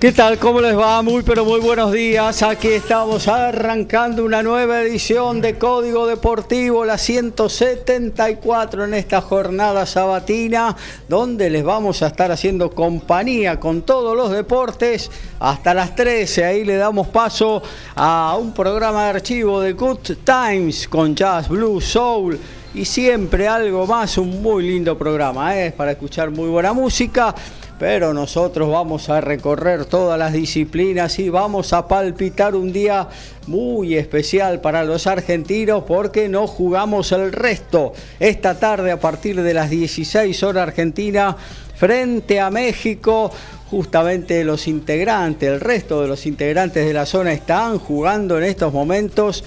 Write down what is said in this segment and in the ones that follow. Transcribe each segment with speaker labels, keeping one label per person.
Speaker 1: ¿Qué tal? ¿Cómo les va? Muy pero muy buenos días. Aquí estamos arrancando una nueva edición de Código Deportivo, la 174 en esta jornada sabatina, donde les vamos a estar haciendo compañía con todos los deportes hasta las 13. Ahí le damos paso a un programa de archivo de Good Times con jazz, blues, soul y siempre algo más. Un muy lindo programa, ¿eh? para escuchar muy buena música pero nosotros vamos a recorrer todas las disciplinas y vamos a palpitar un día muy especial para los argentinos porque no jugamos el resto esta tarde a partir de las 16 horas Argentina frente a México. Justamente los integrantes, el resto de los integrantes de la zona están jugando en estos momentos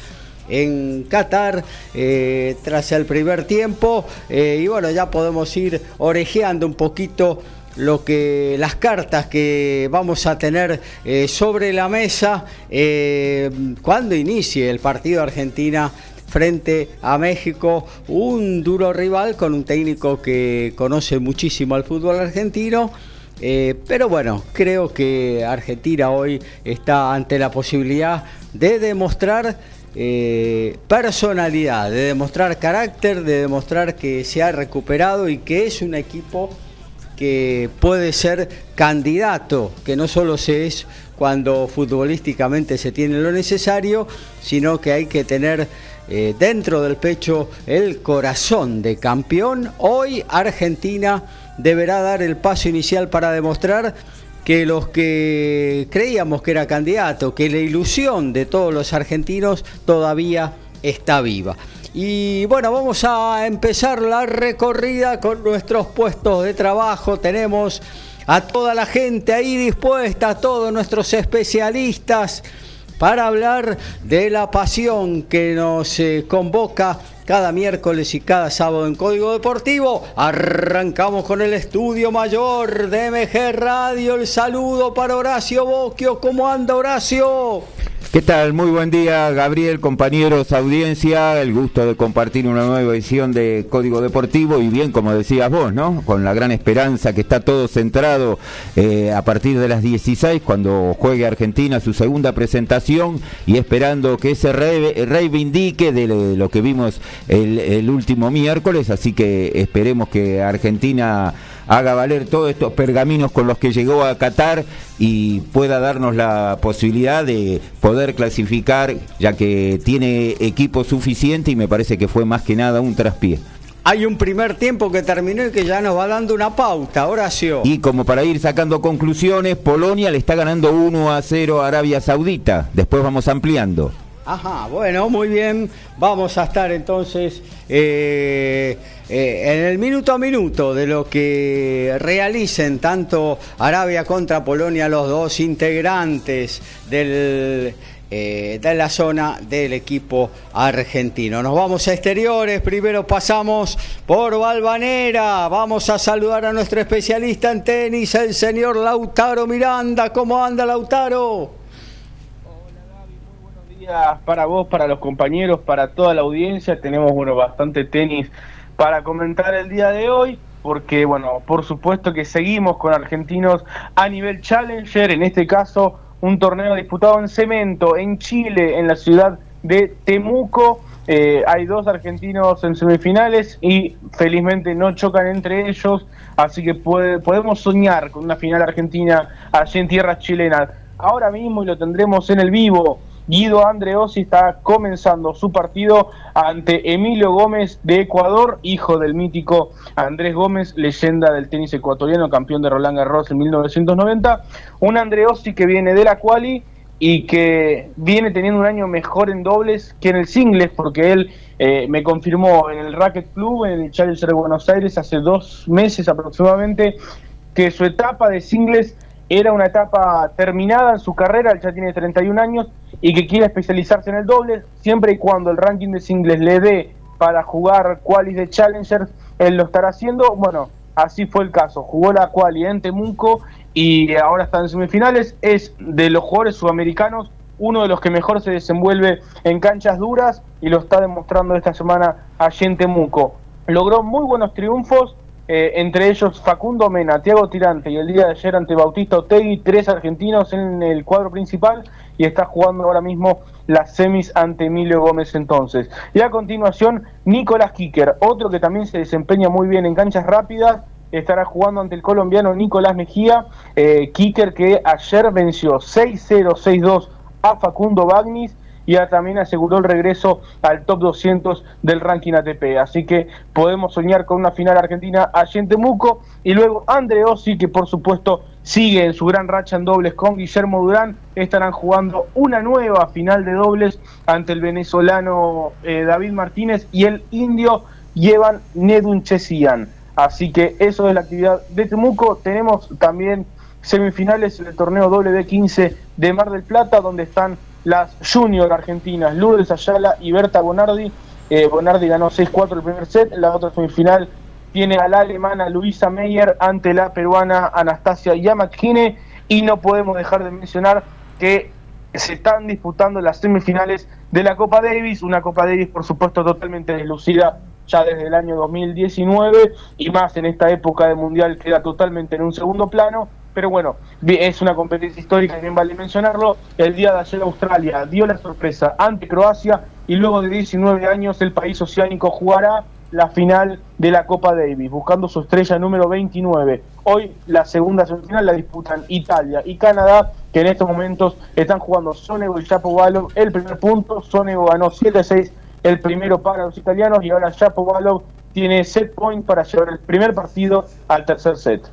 Speaker 1: en Qatar eh, tras el primer tiempo eh, y bueno ya podemos ir orejeando un poquito lo que las cartas que vamos a tener eh, sobre la mesa eh, cuando inicie el partido Argentina frente a México, un duro rival con un técnico que conoce muchísimo al fútbol argentino. Eh, pero bueno, creo que Argentina hoy está ante la posibilidad de demostrar personalidad, de demostrar carácter, de demostrar que se ha recuperado y que es un equipo que puede ser candidato, que no solo se es cuando futbolísticamente se tiene lo necesario, sino que hay que tener eh, dentro del pecho el corazón de campeón. Hoy Argentina deberá dar el paso inicial para demostrar que los que creíamos que era candidato, que la ilusión de todos los argentinos todavía está viva. Y bueno, vamos a empezar la recorrida con nuestros puestos de trabajo. Tenemos a toda la gente ahí dispuesta, a todos nuestros especialistas para hablar de la pasión que nos eh, convoca cada miércoles y cada sábado en Código Deportivo. Arrancamos con el estudio mayor de MG Radio. El saludo para Horacio Boquio. ¿Cómo anda Horacio?
Speaker 2: ¿Qué tal? Muy buen día, Gabriel, compañeros, audiencia. El gusto de compartir una nueva edición de Código Deportivo y bien, como decías vos, ¿no? Con la gran esperanza que está todo centrado eh, a partir de las 16 cuando juegue Argentina su segunda presentación y esperando que ese reivindique de lo que vimos el, el último miércoles. Así que esperemos que Argentina haga valer todos estos pergaminos con los que llegó a Qatar y pueda darnos la posibilidad de poder clasificar, ya que tiene equipo suficiente y me parece que fue más que nada un traspié.
Speaker 1: Hay un primer tiempo que terminó y que ya nos va dando una pauta, Horacio.
Speaker 2: Y como para ir sacando conclusiones, Polonia le está ganando 1 a 0 a Arabia Saudita. Después vamos ampliando.
Speaker 1: Ajá, bueno, muy bien. Vamos a estar entonces eh, eh, en el minuto a minuto de lo que realicen tanto Arabia contra Polonia, los dos integrantes del, eh, de la zona del equipo argentino. Nos vamos a exteriores, primero pasamos por Valvanera, vamos a saludar a nuestro especialista en tenis, el señor Lautaro Miranda. ¿Cómo anda Lautaro?
Speaker 3: Para vos, para los compañeros, para toda la audiencia. Tenemos bueno bastante tenis para comentar el día de hoy, porque bueno, por supuesto que seguimos con argentinos a nivel challenger, en este caso un torneo disputado en cemento en Chile, en la ciudad de Temuco. Eh, hay dos argentinos en semifinales y felizmente no chocan entre ellos, así que podemos soñar con una final argentina allí en tierras chilenas. Ahora mismo y lo tendremos en el vivo Guido Andreossi está comenzando su partido ante Emilio Gómez de Ecuador, hijo del mítico Andrés Gómez, leyenda del tenis ecuatoriano, campeón de Roland Garros en 1990. Un Andreossi que viene de la quali y que viene teniendo un año mejor en dobles que en el singles, porque él eh, me confirmó en el Racket Club, en el Challenger de Buenos Aires, hace dos meses aproximadamente, que su etapa de singles era una etapa terminada en su carrera, él ya tiene 31 años y que quiere especializarse en el dobles, siempre y cuando el ranking de singles le dé para jugar qualis de Challenger, él lo estará haciendo. Bueno, así fue el caso, jugó la quali en Temuco y ahora está en semifinales, es de los jugadores sudamericanos uno de los que mejor se desenvuelve en canchas duras y lo está demostrando esta semana allí en Temuco. Logró muy buenos triunfos, eh, entre ellos Facundo Mena, Tiago Tirante y el día de ayer ante Bautista Otegui, tres argentinos en el cuadro principal y está jugando ahora mismo las semis ante Emilio Gómez entonces. Y a continuación, Nicolás Kicker, otro que también se desempeña muy bien en canchas rápidas, estará jugando ante el colombiano Nicolás Mejía, eh, Kicker que ayer venció 6-0, 6-2 a Facundo Bagnis y también aseguró el regreso al top 200 del ranking ATP. Así que podemos soñar con una final argentina allí en Temuco y luego Andreossi, que por supuesto sigue en su gran racha en dobles con Guillermo Durán, estarán jugando una nueva final de dobles ante el venezolano eh, David Martínez y el indio Yevan Nedunchesian. Así que eso es la actividad de Temuco. Tenemos también semifinales del torneo WD15 de Mar del Plata, donde están las junior argentinas, Lourdes Ayala y Berta Bonardi. Eh, Bonardi ganó 6-4 el primer set, la otra semifinal tiene a la alemana Luisa Meyer ante la peruana Anastasia Yamatkine y no podemos dejar de mencionar que se están disputando las semifinales de la Copa Davis, una Copa Davis por supuesto totalmente deslucida ya desde el año 2019 y más en esta época de mundial queda totalmente en un segundo plano pero bueno, es una competencia histórica, bien vale mencionarlo. El día de ayer Australia dio la sorpresa ante Croacia y luego de 19 años el país oceánico jugará la final de la Copa Davis, buscando su estrella número 29. Hoy la segunda semifinal la disputan Italia y Canadá, que en estos momentos están jugando Sonego y Chapovalov el primer punto. Sonego ganó 7-6 el primero para los italianos y ahora Chapovalov tiene set point para llevar el primer partido al tercer set.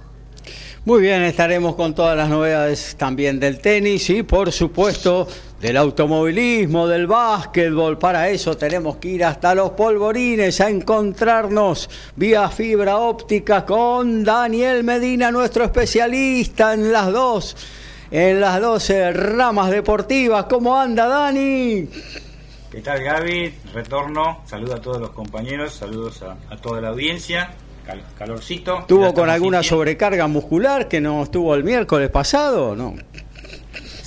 Speaker 1: Muy bien, estaremos con todas las novedades también del tenis y por supuesto del automovilismo, del básquetbol. Para eso tenemos que ir hasta los polvorines a encontrarnos vía fibra óptica con Daniel Medina, nuestro especialista en las dos, en las dos ramas deportivas. ¿Cómo anda Dani?
Speaker 4: ¿Qué tal Gaby? Retorno, saludo a todos los compañeros, saludos a, a toda la audiencia calorcito.
Speaker 1: ¿Tuvo con alguna sobrecarga muscular que no estuvo el miércoles pasado? No.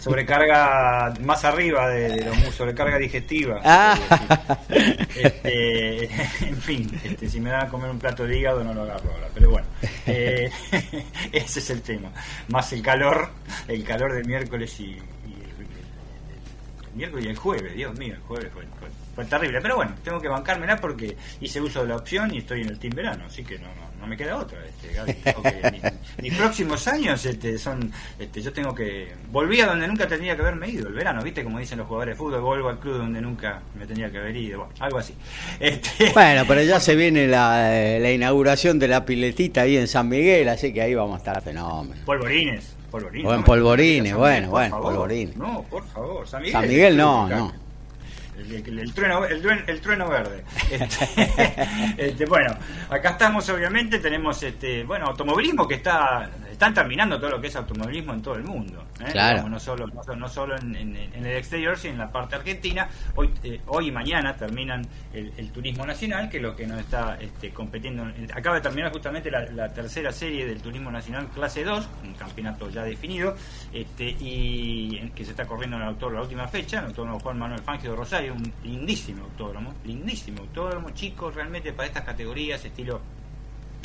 Speaker 4: Sobrecarga más arriba de, los sobrecarga digestiva. Ah. Este, en fin, este, si me dan a comer un plato de hígado no lo agarro ahora, pero bueno, eh, ese es el tema. Más el calor, el calor del miércoles y, el miércoles y el jueves, Dios mío, el jueves fue, fue terrible. Pero bueno, tengo que bancármela porque hice uso de la opción y estoy en el team verano, así que no, no, me queda otra. Este, mis, próximos años este, son, este, yo tengo que, volví a donde nunca tendría que haberme ido, el verano, ¿viste? Como dicen los jugadores de fútbol, vuelvo al club donde nunca me tenía que haber ido, algo así.
Speaker 1: Este... Bueno, pero ya se viene la, la inauguración de la piletita ahí en San Miguel, así que ahí vamos a estar fenómeno.
Speaker 4: Polvorines. Polvorines.
Speaker 1: O en polvorines, bueno, bueno, polvorines.
Speaker 4: No, por favor,
Speaker 1: San Miguel. San Miguel no, no
Speaker 4: el, trueno, el, trueno verde. Este, este, bueno, acá estamos obviamente, tenemos este, bueno, automovilismo que está están terminando todo lo que es automovilismo en todo el mundo. ¿eh? no solo, no, solo en, el exterior, sino en la parte argentina. Hoy, eh, hoy y mañana terminan el, turismo nacional, que es lo que nos está este, competiendo. Acaba de terminar justamente la, tercera serie del turismo nacional clase 2, un campeonato ya definido, este, y que se está corriendo en el autódromo la última fecha, el autódromo Juan Manuel Fangio de Rosario, un lindísimo autódromo, lindísimo autódromo, chicos, realmente para estas categorías, estilo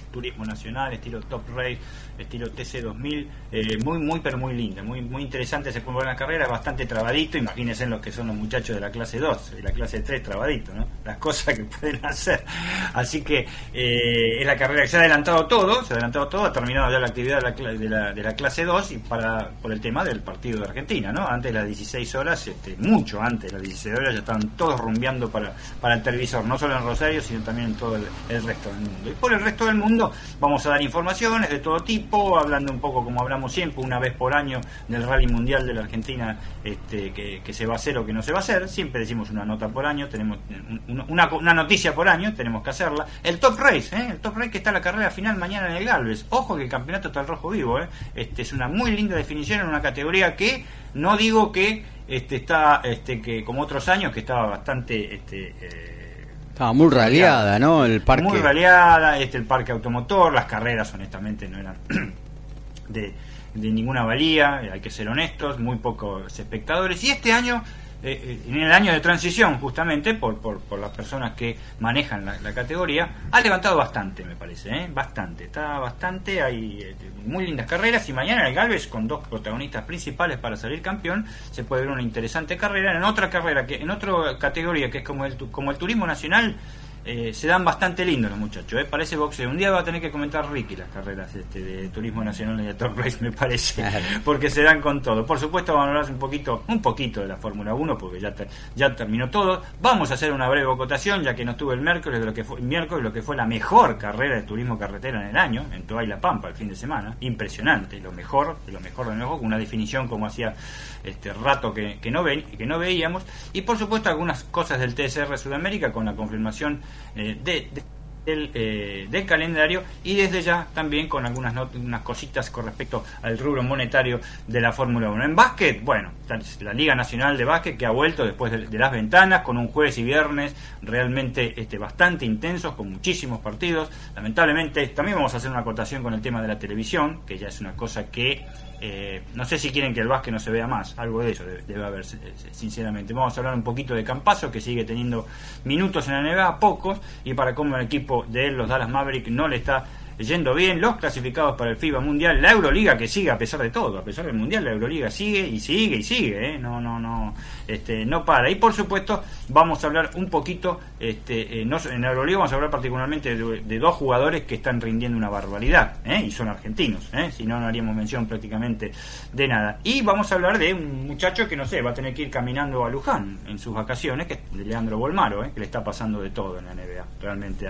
Speaker 4: turismo nacional, estilo Top Race, estilo TC2000, eh, muy, muy, pero muy linda, muy, muy interesante se puede la carrera, bastante trabadito, imagínense los que son los muchachos de la clase 2 y la clase 3 trabadito, ¿no? las cosas que pueden hacer. Así que eh, es la carrera que se ha adelantado todo, se ha adelantado todo, ha terminado ya la actividad de la, de la, clase 2 y para por el tema del partido de Argentina, ¿no? Antes de las 16 horas, este, mucho antes de las 16 horas ya estaban todos rumbeando para, para el televisor, no solo en Rosario, sino también en todo el, resto del mundo. Y por el resto del mundo vamos a dar informaciones de todo tipo, hablando un poco como hablamos siempre, una vez por año del Rally Mundial de la Argentina, este, que, se va a hacer o que no se va a hacer, siempre decimos una nota por año, tenemos una, noticia por año, tenemos que hacerla. El Top Race, ¿eh? el Top Race que está la carrera final mañana en el Galvez. Ojo que el campeonato está al rojo vivo, ¿eh? este es una muy linda definición en una categoría que no digo que este, está, este, que como otros años, que estaba bastante... Este, eh,
Speaker 1: estaba muy raleada, ¿no?
Speaker 4: El parque. Muy raleada, este, el parque automotor, las carreras honestamente no eran de, de ninguna valía, hay que ser honestos, muy pocos espectadores. Y este año eh, eh, en el año de transición, justamente, por, por, por las personas que manejan la, categoría, ha levantado bastante, me parece, ¿eh? bastante, está bastante, hay muy lindas carreras y mañana el Galvez, con dos protagonistas principales para salir campeón, se puede ver una interesante carrera. En otra carrera, que en otra categoría, que es como el, como el turismo nacional, eh, se dan bastante lindos los muchachos, ¿eh? parece boxeo. Un día va a tener que comentar Ricky las carreras este, de Turismo Nacional y de Top Race, me parece, porque se dan con todo. Por supuesto, vamos a hablar un poquito, un poquito de la Fórmula 1, porque ya, ya terminó todo. Vamos a hacer una breve votación, ya que no estuvo el miércoles, de lo que fue, miércoles, lo que fue la mejor carrera de turismo carretera en el año, en Toa y La Pampa, el fin de semana. Impresionante, lo mejor, lo mejor de mejor, con una definición como hacía este rato que, que, no ven, que no veíamos. Y por supuesto, algunas cosas del TSR Sudamérica con la confirmación eh, de, del, eh, del, calendario y desde ya también con algunas unas cositas con respecto al rubro monetario de la Fórmula 1. En básquet, bueno, la Liga Nacional de Básquet que ha vuelto después de, las ventanas con un jueves y viernes realmente este, bastante intensos, con muchísimos partidos. Lamentablemente también vamos a hacer una acotación con el tema de la televisión, que ya es una cosa que eh, no sé si quieren que el básquet no se vea más, algo de eso debe, haber, sinceramente. Vamos a hablar un poquito de Campazo, que sigue teniendo minutos en la NBA, pocos, y para cómo el equipo de él, los Dallas Mavericks, no le está yendo bien, los clasificados para el FIBA Mundial, la Euroliga que sigue a pesar de todo, a pesar del Mundial, la Euroliga sigue y sigue y sigue, ¿eh? no, no, no, este, no para. Y por supuesto vamos a hablar un poquito, este, eh, en la Euroliga vamos a hablar particularmente de, dos jugadores que están rindiendo una barbaridad, ¿eh? y son argentinos, si no, no haríamos mención prácticamente de nada. Y vamos a hablar de un muchacho que, no sé, va a tener que ir caminando a Luján en sus vacaciones, que es Leandro Bolmaro, que le está pasando de todo en la NBA, realmente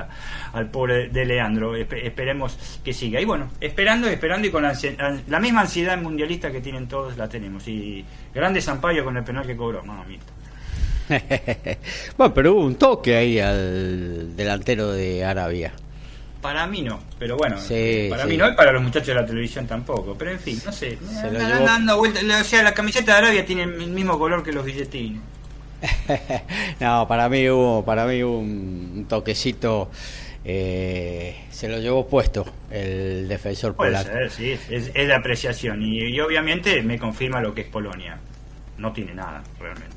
Speaker 4: al pobre de Leandro. esperemos que siga. Y bueno, esperando, esperando y con la, misma ansiedad mundialista que tienen todos, la tenemos. Y grande Zampayo con el penal que cobró, mamita.
Speaker 1: bueno, pero hubo un toque ahí al delantero de Arabia.
Speaker 4: Para mí no, pero bueno, para mí no y para los muchachos de la televisión tampoco. Pero en fin, no sé, dando o sea, la camiseta de Arabia tiene el mismo color que los billetines.
Speaker 1: no, para mí hubo, para mí hubo un toquecito eh, se lo llevó puesto el defensor
Speaker 4: Puede Ser, sí, es, de apreciación y, obviamente me confirma lo que es Polonia. No tiene nada, realmente.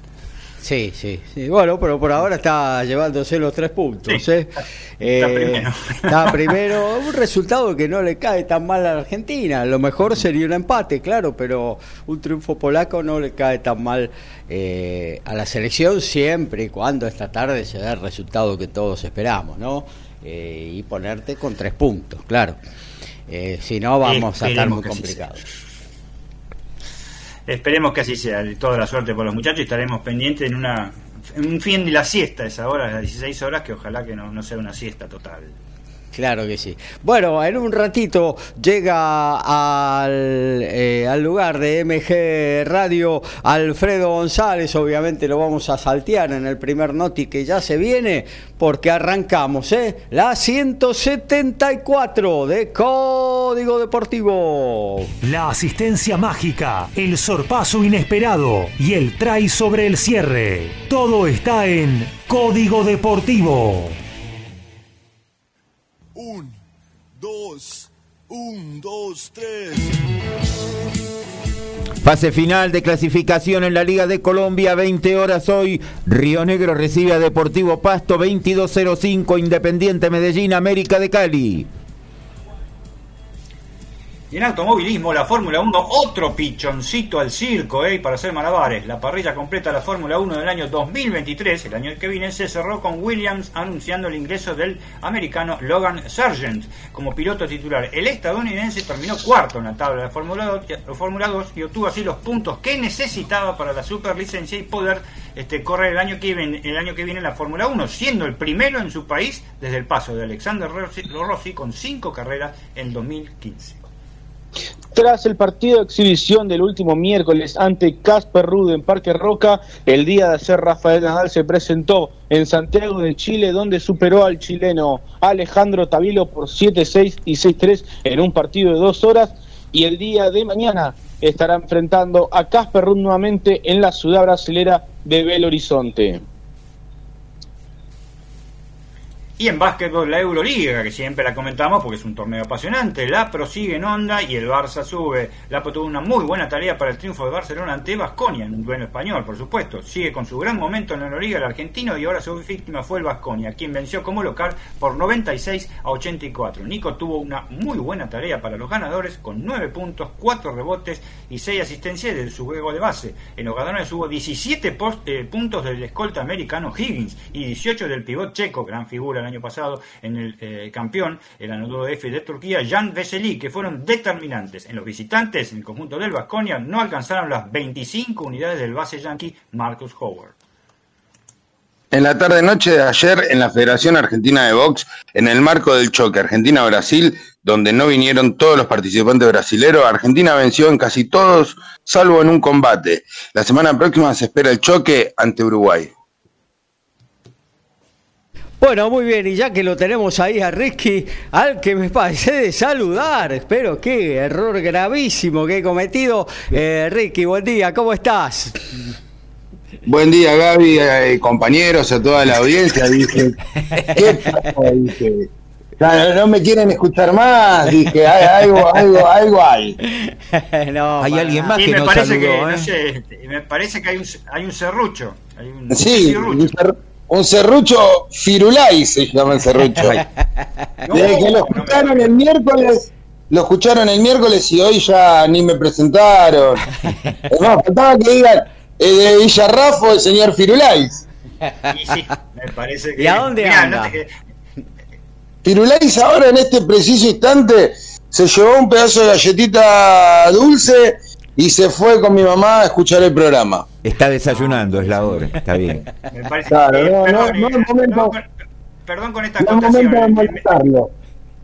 Speaker 1: Sí, sí, sí, Bueno, pero por ahora está llevándose los tres puntos. ¿eh? Está,
Speaker 4: eh, primero.
Speaker 1: Está primero. Un resultado que no le cae tan mal a la Argentina. lo mejor sería un empate, claro, pero un triunfo polaco no le cae tan mal eh, a la selección siempre y cuando esta tarde se da el resultado que todos esperamos, ¿no? Eh, y ponerte con tres puntos, claro. Eh, si no, vamos a estar muy complicados.
Speaker 4: Esperemos que así sea. Toda la suerte por los muchachos y estaremos pendientes en una en un fin de la siesta, esa hora, las 16 horas, que ojalá que no, no sea una siesta total.
Speaker 1: Claro que sí. Bueno, en un ratito llega al, eh, lugar de MG Radio Alfredo González. Obviamente lo vamos a saltear en el primer noti que ya se viene porque arrancamos, ¿eh? La 174 de Código Deportivo.
Speaker 5: La asistencia mágica, el sorpaso inesperado y el try sobre el cierre. Todo está en Código Deportivo.
Speaker 6: Un, dos, un, dos, tres.
Speaker 2: Fase final de clasificación en la Liga de Colombia, 20 horas hoy. Río Negro recibe a Deportivo Pasto, 22.05, Independiente Medellín, América de Cali.
Speaker 4: Y en automovilismo, la Fórmula 1, otro pichoncito al circo, ¿eh? Para hacer malabares. La parrilla completa de la Fórmula 1 del año 2023, el año que viene, se cerró con Williams anunciando el ingreso del americano Logan Sargent como piloto titular. El estadounidense terminó cuarto en la tabla de Fórmula 2, Fórmula 2 y obtuvo así los puntos que necesitaba para la superlicencia y poder este, correr el año, que viene, el año que viene en la Fórmula 1, siendo el primero en su país desde el paso de Alexander Rossi, Rossi con cinco carreras en 2015.
Speaker 3: Tras el partido de exhibición del último miércoles ante Casper Ruud en Parque Roca, el día de hacer Rafael Nadal se presentó en Santiago de Chile, donde superó al chileno Alejandro Tavilo por 7-6 y 6-3 en un partido de dos horas. Y el día de mañana estará enfrentando a Casper Ruud nuevamente en la ciudad brasilera de Belo Horizonte.
Speaker 4: Y en básquetbol la Euroliga, que siempre la comentamos porque es un torneo apasionante, la prosigue en onda y el Barça sube. La tuvo una muy buena tarea para el triunfo de Barcelona ante Vasconia, en un duelo español, por supuesto. Sigue con su gran momento en la Euroliga el argentino y ahora su víctima fue el Vasconia, quien venció como local por 96 a 84. Nico tuvo una muy buena tarea para los ganadores con 9 puntos, 4 rebotes y 6 asistencias de su juego de base. En los ganadores hubo 17 eh, puntos del escolta americano Higgins y 18 del pivot checo, gran figura año pasado en el eh, campeón, el Anadolu F de Turquía, Jan Vesely, que fueron determinantes. En los visitantes, en el conjunto del Vasconia, no alcanzaron las 25 unidades del base yankee Marcus Howard.
Speaker 7: En la tarde-noche de ayer, en la Federación Argentina de Box, en el marco del choque Argentina-Brasil, donde no vinieron todos los participantes brasileros, Argentina venció en casi todos, salvo en un combate. La semana próxima se espera el choque ante Uruguay.
Speaker 1: Bueno, muy bien, y ya que lo tenemos ahí a Ricky, al que me parece de saludar, espero que error gravísimo que he cometido. Eh, Ricky, buen día, ¿cómo estás?
Speaker 7: Buen día, Gaby, eh, compañeros, a toda la audiencia. Dije, ¿qué no, me quieren escuchar más, dije, hay, algo, algo, algo hay.
Speaker 4: no, hay alguien más que me parece que, no ¿eh? sé, me parece que hay un, hay un serrucho. Hay un,
Speaker 7: sí, un serrucho un serrucho firulay se llama el serrucho. Desde que lo escucharon el miércoles, lo escucharon el miércoles y hoy ya ni me presentaron. Es más, faltaba que digan eh, de Villarrafo el señor Firulais.
Speaker 4: Y sí, me parece que.
Speaker 1: ¿Y a dónde anda?
Speaker 7: Firulais ahora en este preciso instante se llevó un pedazo de galletita dulce y se fue con mi mamá a escuchar el programa.
Speaker 2: Está desayunando, es la hora, está bien.
Speaker 4: Me parece claro, no, perdón, no, no, momento, perdón, con esta no me,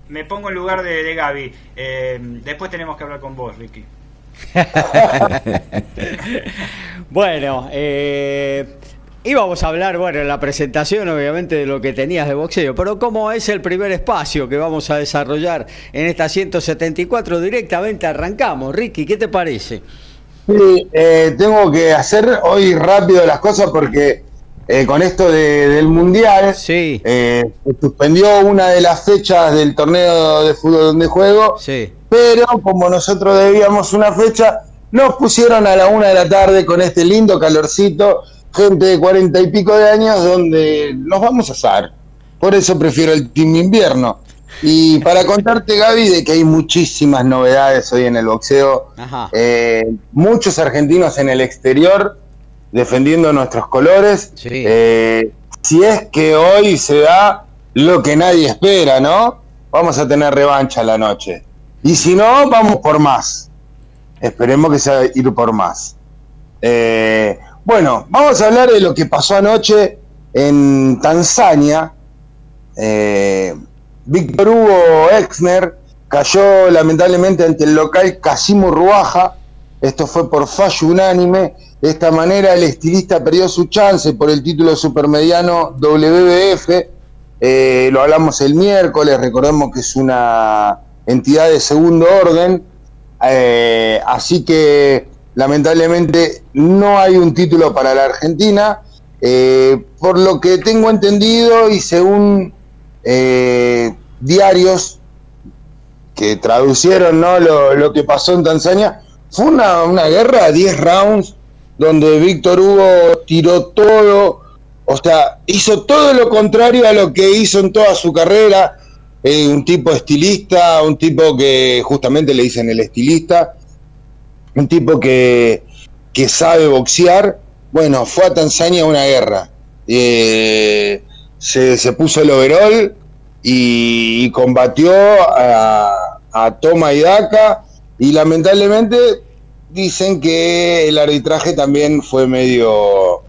Speaker 4: me, pongo en lugar de, de Gaby. Eh, después tenemos que hablar con vos, Ricky.
Speaker 1: bueno, eh, íbamos a hablar, bueno, en la presentación obviamente de lo que tenías de boxeo, pero como es el primer espacio que vamos a desarrollar en esta 174, directamente arrancamos. Ricky, ¿qué te parece?
Speaker 7: Sí, eh, tengo que hacer hoy rápido las cosas porque eh, con esto del Mundial
Speaker 1: sí.
Speaker 7: eh, suspendió una de las fechas del torneo de fútbol donde juego,
Speaker 1: sí.
Speaker 7: pero como nosotros debíamos una fecha, nos pusieron a la una de la tarde con este lindo calorcito, gente de cuarenta y pico de años, donde nos vamos a asar. Por eso prefiero el team invierno. Y para contarte, Gaby, de que hay muchísimas novedades hoy en el boxeo, eh, muchos argentinos en el exterior defendiendo nuestros colores. Eh, si es que hoy se da lo que nadie espera, ¿no? Vamos a tener revancha la noche. Y si no, vamos por más. Esperemos que sea ir por más. Eh, bueno, vamos a hablar de lo que pasó anoche en Tanzania. Eh, Víctor Hugo Exner cayó lamentablemente ante el local Casimo Ruaja. Esto fue por fallo unánime. De esta manera el estilista perdió su chance por el título supermediano WBF. Eh, lo hablamos el miércoles, recordemos que es una entidad de segundo orden. Eh, así que lamentablemente no hay un título para la Argentina. Eh, por lo que tengo entendido y según eh, diarios que traducieron ¿no? lo, que pasó en Tanzania, fue una, una guerra de 10 rounds donde Víctor Hugo tiró todo, o sea, hizo todo lo contrario a lo que hizo en toda su carrera. Es un tipo estilista, un tipo que justamente le dicen el estilista, un tipo que, que sabe boxear. Bueno, fue a Tanzania a una guerra. Eh, se, se puso el overall y, y combatió a, a Toma y Daca y lamentablemente dicen que el arbitraje también fue medio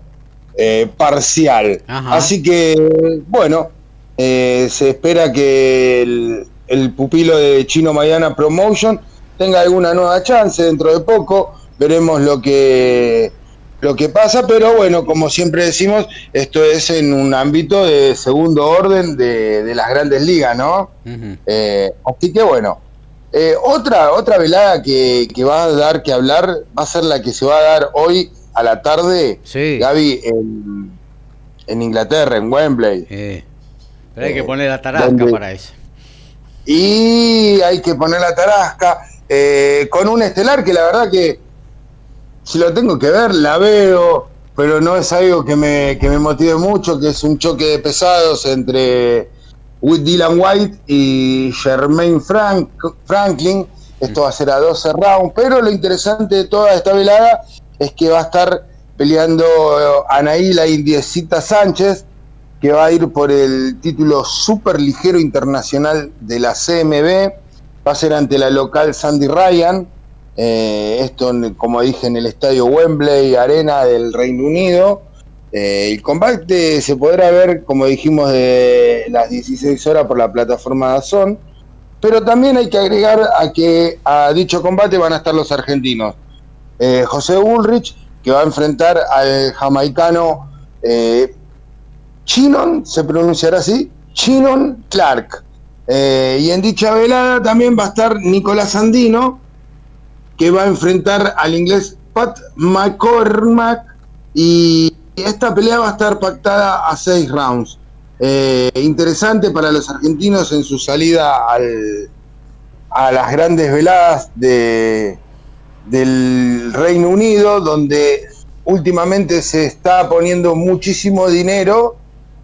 Speaker 7: eh, parcial.
Speaker 1: Ajá.
Speaker 7: Así que, bueno, eh, se espera que el, el pupilo de Chino Mayana Promotion tenga alguna nueva chance dentro de poco. Veremos lo que lo que pasa, pero bueno, como siempre decimos, esto es en un ámbito de segundo orden de, de las grandes ligas, ¿no? Eh, así que bueno, eh, otra, otra velada que, que va a dar que hablar va a ser la que se va a dar hoy a la tarde,
Speaker 1: Sí.
Speaker 7: Gaby, en, en Inglaterra, en Wembley.
Speaker 1: Eh, pero hay que
Speaker 7: Eh,
Speaker 1: poner la tarasca para eso.
Speaker 7: Y hay que poner la tarasca eh, con un estelar que la verdad que si lo tengo que ver, la veo, pero no es algo que me, que me motive mucho, que es un choque de pesados entre Dylan White y Jermaine Frank, Franklin. Esto va a ser a 12 rounds, pero lo interesante de toda esta velada es que va a estar peleando eh, Anaíla Indiecita Sánchez, que va a ir por el título super ligero internacional de la CMB. Va a ser ante la local Sandy Ryan. Eh, esto, como dije, en el estadio Wembley Arena del Reino Unido. Eh, el combate se podrá ver, como dijimos, de las 16 horas por la plataforma Dazón. Pero también hay que agregar a que a dicho combate van a estar los argentinos. Eh, José Ulrich, que va a enfrentar al jamaicano Chinon, se pronunciará así, Chinon Clark. Eh, y en dicha velada también va a estar Nicolás Andino, que va a enfrentar al inglés Pat McCormack. Y esta pelea va a estar pactada a seis rounds. Eh, interesante para los argentinos en su salida al, a las grandes veladas de, del Reino Unido, donde últimamente se está poniendo muchísimo dinero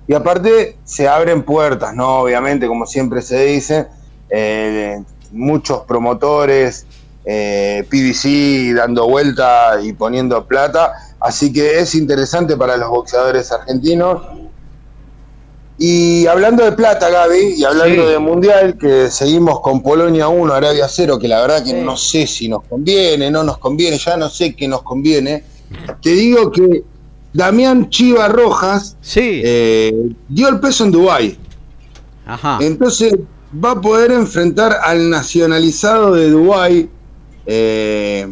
Speaker 7: y aparte se abren puertas, ¿no? Obviamente, como siempre se dice, eh, muchos promotores, eh, PBC dando vuelta y poniendo plata, así que es interesante para los boxeadores argentinos. Y hablando de plata, Gaby, y hablando
Speaker 1: Sí.
Speaker 7: de Mundial, que seguimos con Polonia 1, Arabia 0, que la verdad que
Speaker 1: Sí.
Speaker 7: no sé si nos conviene, no nos conviene, ya no sé qué nos conviene. Te digo que Damián Chiva Rojas
Speaker 1: Sí.
Speaker 7: eh, dio el peso en Dubái.
Speaker 1: Ajá.
Speaker 7: Entonces va a poder enfrentar al nacionalizado de Dubái, eh,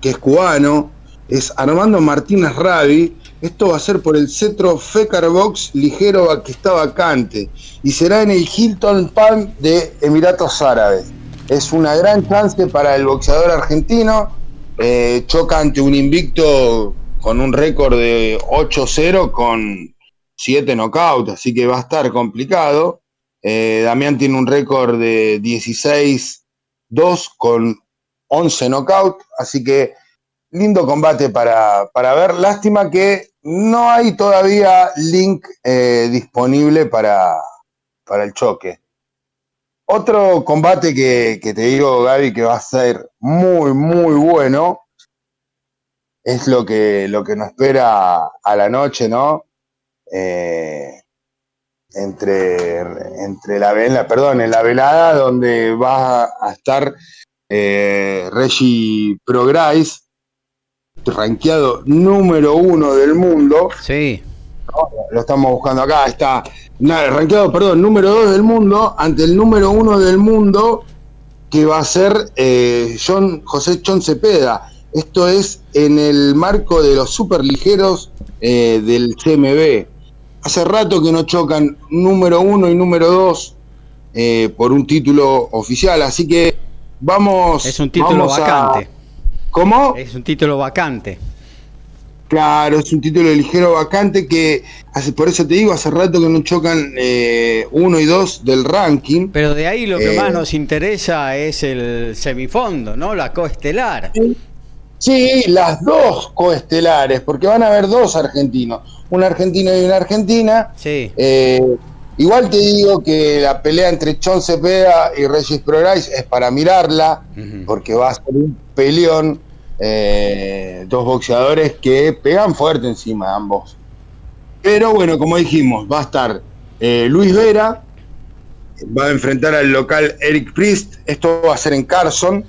Speaker 7: que es cubano, es Armando Martínez Rabi. Esto va a ser por el cetro Fecar Box ligero que está vacante y será en el Hilton Palm de Emiratos Árabes. Es una gran chance para el boxeador argentino. eh, choca ante un invicto con un récord de 8-0 con 7 knockouts, así que va a estar complicado. Eh, Damián tiene un récord de 16-2 con 11 knockouts, así que lindo combate para, para ver. Lástima que no hay todavía link eh, disponible para, para el choque. Otro combate que, que te digo, Gaby, que va a ser muy, muy bueno, es lo que, lo que nos espera a la noche, ¿no? Eh, entre, entre la, vela, perdón, en la velada donde va a estar eh, Reggie Prograis, rankeado número uno del mundo,
Speaker 1: Sí.
Speaker 7: lo estamos buscando acá, está rankeado, perdón, número 2 del mundo, ante el número 1 del mundo, que va a ser eh, John José Chon Cepeda. Esto es en el marco de los superligeros eh, del CMB. Hace rato que no chocan número 1 y número 2 eh, por un título oficial, así que vamos.
Speaker 1: Es un título
Speaker 7: a-
Speaker 1: vacante.
Speaker 7: ¿Cómo?
Speaker 1: Es un título vacante.
Speaker 7: Claro, es un título ligero vacante que, hace, por eso te digo, hace rato que no chocan eh, uno y dos del ranking.
Speaker 1: Pero de ahí lo que
Speaker 7: Eh.
Speaker 1: más nos interesa es el semifondo, ¿no? La coestelar.
Speaker 7: Sí, las dos coestelares, porque van a haber dos argentinos, un argentino y una argentina.
Speaker 1: Sí.
Speaker 7: Eh, Igual te digo que la pelea entre John Cepeda y Regis Prograis es para mirarla, porque va a ser un peleón. eh, dos boxeadores que pegan fuerte encima ambos. Pero bueno, como dijimos, va a estar eh, Luis Vera, va a enfrentar al local Eric Priest. Esto va a ser en Carson,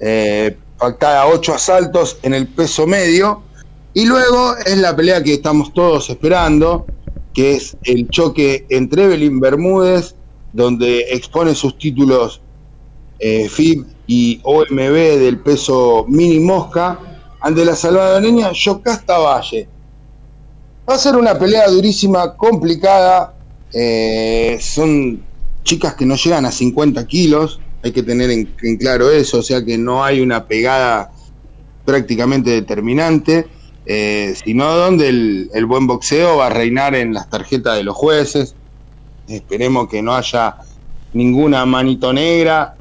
Speaker 7: eh, pactada ocho asaltos en el peso medio. Y luego es la pelea que estamos todos esperando, que es el choque entre Evelyn Bermúdez, donde expone sus títulos eh, FIB y OMB del peso mini mosca, ante la salvadoreña Yocasta Valle. Va a ser una pelea durísima, complicada. eh, son chicas que no llegan a 50 kilos, hay que tener en, en claro eso, o sea que no hay una pegada prácticamente determinante, eh, sino donde el, el buen boxeo va a reinar en las tarjetas de los jueces. Esperemos que no haya ninguna manito negra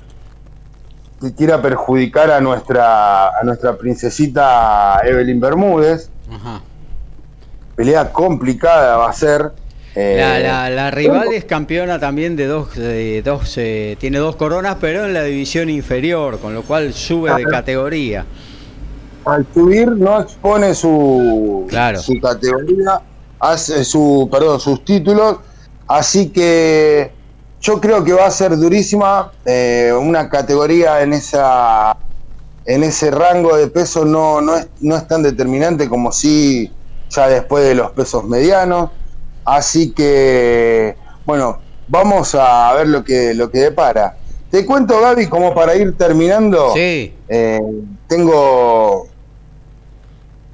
Speaker 7: que quiera perjudicar a nuestra, a nuestra princesita Evelyn Bermúdez.
Speaker 1: Ajá.
Speaker 7: Pelea complicada va a ser. Eh,
Speaker 1: La, la- la rival es campeona también de dos, de dos eh, tiene dos coronas, pero en la división inferior, con lo cual sube de categoría.
Speaker 7: al subir no expone su,
Speaker 1: Claro.
Speaker 7: su categoría, hace su, perdón, sus títulos, así que yo creo que va a ser durísima, eh, una categoría en esa en ese rango de peso no, no, es, no es tan determinante como si ya después de los pesos medianos, así que bueno, vamos a ver lo que lo que depara. Te cuento Gaby como para ir terminando.
Speaker 1: Sí,
Speaker 7: Eh, tengo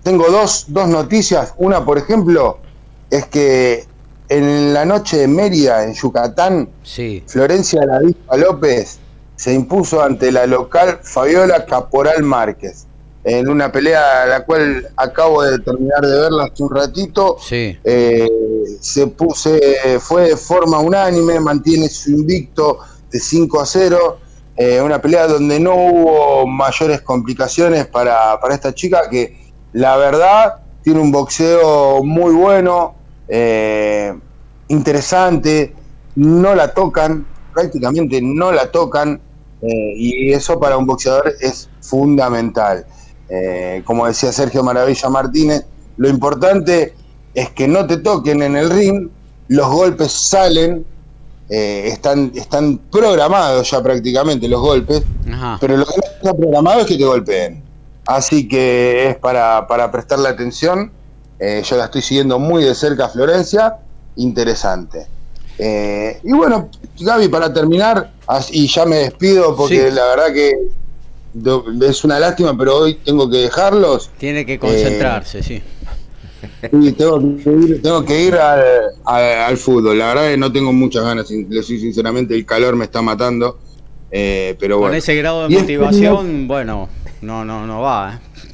Speaker 7: tengo dos, dos noticias. Una, por ejemplo, es que en la noche de Mérida, en Yucatán,
Speaker 1: sí.
Speaker 7: Florencia La Vista López se impuso ante la local Fabiola Caporal Márquez en una pelea la cual acabo de terminar de verla hace un ratito.
Speaker 1: Sí.
Speaker 7: Eh, se puse, fue de forma unánime, mantiene su invicto de 5 a 0. eh, una pelea donde no hubo mayores complicaciones para, para esta chica que la verdad tiene un boxeo muy bueno, eh, interesante, no la tocan, prácticamente no la tocan, eh, y eso para un boxeador es fundamental. Eh, como decía Sergio Maravilla Martínez, lo importante es que no te toquen en el ring, los golpes salen, eh, están, están programados ya prácticamente los golpes,
Speaker 1: Ajá.
Speaker 7: pero lo que no está programado es que te golpeen. Así que es para, para prestarle atención. Eh, yo la estoy siguiendo muy de cerca a Florencia. Interesante. Eh, y bueno, Gaby, para terminar, y ya me despido porque
Speaker 1: Sí.
Speaker 7: la verdad que es una lástima, pero hoy tengo que dejarlos.
Speaker 1: Tiene que concentrarse, sí.
Speaker 7: Y tengo que ir, tengo que ir al, al- al fútbol. La verdad que no tengo muchas ganas, sin- le soy sinceramente, el calor me está matando. Eh, pero bueno.
Speaker 1: Con ese grado de
Speaker 7: es
Speaker 1: motivación, bueno, no, no, no va. ¿eh?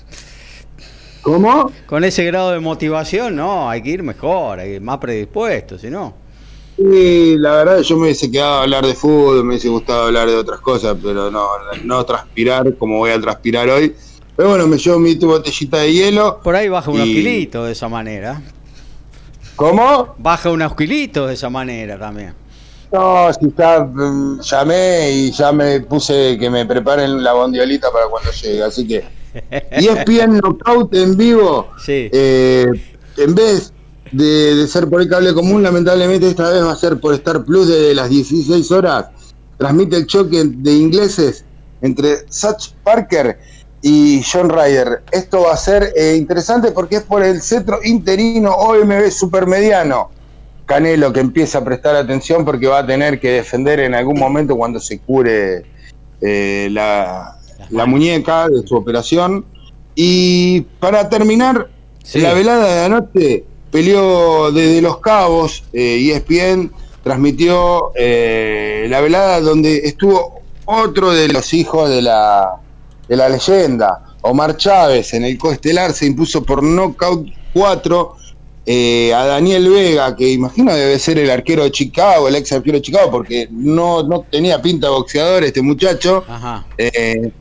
Speaker 7: ¿Cómo?
Speaker 1: Con ese grado de motivación, no, hay que ir mejor, hay que ir más predispuesto, si no.
Speaker 7: Sí, la verdad yo me hubiese quedado a hablar de fútbol, me hubiese gustado hablar de otras cosas, pero no, no transpirar como voy a transpirar hoy. Pero bueno, me llevo mi botellita de hielo.
Speaker 1: Por ahí baja unos
Speaker 7: Y-
Speaker 1: kilitos de esa manera.
Speaker 7: ¿Cómo?
Speaker 1: Baja unos kilitos de esa manera también.
Speaker 7: No, si ya mm, llamé y ya me puse que me preparen la bondiolita para cuando llegue, así que... Y es bien knockout en vivo.
Speaker 1: Sí.
Speaker 7: Eh, en vez de, de ser por el cable común, lamentablemente esta vez va a ser por Star Plus desde las 16 horas. Transmite el choque de ingleses entre Satch Parker y John Ryder. Esto va a ser eh, interesante porque es por el cetro interino OMB supermediano. Canelo que empieza a prestar atención porque va a tener que defender en algún momento cuando se cure eh, la, la muñeca de su operación. Y para terminar,
Speaker 1: Sí.
Speaker 7: la velada de anoche peleó desde Los Cabos, eh, ESPN transmitió eh, la velada donde estuvo otro de los hijos de la, de la leyenda, Omar Chávez, en el coestelar se impuso por knockout 4 eh, a Daniel Vega, que imagino debe ser el arquero de Chicago, el ex arquero de Chicago, porque no, no tenía pinta de boxeador este muchacho.
Speaker 1: Ajá.
Speaker 7: Eh,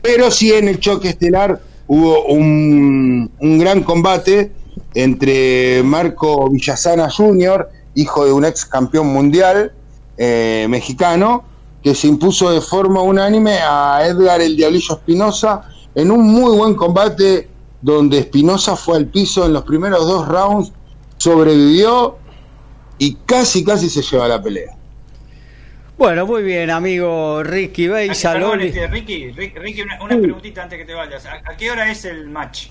Speaker 7: pero sí en el choque estelar hubo un, un gran combate entre Marco Villasana Jr. hijo de un ex campeón mundial eh, mexicano, que se impuso de forma unánime a Edgar el Diablillo Espinosa en un muy buen combate donde Espinosa fue al piso en los primeros dos rounds, sobrevivió y casi, casi se lleva la pelea.
Speaker 1: Bueno, muy bien, amigo Ricky Beisa.
Speaker 4: Perdón,
Speaker 1: Loli.
Speaker 4: este, Ricky, Ricky, Ricky, una, una preguntita antes que te vayas. ¿A, a qué hora es el match?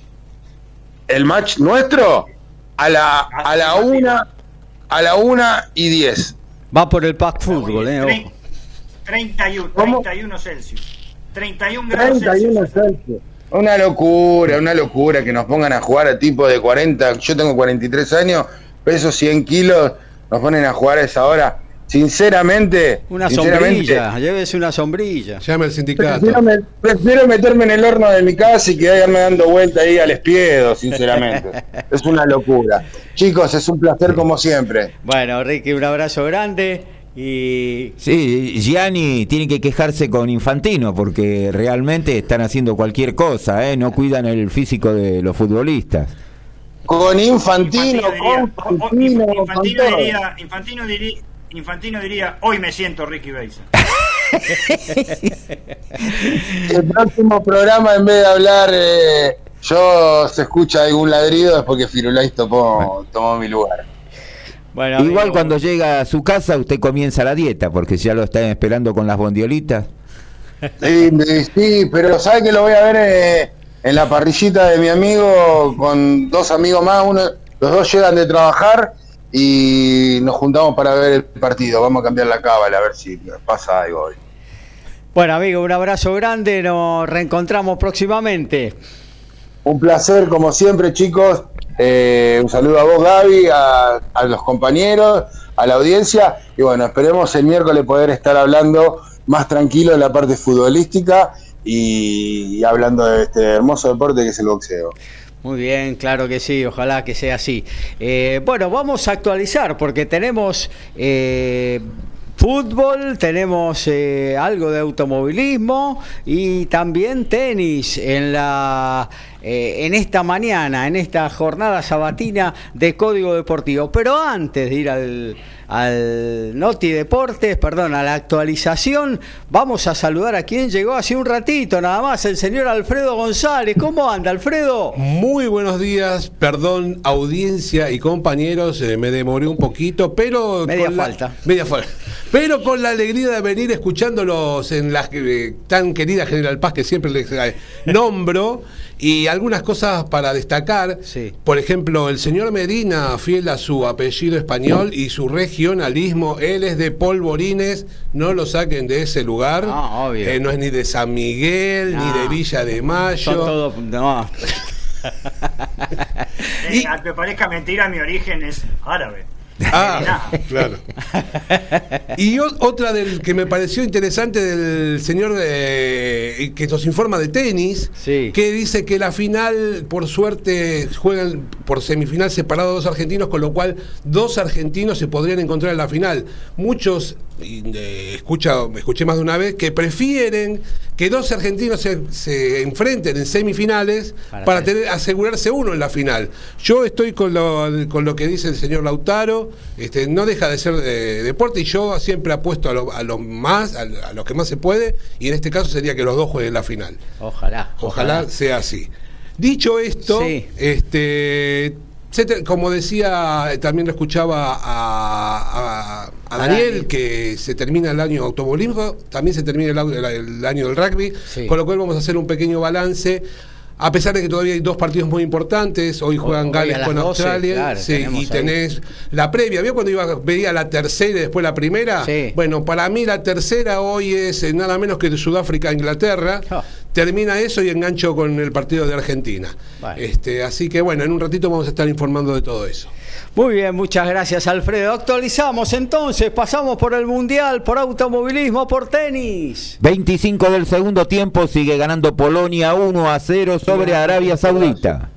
Speaker 7: El match nuestro a la, a la una, a la una y diez.
Speaker 1: Va por el pack fútbol, eh.
Speaker 4: Trein-
Speaker 1: ojo.
Speaker 4: 31,
Speaker 7: ¿Cómo?
Speaker 4: 31 Celsius. 31 grados
Speaker 7: 31
Speaker 4: Celsius.
Speaker 7: Celsius. Una locura, una locura que nos pongan a jugar a tipo de 40. Yo tengo 43 años, peso 100 kilos, nos ponen a jugar a esa hora. Sinceramente,
Speaker 1: Una
Speaker 7: sinceramente,
Speaker 1: sombrilla, llévese una sombrilla.
Speaker 8: Llame al sindicato.
Speaker 7: Prefiero, me- prefiero meterme en el horno de mi casa y quedarme dando vuelta ahí al espiedo, sinceramente. es una locura. Chicos, es un placer como siempre.
Speaker 1: Bueno, Ricky, un abrazo grande y
Speaker 2: Sí, Gianni tiene que quejarse con Infantino porque realmente están haciendo cualquier cosa, ¿eh? no cuidan el físico de los futbolistas.
Speaker 7: Con Infantino, con Infantino, con
Speaker 4: Infantino diría, Infantino diría, Infantino diría, hoy me siento Ricky Beisa.
Speaker 7: El próximo programa, en vez de hablar, eh, yo se escucha algún ladrido, es porque Firulais tomó, tomó mi lugar.
Speaker 1: bueno,
Speaker 2: Igual
Speaker 1: amigo,
Speaker 2: cuando llega a su casa usted comienza la dieta porque ya lo están esperando con las bondiolitas.
Speaker 7: Sí, sí, pero ¿sabe que lo voy a ver eh, en la parrillita de mi amigo con dos amigos más? Uno, los dos llegan de trabajar y nos juntamos para ver el partido. Vamos a cambiar la cábala a ver si pasa algo hoy.
Speaker 1: Bueno, amigo, un abrazo grande, nos reencontramos próximamente.
Speaker 7: Un placer, como siempre, chicos. Eh, un saludo a vos, Gaby, a, a los compañeros, a la audiencia. Y bueno, esperemos el miércoles poder estar hablando más tranquilo de la parte futbolística y, y hablando de este hermoso deporte que es el boxeo.
Speaker 1: Muy bien, claro que sí, ojalá que sea así. Eh, bueno, vamos a actualizar porque tenemos eh, fútbol, tenemos eh, algo de automovilismo y también tenis en la eh, en esta mañana, en esta jornada sabatina de Código Deportivo. Pero antes de ir al, al Noti Deportes, perdón, a la actualización, vamos a saludar a quien llegó hace un ratito nada más, el señor Alfredo González. ¿Cómo anda, Alfredo?
Speaker 8: Muy buenos días, perdón, audiencia y compañeros, eh, me demoré un poquito, pero...
Speaker 1: Media
Speaker 8: la-
Speaker 1: falta.
Speaker 8: media falta. Pero con la alegría de venir escuchándolos en la eh, tan querida General Paz que siempre les eh, nombro y algunas cosas para destacar.
Speaker 1: Sí.
Speaker 8: Por ejemplo, el señor Medina, fiel a su apellido español y su regionalismo, él es de Polvorines, no lo saquen de ese lugar.
Speaker 1: Ah, obvio.
Speaker 8: Eh, no es ni de San Miguel, ni
Speaker 1: No.
Speaker 8: de Villa de Mayo.
Speaker 1: Son todos. No.
Speaker 4: Eh, aunque parezca mentira, mi origen es árabe.
Speaker 8: Ah, claro. Y o- otra del que me pareció interesante del señor de- que nos informa de tenis,
Speaker 1: Sí.
Speaker 8: que dice que la final, por suerte, juegan por semifinal separados dos argentinos, con lo cual dos argentinos se podrían encontrar en la final. Muchos, y, eh, escucha, escuché más de una vez, que prefieren que dos argentinos se, se enfrenten en semifinales
Speaker 1: Para
Speaker 8: para,
Speaker 1: tener-
Speaker 8: tener, asegurarse uno en la final. Yo estoy con lo, con lo que dice el señor Lautaro, este, no deja de ser eh, deporte y yo siempre apuesto a lo, a lo más, a, a lo que más se puede, y en este caso sería que los dos jueguen la final.
Speaker 1: Ojalá.
Speaker 8: Ojalá sea así. Dicho esto,
Speaker 1: Sí.
Speaker 8: este como decía, también lo escuchaba a, a- a Daniel, que se termina el año automovilismo, también se termina el, el- el año del rugby,
Speaker 1: Sí.
Speaker 8: con lo cual vamos a hacer un pequeño balance. A pesar de que todavía hay dos partidos muy importantes, hoy juegan
Speaker 1: hoy
Speaker 8: Gales
Speaker 1: a
Speaker 8: con
Speaker 1: 12,
Speaker 8: Australia,
Speaker 1: claro,
Speaker 8: sí, y
Speaker 1: ahí.
Speaker 8: tenés la previa. ¿Vio cuando iba, veía la tercera y después la primera?
Speaker 1: Sí.
Speaker 8: Bueno, para mí la tercera hoy es eh, nada menos que de Sudáfrica-Inglaterra.
Speaker 1: Ah.
Speaker 8: Termina eso y engancho con el partido de Argentina. Este, así que bueno, en un ratito vamos a estar informando de todo eso.
Speaker 1: Muy bien, muchas gracias, Alfredo. Actualizamos entonces, pasamos por el Mundial, por automovilismo, por tenis.
Speaker 2: 25 del segundo tiempo sigue ganando Polonia 1 a 0 sobre Arabia Saudita.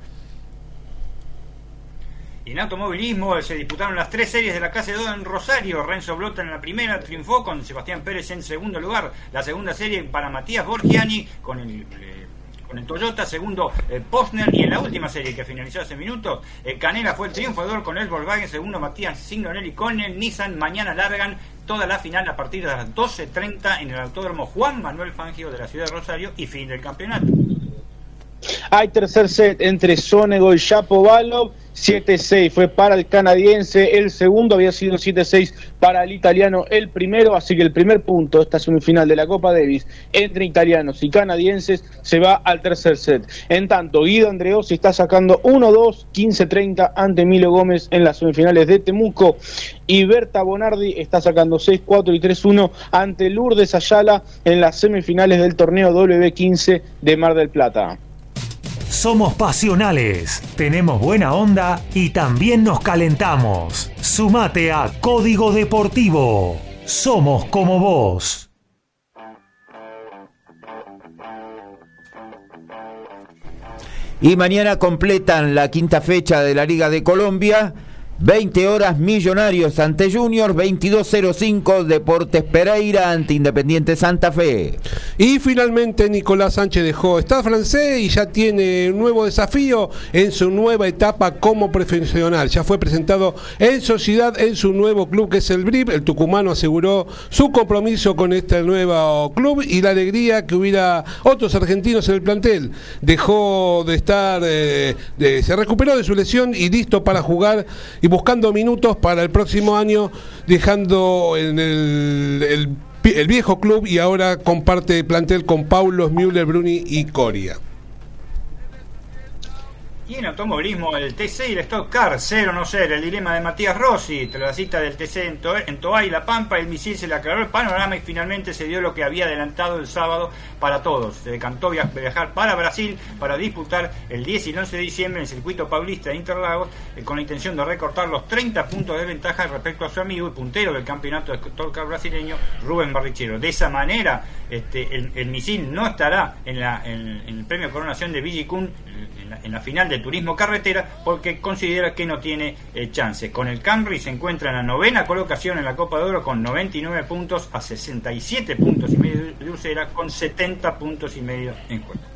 Speaker 4: En automovilismo se disputaron las tres series de la clase 2 en Rosario. Renzo Blota en la primera triunfó con Sebastián Pérez en segundo lugar. La segunda serie para Matías Borgiani con el, eh, con el Toyota, segundo eh, Posner y en la última serie que finalizó hace minutos, eh, Canela fue el triunfador con el Volkswagen, segundo Matías Signorelli con el Nissan, mañana largan toda la final a partir de las 12.30 en el Autódromo Juan Manuel Fangio de la ciudad de Rosario y fin del campeonato.
Speaker 3: Hay tercer set entre Sonego y Shapovalov. 7-6 fue para el canadiense, el segundo había sido 7-6 para el italiano, el primero, así que el primer punto de esta semifinal de la Copa Davis entre italianos y canadienses se va al tercer set. En tanto, Guido Andreossi está sacando 1-2, 15-30 ante Milo Gómez en las semifinales de Temuco y Berta Bonardi está sacando 6-4 y 3-1 ante Lourdes Ayala en las semifinales del torneo W15 de Mar del Plata.
Speaker 5: Somos pasionales, tenemos buena onda y también nos calentamos. Sumate a Código Deportivo. Somos como vos.
Speaker 2: Y mañana completan la quinta fecha de la Liga de Colombia 20 horas Millonarios ante Junior, 22.05 Deportes Pereira ante Independiente Santa Fe.
Speaker 8: Y finalmente Nicolás Sánchez dejó Estado francés y ya tiene un nuevo desafío en su nueva etapa como profesional. Ya fue presentado en sociedad en su nuevo club que es el BRIP. El tucumano aseguró su compromiso con este nuevo club y la alegría que hubiera otros argentinos en el plantel. Dejó de estar, eh, se recuperó de su lesión y listo para jugar y buscando minutos para el próximo año, dejando en el, el, viejo club y ahora comparte plantel con Paulo, Müller, Bruni y Coria.
Speaker 4: Y en automovilismo, el TC y el Stock Car, cero no ser, el dilema de Matías Rossi, tras la cita del TC en, to La Pampa, el misil se le aclaró el panorama y finalmente se dio lo que había adelantado el sábado para todos. Se decantó viajar para Brasil para disputar el 10 y el 11 de diciembre en el circuito paulista de Interlagos eh, con la intención de recortar los 30 puntos de ventaja respecto a su amigo y puntero del campeonato de Stock brasileño, Rubén Barrichero. De esa manera, este, el, misil no estará en, la, en, el premio Coronación de Villicún en la, en la final de turismo carretera porque considera que no tiene eh, chance. Con el Camry se encuentra en la novena colocación en la Copa de Oro con 99 puntos a 67 puntos y medio de Usera con 70 puntos y medio en juego.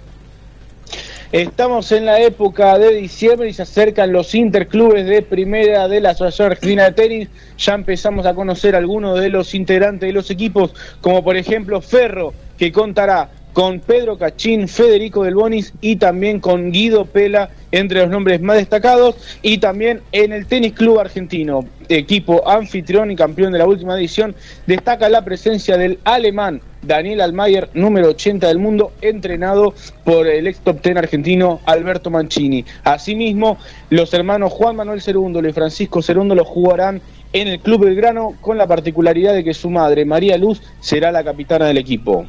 Speaker 3: Estamos en la época de diciembre y se acercan los interclubes de primera de la Asociación Argentina de Tenis. Ya empezamos a conocer algunos de los integrantes de los equipos, como por ejemplo Ferro, que contará con Pedro Cachín, Federico Del Bonis y también con Guido Pela entre los nombres más destacados y también en el Tenis Club Argentino, equipo anfitrión y campeón de la última edición, destaca la presencia del alemán Daniel Almayer, número 80 del mundo, entrenado por el ex top ten argentino Alberto Mancini. Asimismo, los hermanos Juan Manuel Cerúndolo y Francisco Cerúndolo jugarán en el Club Belgrano con la particularidad de que su madre, María Luz, será la capitana del equipo.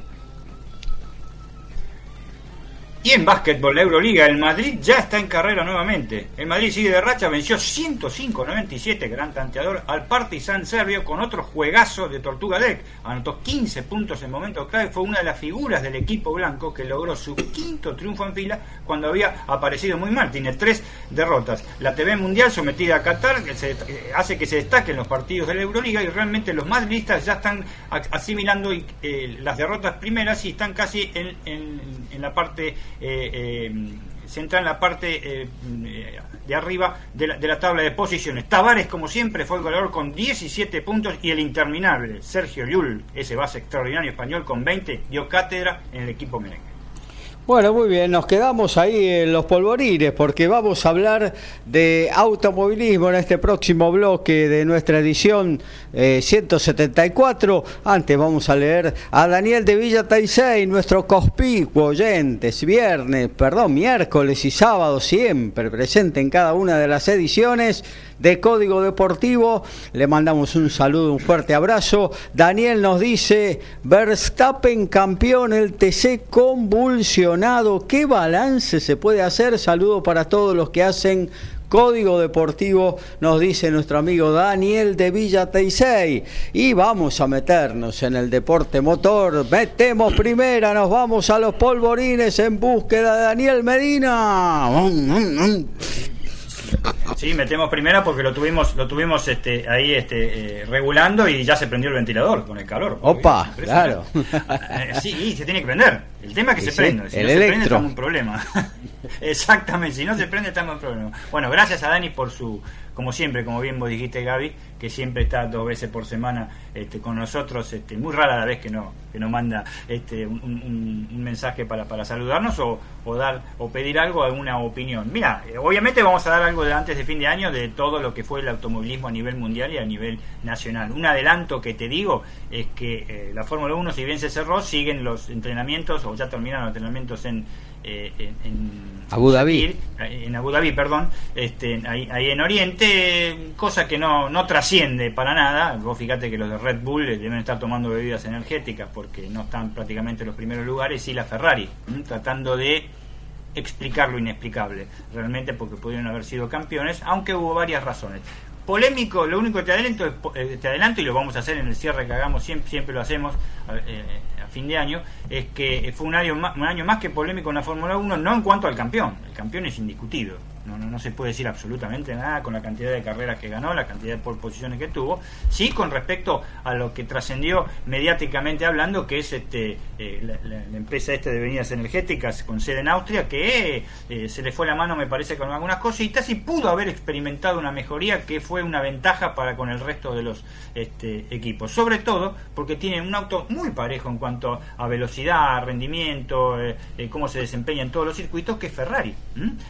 Speaker 4: Y en básquetbol, la Euroliga, el Madrid ya está en carrera nuevamente. El Madrid sigue de racha, venció 105-97, gran tanteador, al Partizan serbio con otro juegazo de Tortuga Deck. Anotó 15 puntos en momento clave, fue una de las figuras del equipo blanco que logró su quinto triunfo en fila cuando había aparecido muy mal. Tiene tres derrotas. La TV Mundial sometida a Qatar se, eh, hace que se destaquen los partidos de la Euroliga y realmente los madridistas ya están asimilando eh, las derrotas primeras y están casi en, en la parte eh, eh, se entra en la parte eh, de arriba de la, de la, tabla de posiciones. Tavares, como siempre, fue el goleador con 17 puntos y el interminable Sergio Llull, ese base extraordinario español con 20, dio cátedra en el equipo merengue.
Speaker 1: Bueno, muy bien, nos quedamos ahí en los polvorines porque vamos a hablar de automovilismo en este próximo bloque de nuestra edición 174. Eh, Antes vamos a leer a Daniel de Villa Taisei, nuestro cospicuo oyentes, viernes, perdón, miércoles y sábado siempre presente en cada una de las ediciones de Código Deportivo. Le mandamos un saludo, un fuerte abrazo. Daniel nos dice, Verstappen campeón, el TC convulsionado. ¿Qué balance se puede hacer? Saludo para todos los que hacen Código Deportivo, nos dice nuestro amigo Daniel de Villa Teisei. Y vamos a meternos en el deporte motor. Metemos primera, nos vamos a los polvorines en búsqueda de Daniel Medina.
Speaker 4: Sí, metemos primera porque lo tuvimos, lo tuvimos este, ahí este, eh, regulando y ya se prendió el ventilador con el calor.
Speaker 1: Opa, claro.
Speaker 4: Eh, sí, se tiene que prender. El tema es que se
Speaker 1: sí,
Speaker 4: prenda. Si
Speaker 1: el
Speaker 4: no se prende,
Speaker 1: electro.
Speaker 4: estamos en problema. Exactamente, si no se prende, estamos en problema. Bueno, gracias a Dani por su, como siempre, como bien vos dijiste, Gaby, que siempre está dos veces por semana este, con nosotros. Este, muy rara la vez que no que nos manda este, un, mensaje para, para saludarnos o, o dar o pedir algo, alguna opinión. Mira, eh, obviamente vamos a dar algo de antes de fin de año de todo lo que fue el automovilismo a nivel mundial y a nivel nacional. Un adelanto que te digo es que eh, la Fórmula 1, si bien se cerró, siguen los entrenamientos o ya terminaron los entrenamientos en, eh, en, en
Speaker 1: Abu Dhabi.
Speaker 4: Eh, en Abu Dhabi, perdón, este, ahí, ahí en Oriente, cosa que no, no trasciende para nada. Vos fíjate que los de Red Bull eh, deben estar tomando bebidas energéticas porque no están prácticamente en los primeros lugares y la Ferrari, ¿m? tratando de explicar lo inexplicable, realmente porque pudieron haber sido campeones, aunque hubo varias razones. Polémico, lo único que te adelanto, eh, te adelanto y lo vamos a hacer en el cierre que hagamos, siempre, siempre lo hacemos eh, fin de año, es que fue un año, más, un año más que polémico en la Fórmula 1, no en cuanto al campeón, el campeón es indiscutido, no, no, se puede decir absolutamente nada con la cantidad de carreras que ganó, la cantidad de posiciones que tuvo, sí con respecto a lo que trascendió mediáticamente hablando, que es este eh, la, empresa de bebidas energéticas con sede en Austria, que eh, se le fue la mano me parece con algunas cositas y pudo haber experimentado una mejoría que fue una ventaja para con el resto de los este, equipos, sobre todo porque tiene un auto muy parejo en cuanto a velocidad, rendimiento, eh, cómo se desempeña en todos los circuitos, que es Ferrari.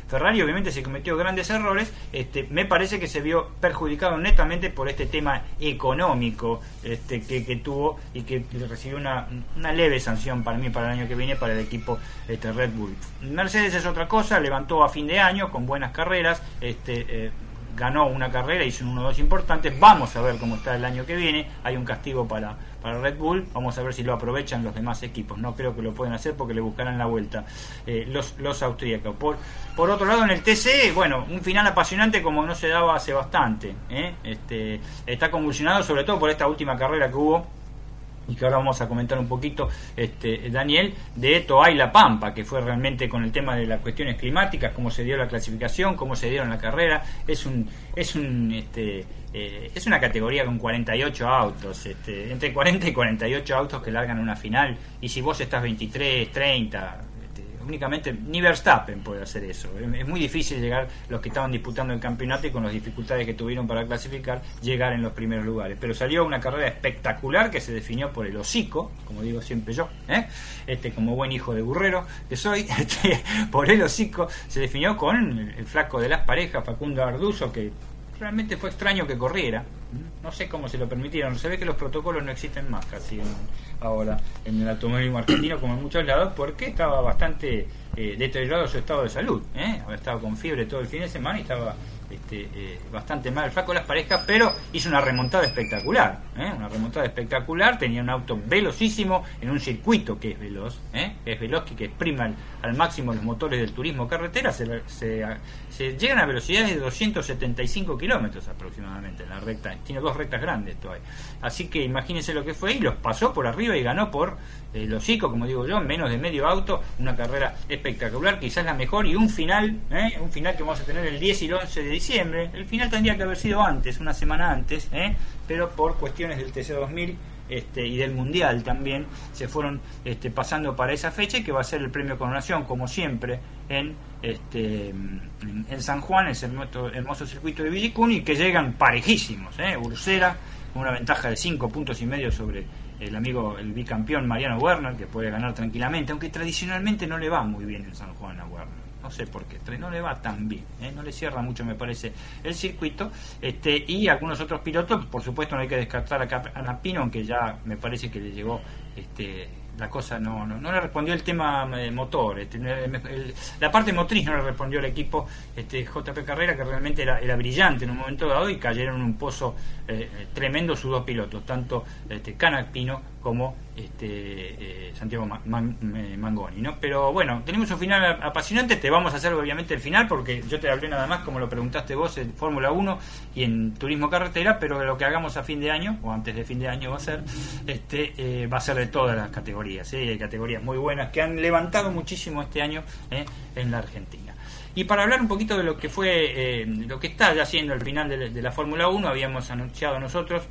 Speaker 4: Ferrari obviamente se cometió grandes errores, este, me parece que se vio perjudicado netamente por este tema económico este, que, tuvo y que recibió una, una leve sanción para mí para el año que viene para el equipo este, Red Bull. Mercedes es otra cosa, levantó a fin de año con buenas carreras, este, eh, ganó una carrera, hizo un 1-2 importante. Vamos a ver cómo está el año que viene. Hay un castigo para, para Red Bull. Vamos a ver si lo aprovechan los demás equipos. No creo que lo pueden hacer porque le buscarán la vuelta eh, los, los austríacos. Por, por otro lado, en el TC, bueno, un final apasionante como no se daba hace bastante. ¿eh? Este, está convulsionado sobre todo por esta última carrera que hubo y que ahora vamos a comentar un poquito, este, Daniel, de Toay La Pampa, que fue realmente con el tema de las cuestiones climáticas, cómo se dio la clasificación, cómo se dieron la carrera, es un, es un, este, eh, es una categoría con 48 autos, este, entre 40 y 48 autos que largan una final, y si vos estás 23, 30, este, únicamente ni Verstappen puede hacer eso. Es muy difícil llegar los que estaban disputando el campeonato y con las dificultades que tuvieron para clasificar, llegar en los primeros lugares. Pero salió una carrera espectacular que se definió por el hocico, como digo siempre yo, ¿eh? este como buen hijo de burrero que soy, este, por el hocico se definió con el, el flaco de las parejas, Facundo Arduzo, que realmente fue extraño que corriera. No sé cómo se lo permitieron. Se ve que los protocolos no existen más casi en- ahora en el automovilismo argentino como en muchos lados porque estaba bastante eh, deteriorado su estado de salud. ¿eh? Había estado con fiebre todo el fin de semana y estaba este, eh, bastante mal el flaco las parejas, pero hizo una remontada espectacular. ¿eh? Una remontada espectacular. Tenía un auto velocísimo en un circuito que es veloz, ¿eh? que es veloz y que exprime al, máximo los motores del turismo carretera. Se, se- llegan a velocidades de 275 kilómetros aproximadamente en la recta. Tiene dos rectas grandes todavía. Así que imagínense lo que fue y los pasó por arriba y ganó por el hocico, como digo yo, en menos de medio auto. Una carrera espectacular, quizás la mejor y un final, ¿eh? un final que vamos a tener el 10 y el 11 de diciembre. El final tendría que haber sido antes, una semana antes, ¿eh? pero por cuestiones del TC2000 este, y del Mundial también se fueron este, pasando para esa fecha que va a ser el premio Coronación, como siempre, en, este, en, San Juan, ese hermoso, hermoso circuito de Villicún, y que llegan parejísimos. ¿eh? Ursera con una ventaja de 5 puntos y medio sobre el amigo, el bicampeón Mariano Werner, que puede ganar tranquilamente, aunque tradicionalmente no le va muy bien en San Juan a Werner. No sé por qué, no le va tan bien, ¿eh? no le cierra mucho, me parece, el circuito. este Y algunos otros pilotos, por supuesto, no hay que descartar a Cap- a Lapino, aunque ya me parece que le llegó este la cosa no, no, no le respondió el tema eh, motor, este, el- la parte motriz no le respondió el equipo este, JP Carrera, que realmente era, era brillante en un momento dado y cayeron en un pozo eh, eh, tremendo sus dos pilotos, tanto este, Canapino como este, eh, Santiago eh, Mangoni. ¿no? Pero bueno, tenemos un final ap- apasionante, te vamos a hacer obviamente el final, porque yo te hablé nada más, como lo preguntaste vos, en Fórmula 1 y en Turismo Carretera, pero lo que hagamos a fin de año, o antes de fin de año va a ser, este, eh, va a ser de todas las categorías, ¿eh? hay categorías muy buenas que han levantado muchísimo este año en la Argentina. Y para hablar un poquito de lo que fue, lo que está ya siendo el final de, de la Fórmula 1, habíamos anunciado nosotros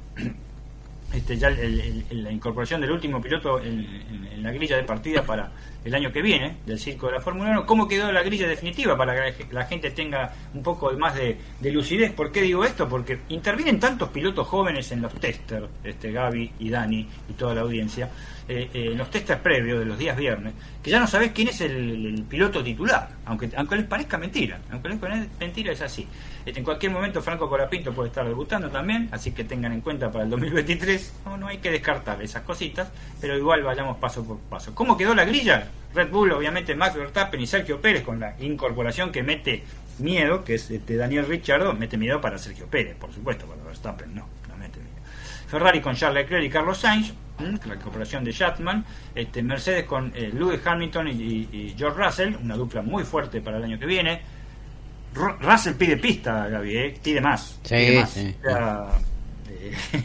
Speaker 4: este, ya el- la incorporación del último piloto en la grilla de partida para el año que viene del circo de la Fórmula 1. ¿Cómo quedó la grilla definitiva para que la gente tenga un poco más de, de lucidez? ¿Por qué digo esto? Porque intervienen tantos pilotos jóvenes en los testers, este, Gaby y Dani y toda la audiencia, eh, eh, en los testers previos de los días viernes, que ya no sabés quién es el, el piloto titular, aunque, aunque les parezca mentira, aunque les parezca mentira es así. Este, en cualquier momento Franco Colapinto puede estar debutando también, así que tengan en cuenta para el 2023, no, no hay que descartar esas cositas, pero igual vayamos paso por paso. ¿Cómo quedó la grilla? Red Bull, obviamente Max Verstappen y Sergio Pérez con la incorporación que mete miedo, que es este, Daniel Ricciardo, mete miedo para Sergio Pérez, por supuesto, para Verstappen no, no mete miedo. Ferrari con Charles Leclerc y Carlos Sainz, la incorporación de Shatman, este, Mercedes con eh, Lewis Hamilton y- y George Russell, una dupla muy fuerte para el año que viene. Ru- Russell pide pista, Gaby, ¿eh? pide más.
Speaker 1: Sí,
Speaker 4: pide más.
Speaker 1: sí.
Speaker 4: O sea,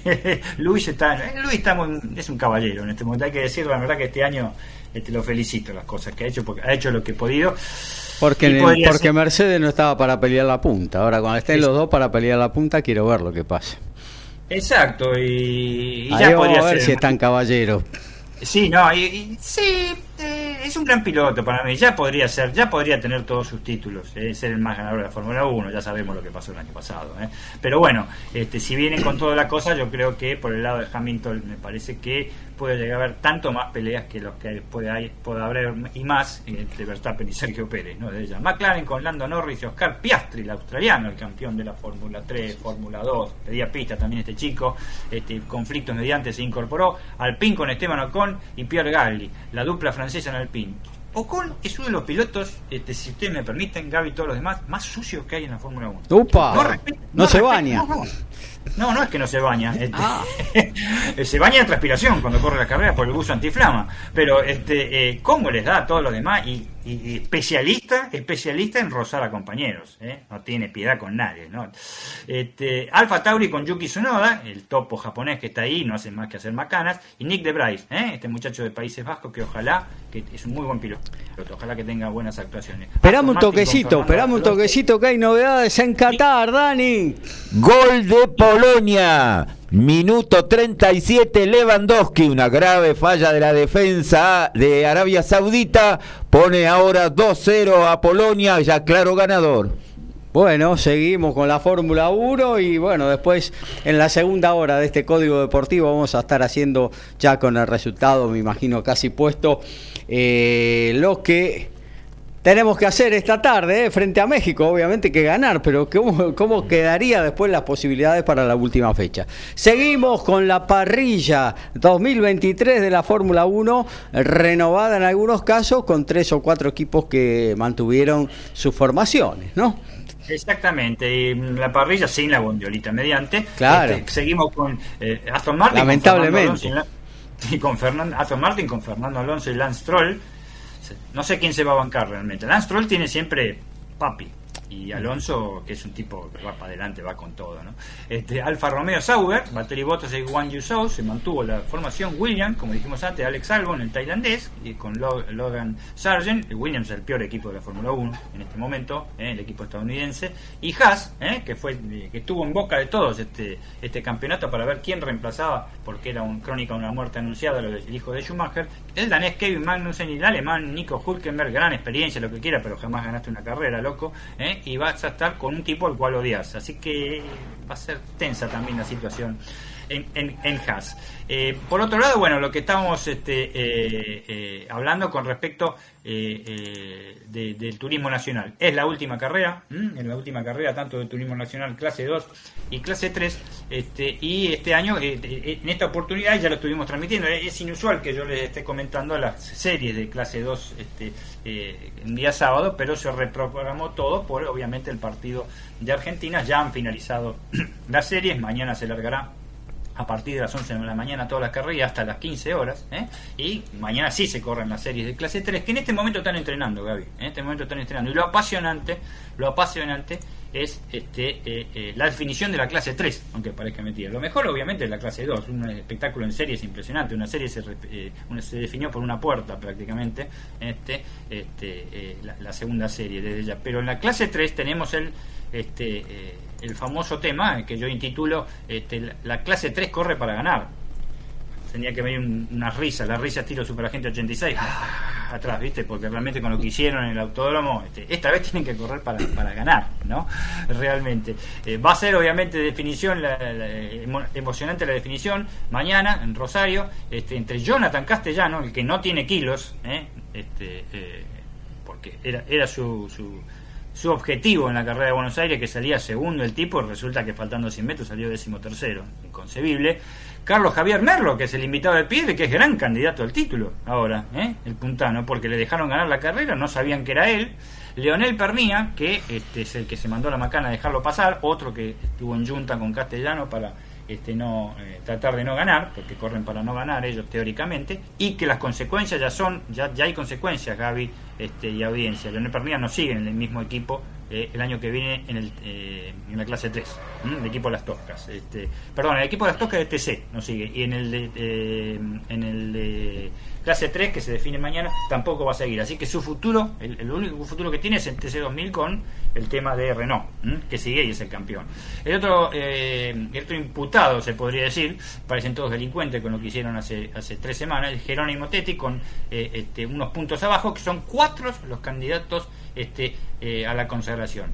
Speaker 4: eh, Luis está, Luis está muy- es un caballero en este momento, hay que decirlo, la verdad que este año este, lo felicito las cosas que ha hecho, porque ha hecho lo que ha podido.
Speaker 1: Porque, porque
Speaker 4: ser-
Speaker 1: Mercedes no estaba para pelear la punta. Ahora, cuando estén los dos para pelear la punta, quiero ver lo que pasa.
Speaker 4: Exacto, y, y
Speaker 1: Ahí
Speaker 4: ya
Speaker 1: vamos
Speaker 4: podría
Speaker 1: a ver
Speaker 4: ser.
Speaker 1: si es tan caballero.
Speaker 4: Sí, no, y, y- sí, es un gran piloto para mí. Ya podría ser, ya podría tener todos sus títulos, eh, ser el más ganador de la Fórmula 1. Ya sabemos lo que pasó el año pasado. eh. Pero bueno, este, si vienen con toda la cosa, yo creo que por el lado de Hamilton me parece que puede llegar a haber tanto más peleas que los que puede, hay- puede haber y más entre Verstappen y Sergio Pérez, ¿no? De ella. McLaren con Lando Norris y Oscar Piastri, el australiano, el campeón de la Fórmula 3, Fórmula 2. Pedía pista también este chico. Este, conflictos mediante se incorporó. Alpine con Esteban Ocon y Pierre Gasly, la dupla francesa en Alpine. Ocon es uno de los pilotos, este, si ustedes me permiten, Gaby y todos los demás, más sucios que hay en la Fórmula 1.
Speaker 1: ¡Upa! No, se baña.
Speaker 4: No, no. Es que no se baña. este,
Speaker 1: Ah.
Speaker 4: se baña de transpiración cuando corre la carrera por el buzo antiflama. Pero este, eh, ¿cómo les da a todos los demás? Y, y- y especialista, especialista en rozar a compañeros. ¿eh? No tiene piedad con nadie. ¿no? Este, Alfa Tauri con Yuki Tsunoda, el topo japonés que está ahí, no hace más que hacer macanas. Y Nick de Bryce, ¿eh? este muchacho de Países Bajos que ojalá, que es un muy buen piloto, ojalá que tenga buenas actuaciones.
Speaker 1: Esperamos un toquecito, esperamos un toquecito que hay novedades en Qatar, Dani.
Speaker 2: Gol de Polonia. Minuto 37, Lewandowski, una grave falla de la defensa de Arabia Saudita, pone ahora 2-0 a Polonia, ya claro ganador.
Speaker 1: Bueno, seguimos con la Fórmula 1 y bueno, después en la segunda hora de este código deportivo vamos a estar haciendo ya con el resultado, me imagino casi puesto, eh, lo que tenemos que hacer esta tarde eh, frente a México, obviamente que ganar, pero ¿cómo, ¿cómo quedaría después las posibilidades para la última fecha? Seguimos con la parrilla 2023 de la Fórmula 1, renovada en algunos casos con tres o cuatro equipos que mantuvieron sus formaciones, ¿no?
Speaker 4: Exactamente, y la parrilla sin la bondiolita mediante.
Speaker 1: Claro.
Speaker 4: Este, seguimos con eh, Aston Martin. con
Speaker 1: Lamentablemente.
Speaker 4: Fernando Alonso y con Fernando, Aston Martin con Fernando Alonso y Lance Stroll. No sé quién se va a bancar realmente. Lance Stroll tiene siempre papi. Y Alonso, que es un tipo que va para adelante, va con todo, ¿no? Este, Alfa Romeo Sauber, Valtteri Bottas y Juan Yusou, se mantuvo la formación Williams, como dijimos antes, Alex Albon, el tailandés, y con Lo- Logan Sargent, Williams el peor equipo de la Fórmula 1 en este momento, ¿eh? el equipo estadounidense, y Haas, ¿eh? que fue que estuvo en boca de todos este, este campeonato para ver quién reemplazaba, porque era un crónica de una muerte anunciada, lo del hijo de Schumacher, el danés Kevin Magnussen y el alemán Nico Hulkenberg, gran experiencia, lo que quiera, pero jamás ganaste una carrera, loco, ¿eh? Y vas a estar con un tipo al cual odias. Así que va a ser tensa también la situación en, en, en Haas. Eh, por otro lado, bueno, lo que estábamos este, eh, eh, hablando con respecto de- del turismo nacional. Es la última carrera, ¿m? es la última carrera tanto del turismo nacional clase 2 y clase 3. Este, y este año, en esta oportunidad, ya lo estuvimos transmitiendo. Es inusual que yo les esté comentando las series de clase 2 este, en día sábado, pero se reprogramó todo por obviamente el partido de Argentina. Ya han finalizado las series, mañana se largará a partir de las 11 de la mañana todas las carreras hasta las 15 horas ¿eh? y mañana sí se corren las series de clase 3 que en este momento están entrenando Gaby en este momento están entrenando y lo apasionante lo apasionante es este, eh, eh, la definición de la clase 3, aunque parezca mentira. Lo mejor obviamente es la clase 2, un espectáculo en serie es impresionante, una serie se, eh, se definió por una puerta prácticamente, este, este, la, segunda serie desde ella. Pero en la clase 3 tenemos el, este, el famoso tema que yo intitulo este, La clase 3 corre para ganar tenía que venir una risa, la risa estilo Superagente 86 atrás, ¿viste? Porque realmente con lo que hicieron en el autódromo, este, esta vez tienen que correr para, para ganar, ¿no? Realmente. Eh, va a ser obviamente definición, la, emocionante la definición, mañana en Rosario, este, entre Jonathan Castellano, el que no tiene kilos, ¿eh? este, eh, porque era, era su, su su objetivo en la carrera de Buenos Aires, que salía segundo el tipo, resulta que faltando 100 metros salió décimo tercero, inconcebible. Carlos Javier Merlo, que es el invitado de piedra, que es gran candidato al título ahora, ¿eh? el puntano, porque le dejaron ganar la carrera, no sabían que era él. Leonel Pernía, que este es el que se mandó la macana a dejarlo pasar, otro que estuvo en junta con Castellano para este, no eh, tratar de no ganar, porque corren para no ganar ellos teóricamente, y que las consecuencias ya son, ya, ya hay consecuencias, Gaby este, y audiencia. Leonel Pernía no sigue en el mismo equipo eh, el año que viene en, el, eh, en la clase 3, el equipo de las Toscas. Este, perdón, el equipo de las Toscas de TC no sigue, y en el de, eh, en el de clase 3, que se define mañana, tampoco va a seguir. Así que su futuro, el, único futuro que tiene es en TC2000 con el tema de Renault, que sigue y es el campeón. El otro, el otro imputado, se podría decir, parecen todos delincuentes con lo que hicieron hace, hace tres semanas, es Jerónimo Tetti con este, unos puntos abajo, que son cuatro los candidatos este, eh, a la consagración.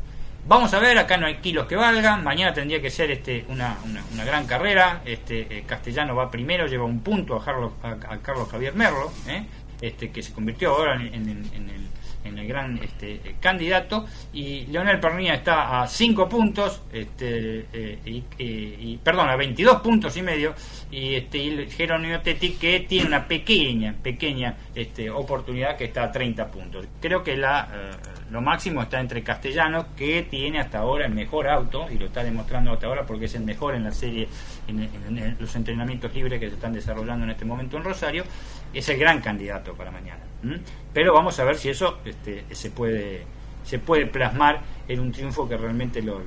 Speaker 4: Vamos a ver, acá no hay kilos que valgan, mañana tendría que ser este, una, una, gran carrera, este, eh, Castellano va primero, lleva un punto a, Carlos, a, Carlos Javier Merlo, eh, este, que se convirtió ahora en, el, en el gran este, candidato. Y Leonel Pernilla está a 5 puntos este, y, perdón a 22 puntos y medio. Y, este, y Jerónimo Tetti que tiene una pequeña pequeña este, oportunidad que está a 30 puntos. Creo que la lo máximo está entre Castellanos, que tiene hasta ahora el mejor auto, y lo está demostrando hasta ahora porque es el mejor en la serie, en, los entrenamientos libres que se están desarrollando en este momento en Rosario, es el gran candidato para mañana. Pero vamos a ver si eso este, se puede se puede plasmar en un triunfo que realmente lo,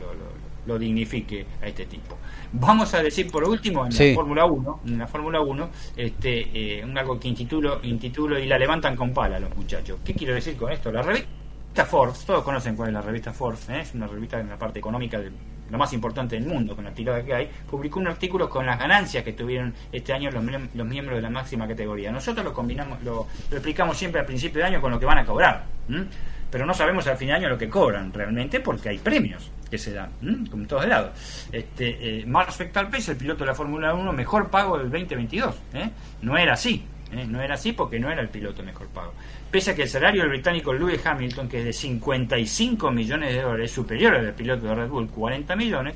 Speaker 4: lo, dignifique a este tipo. Vamos a decir por último en la Fórmula 1, en la Fórmula 1, este, eh, un algo que intitulo, intitulo y la levantan con pala los muchachos. ¿Qué quiero decir con esto? La revista Forbes, todos conocen cuál es la revista Forbes, ¿eh? es una revista en la parte económica de lo más importante del mundo, con la tirada que hay, publicó un artículo con las ganancias que tuvieron este año los, miembros de la máxima categoría. Nosotros lo combinamos, lo, explicamos siempre al principio de año con lo que van a cobrar, pero no sabemos al fin de año lo que cobran realmente porque hay premios que se dan, como en todos lados. Este, eh, Max es el piloto de la Fórmula 1 mejor pago del 2022, ¿eh? no era así. ¿Eh? no era así porque no era el piloto mejor pago. Pese a que el salario del británico Lewis Hamilton, que es de 55 millones de dólares, superior al del piloto de Red Bull, 40 millones,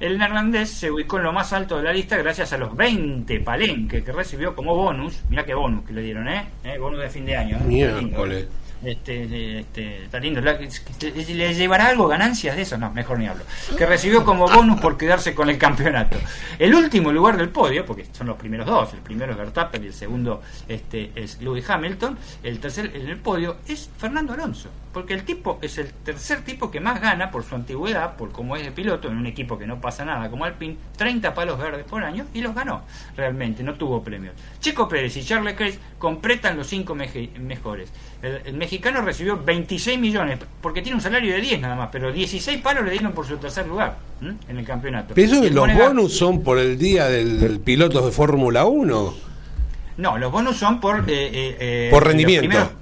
Speaker 4: el neerlandés se ubicó en lo más alto de la lista gracias a los 20 palenques que recibió como bonus. Mira qué bonus que le dieron, ¿eh? ¿Eh? Bonus de fin de año. ¿eh? Este, este, está lindo. ¿Le llevará algo ganancias de eso? No, mejor ni hablo. Que recibió como bonus por quedarse con el campeonato. El último lugar del podio, porque son los primeros dos, el primero es Verstappen y el segundo este, es Lewis Hamilton, el tercer en el podio es Fernando Alonso. Porque el tipo es el tercer tipo que más gana por su antigüedad, por cómo es de piloto, en un equipo que no pasa nada como Alpine, 30 palos verdes por año y los ganó. Realmente, no tuvo premios. Checo Pérez y Charles Leclerc completan los cinco mejores. El, mexicano recibió 26 millones, porque tiene un salario de 10 nada más, pero 16 palos le dieron por su tercer lugar en el campeonato.
Speaker 8: ¿Pero los bonus son por el día del, piloto de Fórmula 1?
Speaker 4: No, los bonus son por... Eh, eh,
Speaker 8: eh, por rendimiento.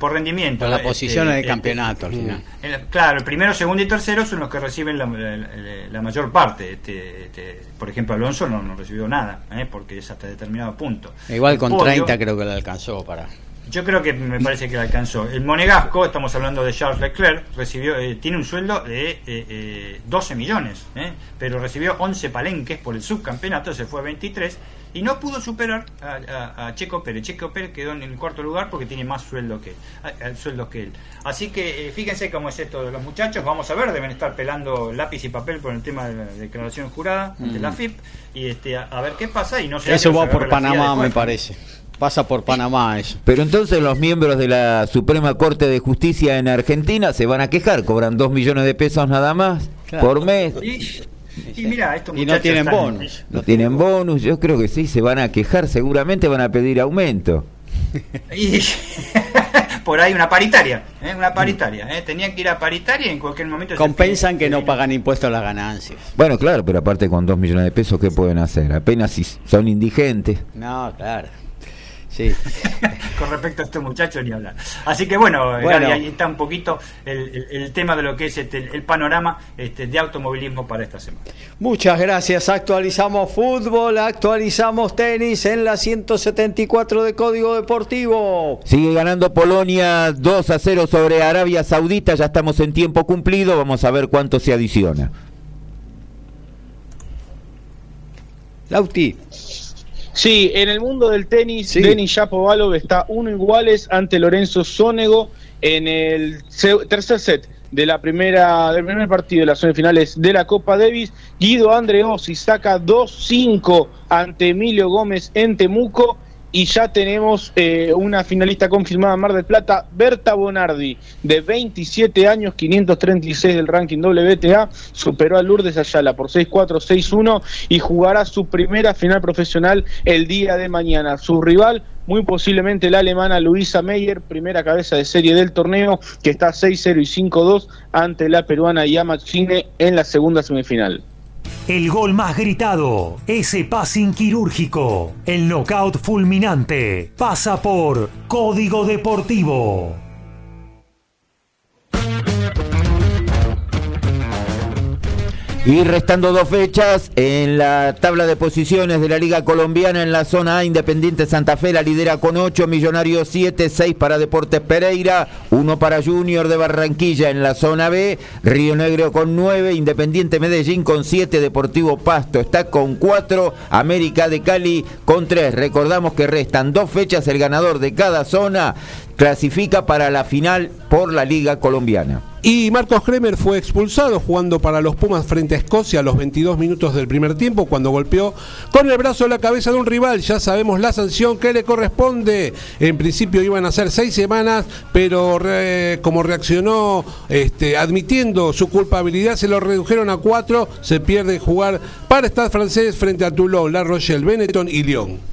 Speaker 4: por rendimiento.
Speaker 1: Por la posición en el campeonato al final.
Speaker 4: claro, el primero, segundo y tercero son los que reciben la, mayor parte. Este, este, por ejemplo, Alonso no, no recibió nada, porque es hasta determinado punto.
Speaker 1: Igual con 30 creo que le alcanzó para...
Speaker 4: Yo creo que me parece que le alcanzó. El Monegasco, estamos hablando de Charles Leclerc, recibió eh, tiene un sueldo de 12 eh, eh, millones, pero recibió 11 palenques por el subcampeonato, se fue a 23 y no pudo superar a, Checo Pérez. Checo Pérez quedó en el cuarto lugar porque tiene más sueldo que, sueldo que él. Así que fíjense cómo es esto de los muchachos. Vamos a ver, deben estar pelando lápiz y papel por el tema de la declaración jurada de la mm. FIP y este a, ver qué pasa. y no
Speaker 1: Eso va por Panamá, me parece. Pasa por Panamá eso.
Speaker 2: Pero entonces los miembros de la Suprema Corte de Justicia en Argentina se van a quejar, cobran dos millones de pesos nada más
Speaker 1: Claro.
Speaker 2: por mes.
Speaker 4: Y, y mira, estos
Speaker 1: Y no tienen
Speaker 4: están-
Speaker 1: bonus.
Speaker 2: No tienen bonus, yo creo que sí, se van a quejar, seguramente van a pedir aumento.
Speaker 4: Y por ahí una paritaria, ¿eh? una paritaria. ¿eh? Tenían que ir a paritaria y en cualquier momento.
Speaker 1: Compensan
Speaker 4: pide-
Speaker 1: que no pagan impuestos a las ganancias.
Speaker 2: Bueno, claro, pero aparte con dos millones de pesos, ¿qué pueden hacer? Apenas si son indigentes.
Speaker 1: No, claro. Sí.
Speaker 4: Con respecto a estos muchachos, ni hablar. Así que bueno,
Speaker 1: Bueno.
Speaker 4: Gaby, ahí está un poquito el, el- el tema de lo que es este, el panorama este, de automovilismo para esta semana.
Speaker 1: Muchas gracias. Actualizamos fútbol, actualizamos tenis en la 174 de Código Deportivo.
Speaker 2: Sigue ganando Polonia 2 a 0 sobre Arabia Saudita, ya estamos en tiempo cumplido, vamos a ver cuánto se adiciona.
Speaker 1: Lauti.
Speaker 3: Sí, en el mundo del tenis,
Speaker 1: Sí.
Speaker 3: Denis Shapovalov está uno iguales ante Lorenzo Sonego en el tercer set de la primera del primer partido de las semifinales de la Copa Davis. Guido Andreossi saca 2-5 ante Emilio Gómez en Temuco. Y ya tenemos eh, una finalista confirmada Mar del Plata, Berta Bonardi, de 27 años, 536 del ranking WTA, superó a Lourdes Ayala por 6-4, 6-1 y jugará su primera final profesional el día de mañana. Su rival, muy posiblemente la alemana Luisa Meyer, primera cabeza de serie del torneo, que está 6-0 y 5-2 ante la peruana Yamachine en la segunda semifinal.
Speaker 5: El gol más gritado, ese passing quirúrgico, el knockout fulminante, pasa por Código Deportivo.
Speaker 2: Y restando dos fechas, en la tabla de posiciones de la Liga Colombiana en la zona A, Independiente Santa Fe la lidera con 8, Millonarios 7, 6 para Deportes Pereira, 1 para Junior de Barranquilla en la zona B, Río Negro con 9, Independiente Medellín con 7, Deportivo Pasto está con 4, América de Cali con 3. Recordamos que restan dos fechas, el ganador de cada zona clasifica para la final por la Liga Colombiana.
Speaker 8: Y Marcos Kremer fue expulsado jugando para los Pumas frente a Escocia a los 22 minutos del primer tiempo cuando golpeó con el brazo la cabeza de un rival. Ya sabemos la sanción que le corresponde. En principio iban a ser seis semanas, pero como reaccionó este, admitiendo su culpabilidad, se lo redujeron a cuatro. Se pierde jugar para Stade francés frente a Toulon, La Rochelle, Benetton y Lyon.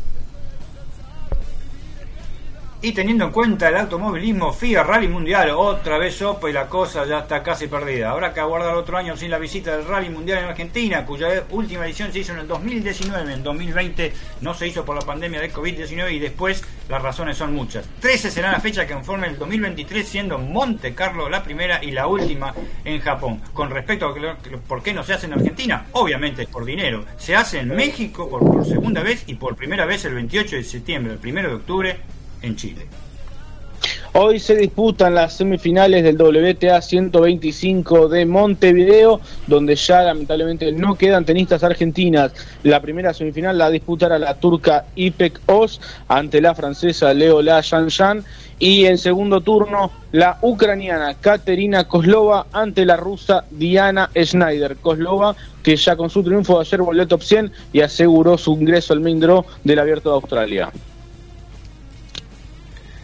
Speaker 4: Y teniendo en cuenta el automovilismo, FIA Rally Mundial, otra vez sopa y la cosa ya está casi perdida. Habrá que aguardar otro año sin la visita del Rally Mundial en Argentina, cuya última edición se hizo en el 2019. En 2020 no se hizo por la pandemia de COVID-19 y después las razones son muchas. 13 será la fecha que conforme el 2023, siendo Monte Carlo la primera y la última en Japón. Con respecto a por qué no se hace en Argentina, obviamente es por dinero. Se hace en México por, por segunda vez y por primera vez el 28 de septiembre, el 1 de octubre en Chile.
Speaker 3: Hoy se disputan las semifinales del WTA 125 de Montevideo, donde ya lamentablemente no quedan tenistas argentinas. La primera semifinal la disputará la turca Ipek Oz ante la francesa Leola Yanshan. Y el segundo turno, la ucraniana Katerina Kozlova ante la rusa Diana Schneider. Kozlova, que ya con su triunfo ayer volvió top 100 y aseguró su ingreso al main draw del Abierto de Australia.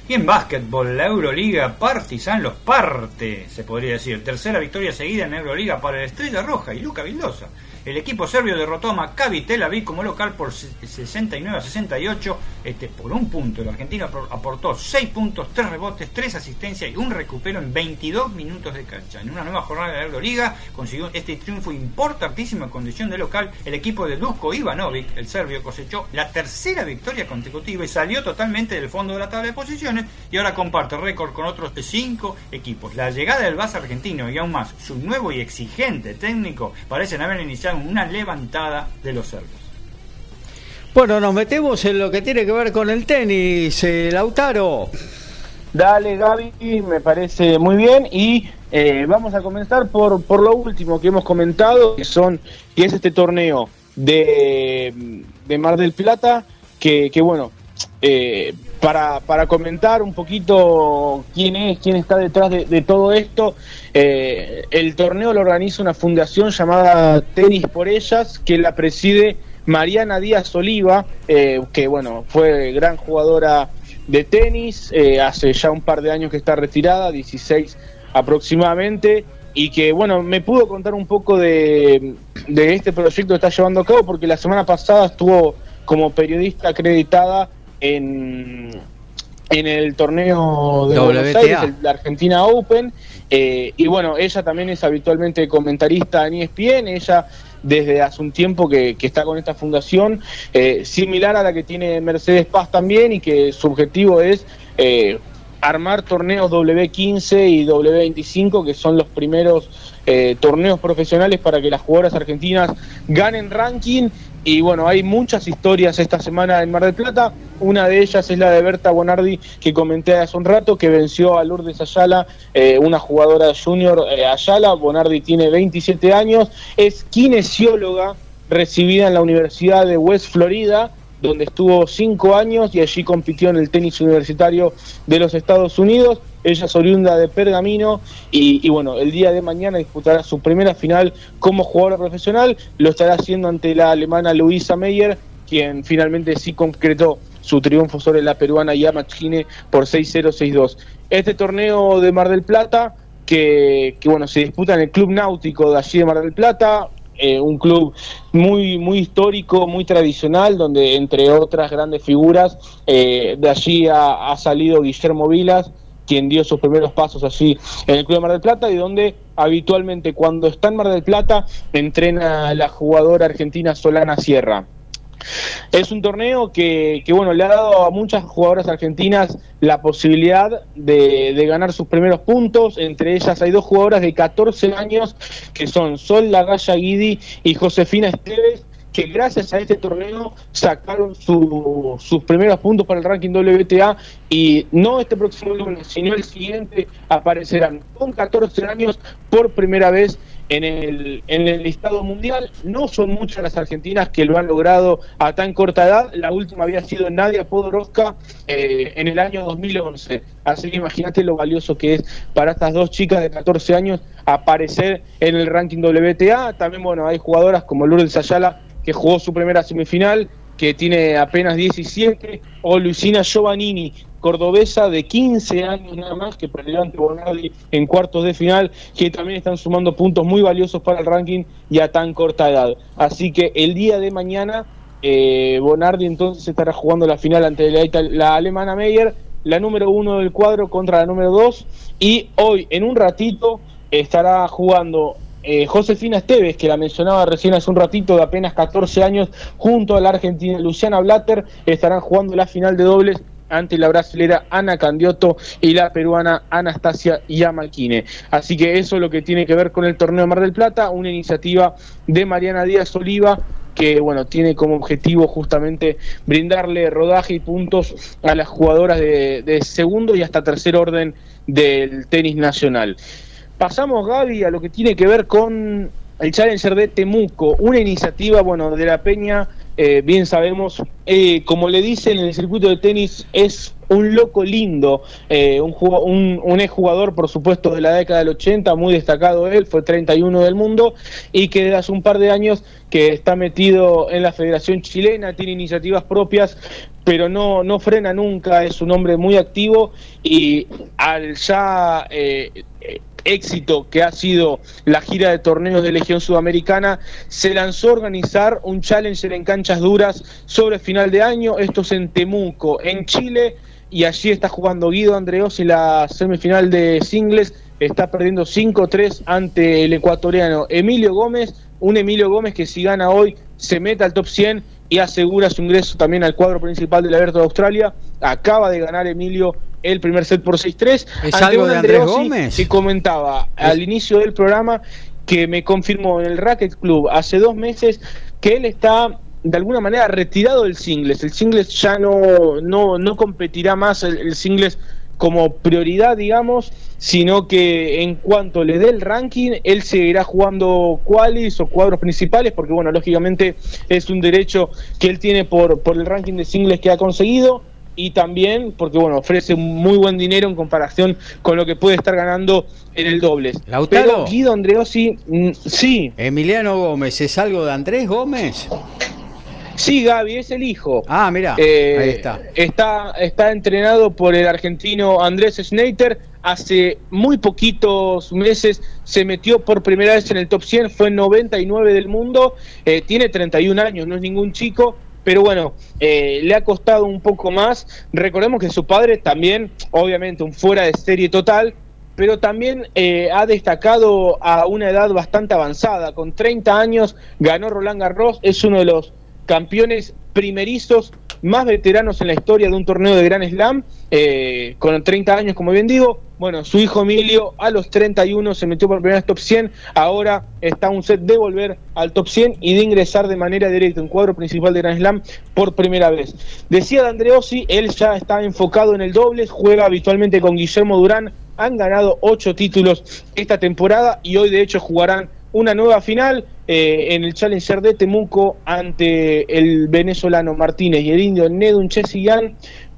Speaker 4: Y en básquetbol, la Euroliga Partizan los parte, se podría decir. Tercera victoria seguida en Euroliga para el Estrella Roja y Luca Vildosa. El equipo serbio derrotó a Maccabi Tel Aviv como local por 69 a 68 este, por un punto. El argentino apor- aportó 6 puntos, 3 rebotes, 3 asistencias y un recupero en 22 minutos de cancha. En una nueva jornada de la Euroliga consiguió este triunfo importantísimo en condición de local. El equipo de Dusko Ivanovic, el serbio, cosechó la tercera victoria consecutiva y salió totalmente del fondo de la tabla de posiciones y ahora comparte récord con otros 5 equipos. La llegada del base argentino y aún más su nuevo y exigente técnico parecen haber iniciado una levantada de los serbios.
Speaker 1: Bueno, nos metemos en lo que tiene que ver con el tenis, eh, Lautaro.
Speaker 3: Dale, Gaby, me parece muy bien. Y eh, vamos a comenzar por, por lo último que hemos comentado, que son que es este torneo de, de Mar del Plata, que, que bueno, eh, para, para comentar un poquito quién es, quién está detrás de, todo esto, eh, el torneo lo organiza una fundación llamada Tenis por Ellas, que la preside Mariana Díaz Oliva, eh, que bueno, fue gran jugadora de tenis, eh, hace ya un par de años que está retirada, 16 aproximadamente, y que bueno, me pudo contar un poco de, de este proyecto que está llevando a cabo, porque la semana pasada estuvo como periodista acreditada en, en el torneo de Buenos. Aires, el- la Argentina Open, eh, y bueno, ella también es habitualmente comentarista en ESPN, ella desde hace un tiempo que, que está con esta fundación, eh, similar a la que tiene Mercedes Paz también, y que su objetivo es eh, armar torneos W15 y W25, que son los primeros eh, torneos profesionales para que las jugadoras argentinas ganen ranking. Y bueno, hay muchas historias esta semana en Mar del Plata. Una de ellas es la de Berta Bonardi, que comenté hace un rato, que venció a Lourdes Ayala, eh, una jugadora junior eh, Ayala. Bonardi tiene 27 años, es kinesióloga recibida en la Universidad de West Florida, donde estuvo cinco años y allí compitió en el tenis universitario de los Estados Unidos. Ella es oriunda de Pergamino y, bueno, el día de mañana disputará su primera final como jugadora profesional. Lo estará haciendo ante la alemana Luisa Meyer, quien finalmente sí concretó su triunfo sobre la peruana Yama Chine por 6-0, 6-2. Este torneo de Mar del Plata, que, que bueno, se disputa en el Club Náutico de allí de Mar del Plata, eh, un club muy muy histórico, muy tradicional, donde entre otras grandes figuras, eh, de allí ha, ha salido Guillermo Vilas, quien dio sus primeros pasos allí en el Club de Mar del Plata y donde habitualmente cuando está en Mar del Plata entrena la jugadora argentina Solana Sierra. Es un torneo que, bueno, le ha dado a muchas jugadoras argentinas la posibilidad de, de, ganar sus primeros puntos. Entre ellas hay dos jugadoras de 14 años que son Sol Lagalla Guidi y Josefina Esteves que gracias a este torneo sacaron su, sus primeros puntos para el ranking WTA y no este próximo lunes, sino el siguiente aparecerán con 14 años por primera vez en el, en el listado mundial. No son muchas las argentinas que lo han logrado a tan corta edad. La última había sido Nadia Podoroska eh, en el año 2011. Así que imagínate lo valioso que es para estas dos chicas de 14 años aparecer en el ranking WTA. También, bueno, hay jugadoras como Lourdes Ayala que jugó su primera semifinal, que tiene apenas 17, o Luisina Giovannini, cordobesa de 15 años nada más, que perdió ante Bonardi en cuartos de final, que también están sumando puntos muy valiosos para el ranking y a tan corta edad. Así que el día de mañana, eh, Bonardi entonces estará jugando la final ante la, la alemana Meyer, la número uno del cuadro contra la número dos, y hoy en un ratito estará jugando eh, Josefina Esteves, que la mencionaba recién hace un ratito, de apenas 14 años, junto a la argentina Luciana Blatter, estarán jugando la final de dobles ante la brasilera Ana Candiotto y la peruana Anastasia Yamalquine. Así que eso es lo que tiene que ver con el torneo Mar del Plata, una iniciativa de Mariana Díaz Oliva que bueno tiene como objetivo justamente brindarle rodaje y puntos a las jugadoras de segundo y hasta tercer orden del tenis nacional. Pasamos, Gaby, a lo que tiene que ver con el Challenger de Temuco, una iniciativa, bueno, de la Peña, eh, bien sabemos, eh, como le dicen en el circuito de tenis, es un loco lindo, eh, un, un, un exjugador, por supuesto, de la década del 80, muy destacado él, fue 31 del mundo, y que desde hace un par de años que está metido en la Federación Chilena, tiene iniciativas propias, pero no, no frena nunca, es un hombre muy activo y al ya eh, éxito que ha sido la gira de torneos de Legión Sudamericana, se lanzó a organizar un challenger en canchas duras sobre final de año, esto es en Temuco, en Chile, y allí está jugando Guido Andreos en la semifinal de singles, está perdiendo 5-3 ante el ecuatoriano Emilio Gómez, un Emilio Gómez que si gana hoy se mete al top 100 y asegura su ingreso también al cuadro principal del Abierto de Australia. Acaba de ganar Emilio el primer set por 6-3.
Speaker 1: ¿Es algo de Andrés Gómez?
Speaker 3: Que comentaba
Speaker 1: ¿Es?
Speaker 3: al inicio del programa que me confirmó en el Racket Club hace dos meses que él está de alguna manera retirado del singles. El singles ya no, no, no competirá más el, el singles como prioridad, digamos, sino que en cuanto le dé el ranking, él seguirá jugando qualis o cuadros principales, porque bueno, lógicamente es un derecho que él tiene por, por el ranking de singles que ha conseguido, y también porque bueno, ofrece muy buen dinero en comparación con lo que puede estar ganando en el dobles.
Speaker 1: Lautaro.
Speaker 3: Pero Guido Andreossi, mm, sí.
Speaker 1: Emiliano Gómez, ¿es algo de Andrés Gómez?
Speaker 3: Sí, Gaby, es el hijo.
Speaker 1: Ah, mira,
Speaker 3: Eh,
Speaker 1: ahí está.
Speaker 3: está. Está entrenado por el argentino Andrés Schneider. Hace muy poquitos meses se metió por primera vez en el top 100, fue 99 del mundo, eh, tiene 31 años, no es ningún chico, pero bueno, eh, le ha costado un poco más. Recordemos que su padre también, obviamente, un fuera de serie total, pero también eh, ha destacado a una edad bastante avanzada. Con 30 años ganó Roland Garros, es uno de los campeones primerizos más veteranos en la historia de un torneo de Gran Slam, eh, con 30 años, como bien digo. Bueno, su hijo Emilio a los 31 se metió por primera vez top 100, ahora está un set de volver al top 100 y de ingresar de manera directa en cuadro principal de Grand Slam por primera vez. Decía de Andreossi, él ya está enfocado en el dobles, juega habitualmente con Guillermo Durán, han ganado ocho títulos esta temporada y hoy de hecho jugarán una nueva final eh, en el Challenger de Temuco ante el venezolano Martínez y el indio Nedun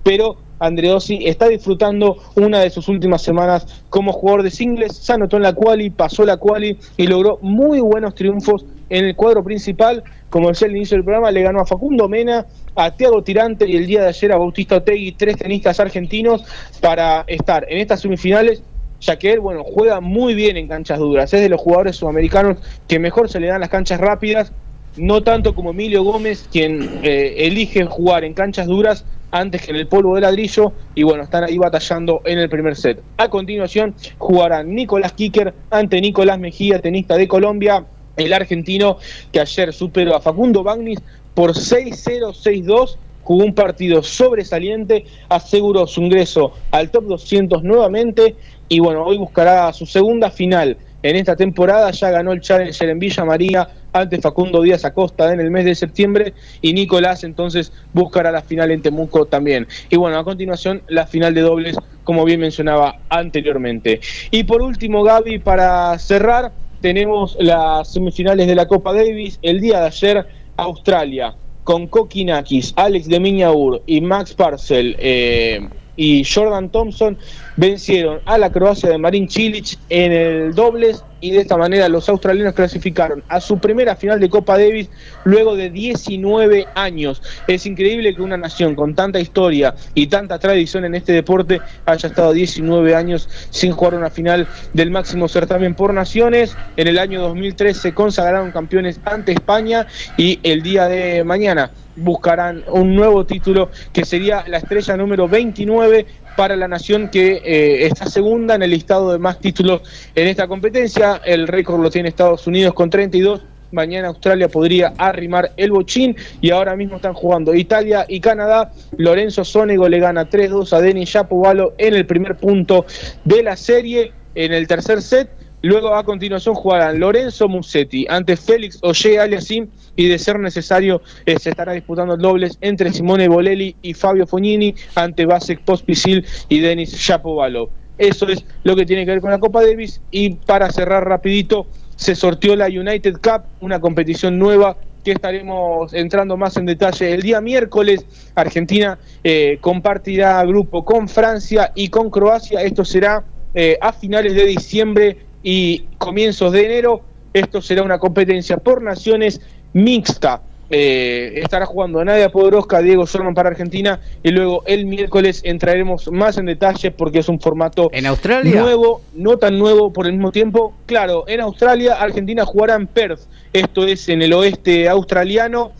Speaker 3: pero Andreossi está disfrutando una de sus últimas semanas como jugador de singles, se anotó en la quali, pasó la quali y logró muy buenos triunfos en el cuadro principal, como decía al inicio del programa, le ganó a Facundo Mena, a Tiago Tirante y el día de ayer a Bautista Otegui, tres tenistas argentinos, para estar en estas semifinales ya que él, bueno, juega muy bien en canchas duras, es de los jugadores sudamericanos que mejor se le dan las canchas rápidas, no tanto como Emilio Gómez, quien eh, elige jugar en canchas duras antes que en el polvo de ladrillo, y bueno, están ahí batallando en el primer set. A continuación jugarán Nicolás Kicker ante Nicolás Mejía, tenista de Colombia, el argentino que ayer superó a Facundo Bagnis por 6-0, 6-2 jugó un partido sobresaliente, aseguró su ingreso al top 200 nuevamente y bueno, hoy buscará su segunda final en esta temporada, ya ganó el Challenger en Villa María ante Facundo Díaz Acosta en el mes de septiembre y Nicolás entonces buscará la final en Temuco también. Y bueno, a continuación la final de dobles, como bien mencionaba anteriormente. Y por último, Gaby, para cerrar, tenemos las semifinales de la Copa Davis. El día de ayer, Australia con Kokinakis, Alex de Miñaur y Max Parcel eh, y Jordan Thompson vencieron a la Croacia de Marin Cilic en el dobles y de esta manera los australianos clasificaron a su primera final de Copa Davis luego de 19 años. Es increíble que una nación con tanta historia y tanta tradición en este deporte haya estado 19 años sin jugar una final del máximo certamen por naciones. En el año 2003 se consagraron campeones ante España y el día de mañana buscarán un nuevo título que sería la estrella número 29 para la nación que eh, está segunda en el listado de más títulos en esta competencia. El récord lo tiene Estados Unidos con 32. Mañana Australia podría arrimar el bochín y ahora mismo están jugando Italia y Canadá. Lorenzo Sonego le gana 3-2 a Denis Shapovalo en el primer punto de la serie. En el tercer set Luego a continuación jugarán Lorenzo Musetti ante Félix Oye Aliasim y de ser necesario eh, se estará disputando dobles entre Simone Bolelli y Fabio Fognini ante Vasek Pospisil y Denis Shapovalov. Eso es lo que tiene que ver con la Copa Davis y para cerrar rapidito se sortió la United Cup, una competición nueva que estaremos entrando más en detalle el día miércoles. Argentina eh, compartirá grupo con Francia y con Croacia. Esto será eh, a finales de diciembre y comienzos de enero. Esto será una competencia por naciones mixta. Eh, estará jugando Nadia Podoroska, Diego Sorman para Argentina y luego el miércoles entraremos más en detalle porque es un formato
Speaker 1: ¿En Australia?
Speaker 3: nuevo, no tan nuevo por el mismo tiempo. Claro, en Australia, Argentina jugará en Perth, esto es en el oeste australiano.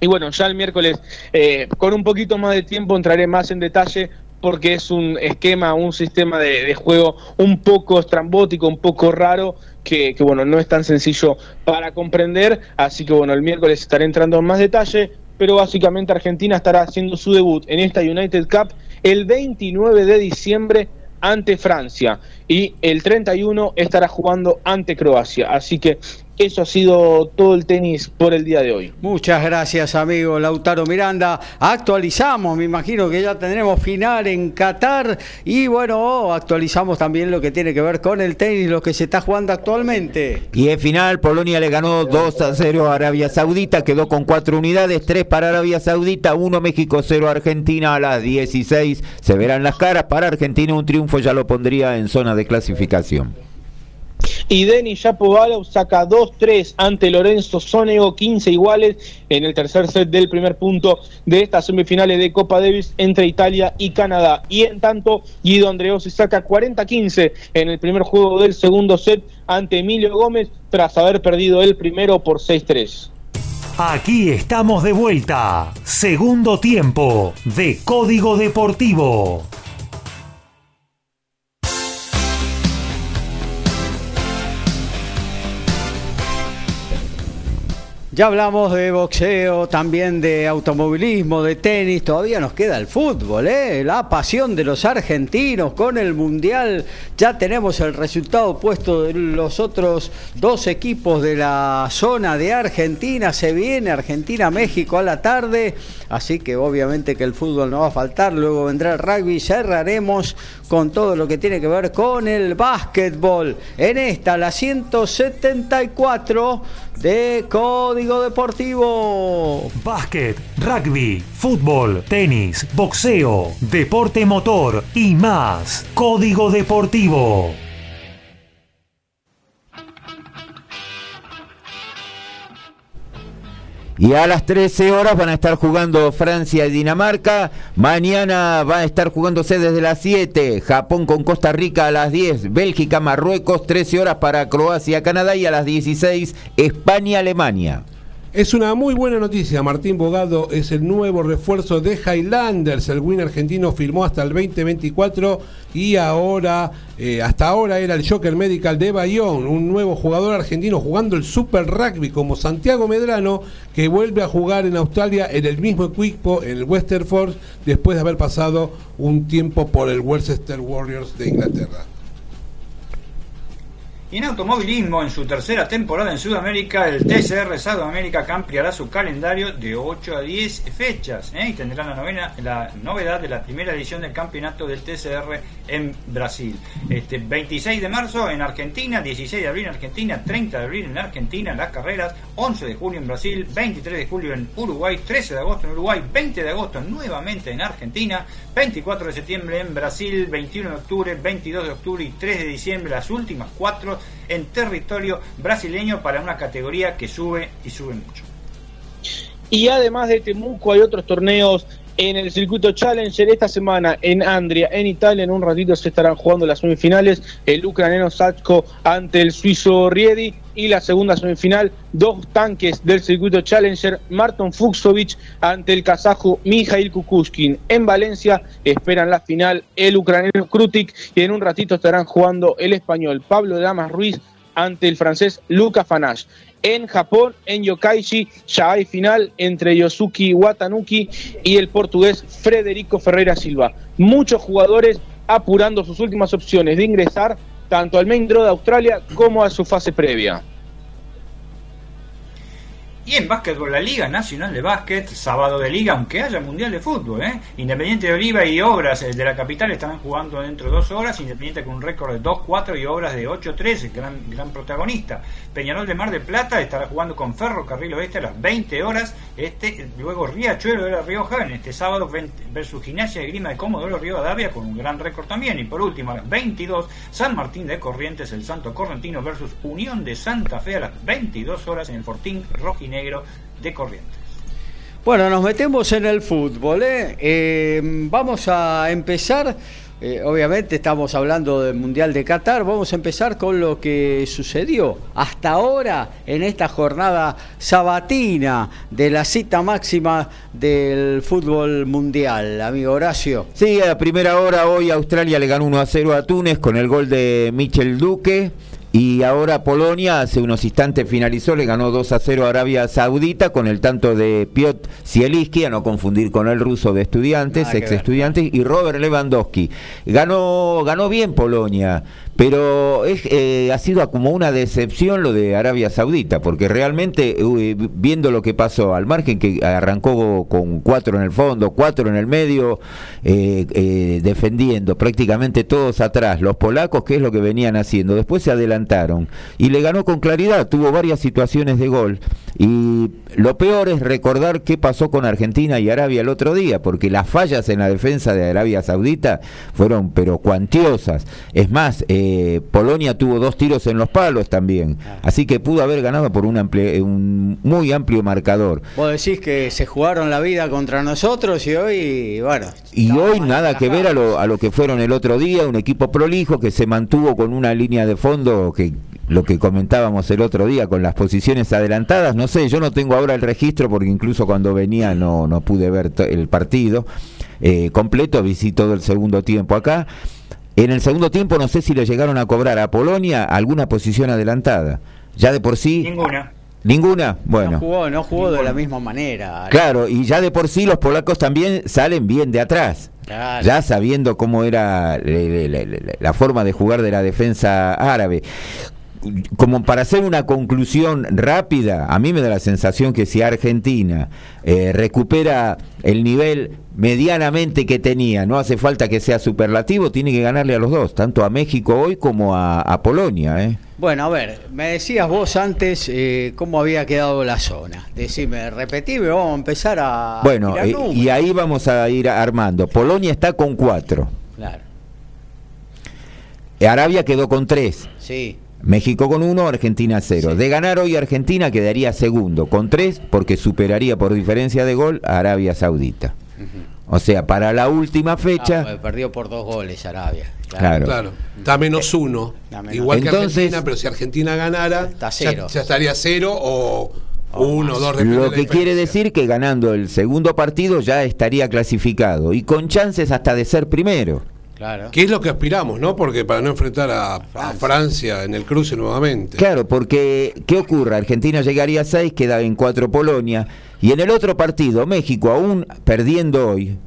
Speaker 3: Y bueno, ya el miércoles, eh, con un poquito más de tiempo, entraré más en detalle porque es un esquema, un sistema de, juego un poco estrambótico, un poco raro, que, que, bueno, no es tan sencillo para comprender. Así que bueno, el miércoles estaré entrando en más detalle, pero básicamente Argentina estará haciendo su debut en esta United Cup el 29 de diciembre ante Francia y el 31 estará jugando ante Croacia. Así que eso ha sido todo el tenis por el día de hoy.
Speaker 1: Muchas gracias, amigo Lautaro Miranda. Actualizamos, me imagino que ya tendremos final en Qatar y bueno, actualizamos también lo que tiene que ver con el tenis, lo que se está jugando actualmente.
Speaker 2: Y en final, Polonia le ganó 2 a 0 a Arabia Saudita, quedó con 4 unidades, 3 para Arabia Saudita, 1 México, 0 Argentina a las 16. Se verán las caras para Argentina, un triunfo ya lo pondría en zona de clasificación.
Speaker 3: Y Denis Shapovalov saca 2-3 ante Lorenzo Sonego, 15 iguales en el tercer set del primer punto de estas semifinales de Copa Davis entre Italia y Canadá. Y en tanto, Guido Andreossi saca 40-15 en el primer juego del segundo set ante Emilio Gómez tras haber perdido el primero por 6-3.
Speaker 5: Aquí estamos de vuelta. Segundo tiempo de Código Deportivo.
Speaker 1: Ya hablamos de boxeo, también de automovilismo, de tenis, todavía nos queda el fútbol, ¿eh? la pasión de los argentinos con el Mundial. Ya tenemos el resultado puesto de los otros dos equipos de la zona de Argentina. Se viene Argentina-México a la tarde, así que obviamente que el fútbol no va a faltar. Luego vendrá el rugby, cerraremos con todo lo que tiene que ver con el básquetbol. En esta, la 174 de Código Deportivo.
Speaker 5: Básquet, rugby, fútbol, tenis, boxeo, deporte motor y más. Código Deportivo.
Speaker 2: Y a las 13 horas van a estar jugando Francia y Dinamarca. Mañana va a estar jugándose desde las 7. Japón con Costa Rica a las 10. Bélgica, Marruecos, 13 horas para Croacia, Canadá. Y a las 16, España, Alemania.
Speaker 8: Es una muy buena noticia. Martín Bogado es el nuevo refuerzo de Highlanders. El win argentino firmó hasta el 2024 y ahora, eh, hasta ahora era el Joker Medical de Bayón, un nuevo jugador argentino jugando el Super Rugby como Santiago Medrano, que vuelve a jugar en Australia en el mismo equipo, en el Western Force, después de haber pasado un tiempo por el Worcester Warriors de Inglaterra.
Speaker 4: Y en automovilismo, en su tercera temporada en Sudamérica, el TCR Sudamérica ampliará su calendario de 8 a 10 fechas ¿eh? y tendrá la, novena, la novedad de la primera edición del campeonato del TCR en Brasil. Este 26 de marzo en Argentina, 16 de abril en Argentina, 30 de abril en Argentina en las carreras, 11 de julio en Brasil, 23 de julio en Uruguay, 13 de agosto en Uruguay, 20 de agosto nuevamente en Argentina, 24 de septiembre en Brasil, 21 de octubre, 22 de octubre y 3 de diciembre, las últimas cuatro en territorio brasileño para una categoría que sube y sube mucho.
Speaker 3: Y además de Temuco hay otros torneos en el circuito Challenger esta semana en Andria, en Italia. En un ratito se estarán jugando las semifinales. El ucraniano Sachko ante el suizo Riedi. Y la segunda semifinal, dos tanques del circuito Challenger. Marton Fuxovic ante el kazajo Mijail Kukushkin. En Valencia esperan la final el ucraniano Krutik. Y en un ratito estarán jugando el español Pablo Damas Ruiz ante el francés Luca Fanash en Japón, en Yokkaichi, ya hay final entre Yosuki Watanuki y el portugués Frederico Ferreira Silva. Muchos jugadores apurando sus últimas opciones de ingresar tanto al main draw de Australia como a su fase previa.
Speaker 4: Y en básquetbol, la Liga Nacional de Básquet, sábado de liga, aunque haya Mundial de Fútbol. ¿eh? Independiente de Oliva y Obras eh, de la capital estarán jugando dentro de dos horas. Independiente con un récord de 2-4 y Obras de 8-3, gran, gran protagonista. Peñarol de Mar de Plata estará jugando con Ferro Carril Oeste a las 20 horas. Este, luego Riachuelo de la Rioja en este sábado versus Gimnasia de Grima de Comodoro Davia con un gran récord también. Y por último, a las 22, San Martín de Corrientes, el Santo Correntino versus Unión de Santa Fe a las 22 horas en el Fortín Rojinegro negro de Corrientes.
Speaker 1: Bueno, nos metemos en el fútbol. ¿eh? Eh, vamos a empezar, eh, obviamente estamos hablando del Mundial de Qatar, vamos a empezar con lo que sucedió hasta ahora en esta jornada sabatina de la cita máxima del fútbol mundial, amigo Horacio.
Speaker 2: Sí, a primera hora hoy Australia le ganó 1 a 0 a Túnez con el gol de Michel Duque. Y ahora Polonia hace unos instantes finalizó, le ganó 2 a 0 a Arabia Saudita con el tanto de Piotr Zielinski, a no confundir con el ruso de estudiantes, ex estudiantes, y Robert Lewandowski. Ganó, ganó bien Polonia, pero es, eh, ha sido como una decepción lo de Arabia Saudita, porque realmente, viendo lo que pasó, al margen que arrancó con cuatro en el fondo, cuatro en el medio, eh, eh, defendiendo prácticamente todos atrás, los polacos, que es lo que venían haciendo, después se adelantaron y le ganó con claridad, tuvo varias situaciones de gol. Y lo peor es recordar qué pasó con Argentina y Arabia el otro día, porque las fallas en la defensa de Arabia Saudita fueron pero cuantiosas. Es más, eh, eh, Polonia tuvo dos tiros en los palos también.
Speaker 1: Ah.
Speaker 2: Así que pudo haber ganado por un, amplio, un muy amplio marcador.
Speaker 1: Vos decís que se jugaron la vida contra nosotros y hoy, bueno.
Speaker 2: Y hoy nada que ver a lo, a lo que fueron el otro día, un equipo prolijo que se mantuvo con una línea de fondo que lo que comentábamos el otro día con las posiciones adelantadas, no sé, yo no tengo ahora el registro porque incluso cuando venía no, no pude ver el partido eh, completo, vi todo el segundo tiempo acá. En el segundo tiempo no sé si le llegaron a cobrar a Polonia alguna posición adelantada. Ya de por sí...
Speaker 4: Ninguna.
Speaker 2: ¿Ninguna? Bueno.
Speaker 1: No jugó, no jugó de la misma manera.
Speaker 2: Claro, y ya de por sí los polacos también salen bien de atrás.
Speaker 1: Claro.
Speaker 2: Ya sabiendo cómo era eh, la, la- la- la forma de jugar de la defensa árabe. Como para hacer una conclusión rápida, a mí me da la sensación que si Argentina eh, recupera el nivel medianamente que tenía, no hace falta que sea superlativo, tiene que ganarle a los dos, tanto a México hoy como a, a Polonia. ¿eh?
Speaker 1: Bueno, a ver, me decías vos antes eh, cómo había quedado la zona. Decime, repetime, vamos a empezar a.
Speaker 2: Bueno, eh, y ahí vamos a ir armando. Polonia está con cuatro.
Speaker 1: Claro,
Speaker 2: Arabia quedó con tres.
Speaker 1: sí.
Speaker 2: México con uno, Argentina cero. De ganar hoy Argentina quedaría segundo con tres porque superaría por diferencia de gol a Arabia Saudita. O sea, para la última
Speaker 1: Ah,
Speaker 2: fecha,
Speaker 1: perdió por dos goles Arabia.
Speaker 2: Claro.
Speaker 8: Claro, está menos uno.
Speaker 1: Está menos.
Speaker 8: Igual que Argentina, pero si Argentina ganara,
Speaker 1: Está
Speaker 8: ya-
Speaker 1: cero.
Speaker 8: Ya, estaría cero o uno o dos.
Speaker 2: lo
Speaker 8: de
Speaker 2: que quiere decir que ganando el segundo partido ya estaría clasificado y con chances hasta de ser primero.
Speaker 1: Claro.
Speaker 8: ¿Qué es lo que aspiramos, no? Porque para no enfrentar a, a Francia en el cruce nuevamente.
Speaker 2: Claro, porque ¿qué ocurre? Argentina llegaría a 6, queda en 4 Polonia. Y en el otro partido, México, aún perdiendo hoy,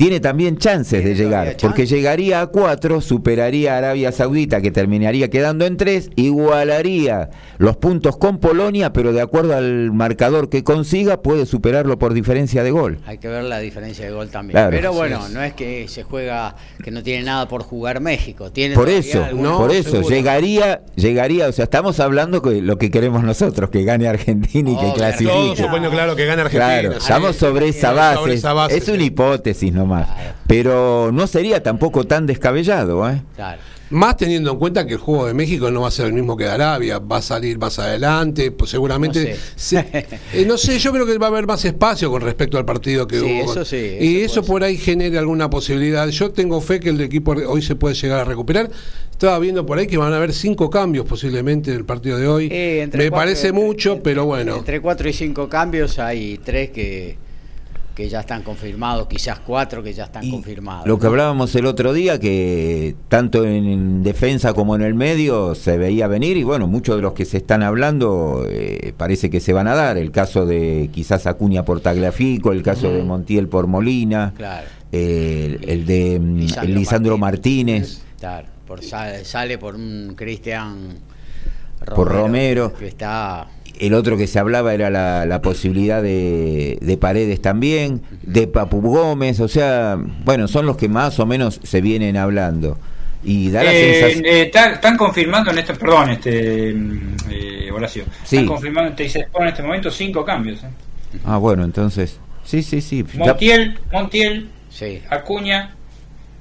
Speaker 2: tiene también chances de llegar. Porque llegaría a 4, superaría a Arabia Saudita, que terminaría quedando en 3, igualaría los puntos con Polonia, pero de acuerdo al marcador que consiga, puede superarlo por diferencia de gol.
Speaker 1: Hay que ver la diferencia de gol también.
Speaker 2: Claro.
Speaker 1: Pero bueno, no es que se juega, que no tiene nada por jugar México. Tiene
Speaker 2: Por eso,
Speaker 8: no,
Speaker 2: por eso,
Speaker 8: seguro.
Speaker 2: llegaría, llegaría, o sea, estamos hablando que lo que queremos nosotros, que gane Argentina y que
Speaker 1: Obvio,
Speaker 2: clasifique.
Speaker 8: Todos suponiendo, claro, que gana Argentina.
Speaker 2: Claro, estamos sobre esa base.
Speaker 8: sobre esa base,
Speaker 2: es una hipótesis nomás.
Speaker 1: Claro.
Speaker 2: Pero no sería tampoco tan descabellado, ¿eh?
Speaker 1: Claro.
Speaker 8: Más teniendo en cuenta que el juego de México no va a ser el mismo que de Arabia, va a salir más adelante, pues seguramente.
Speaker 1: No
Speaker 8: se- eh, no sé, yo creo que va a haber más espacio con respecto al partido que
Speaker 1: Sí,
Speaker 8: hubo.
Speaker 1: eso sí,
Speaker 8: y
Speaker 1: eso
Speaker 8: por ahí genere alguna posibilidad. Yo tengo fe que el equipo hoy se puede llegar a recuperar. Estaba viendo por ahí que van a haber cinco cambios posiblemente en el partido de hoy.
Speaker 1: Eh,
Speaker 8: Me
Speaker 1: cuatro-
Speaker 8: parece
Speaker 1: entre-
Speaker 8: mucho,
Speaker 1: entre-
Speaker 8: pero bueno.
Speaker 1: Entre cuatro y cinco cambios hay tres que, que ya están confirmados, quizás cuatro que ya están
Speaker 2: Y
Speaker 1: confirmados.
Speaker 2: Lo que
Speaker 1: ¿no?
Speaker 2: hablábamos el otro día, que tanto en defensa como en el medio se veía venir, y bueno, muchos de los que se están hablando eh, parece que se van a dar. El caso de quizás Acuña por Tagliafico, el caso de Montiel por Molina,
Speaker 1: Claro.
Speaker 2: eh, el, el de mm,
Speaker 1: Lisandro
Speaker 2: el Lisandro
Speaker 1: Martínez.
Speaker 2: Martínez.
Speaker 1: Claro, por, sale, sale por un Cristian
Speaker 2: Por Romero.
Speaker 1: Que está.
Speaker 2: El otro que se hablaba era la, la posibilidad de, de Paredes también, de Papu Gómez, o sea, bueno, son los que más o menos se vienen hablando. Y da la
Speaker 4: Eh,
Speaker 2: sensación...
Speaker 4: eh, están, están confirmando en este, perdón, este, mm, eh, Horacio,
Speaker 2: Sí.
Speaker 4: están confirmando te dice, en este momento cinco cambios. eh.
Speaker 2: Ah, bueno, entonces... Sí, sí, sí.
Speaker 4: Montiel, Montiel,
Speaker 1: Sí.
Speaker 4: Acuña,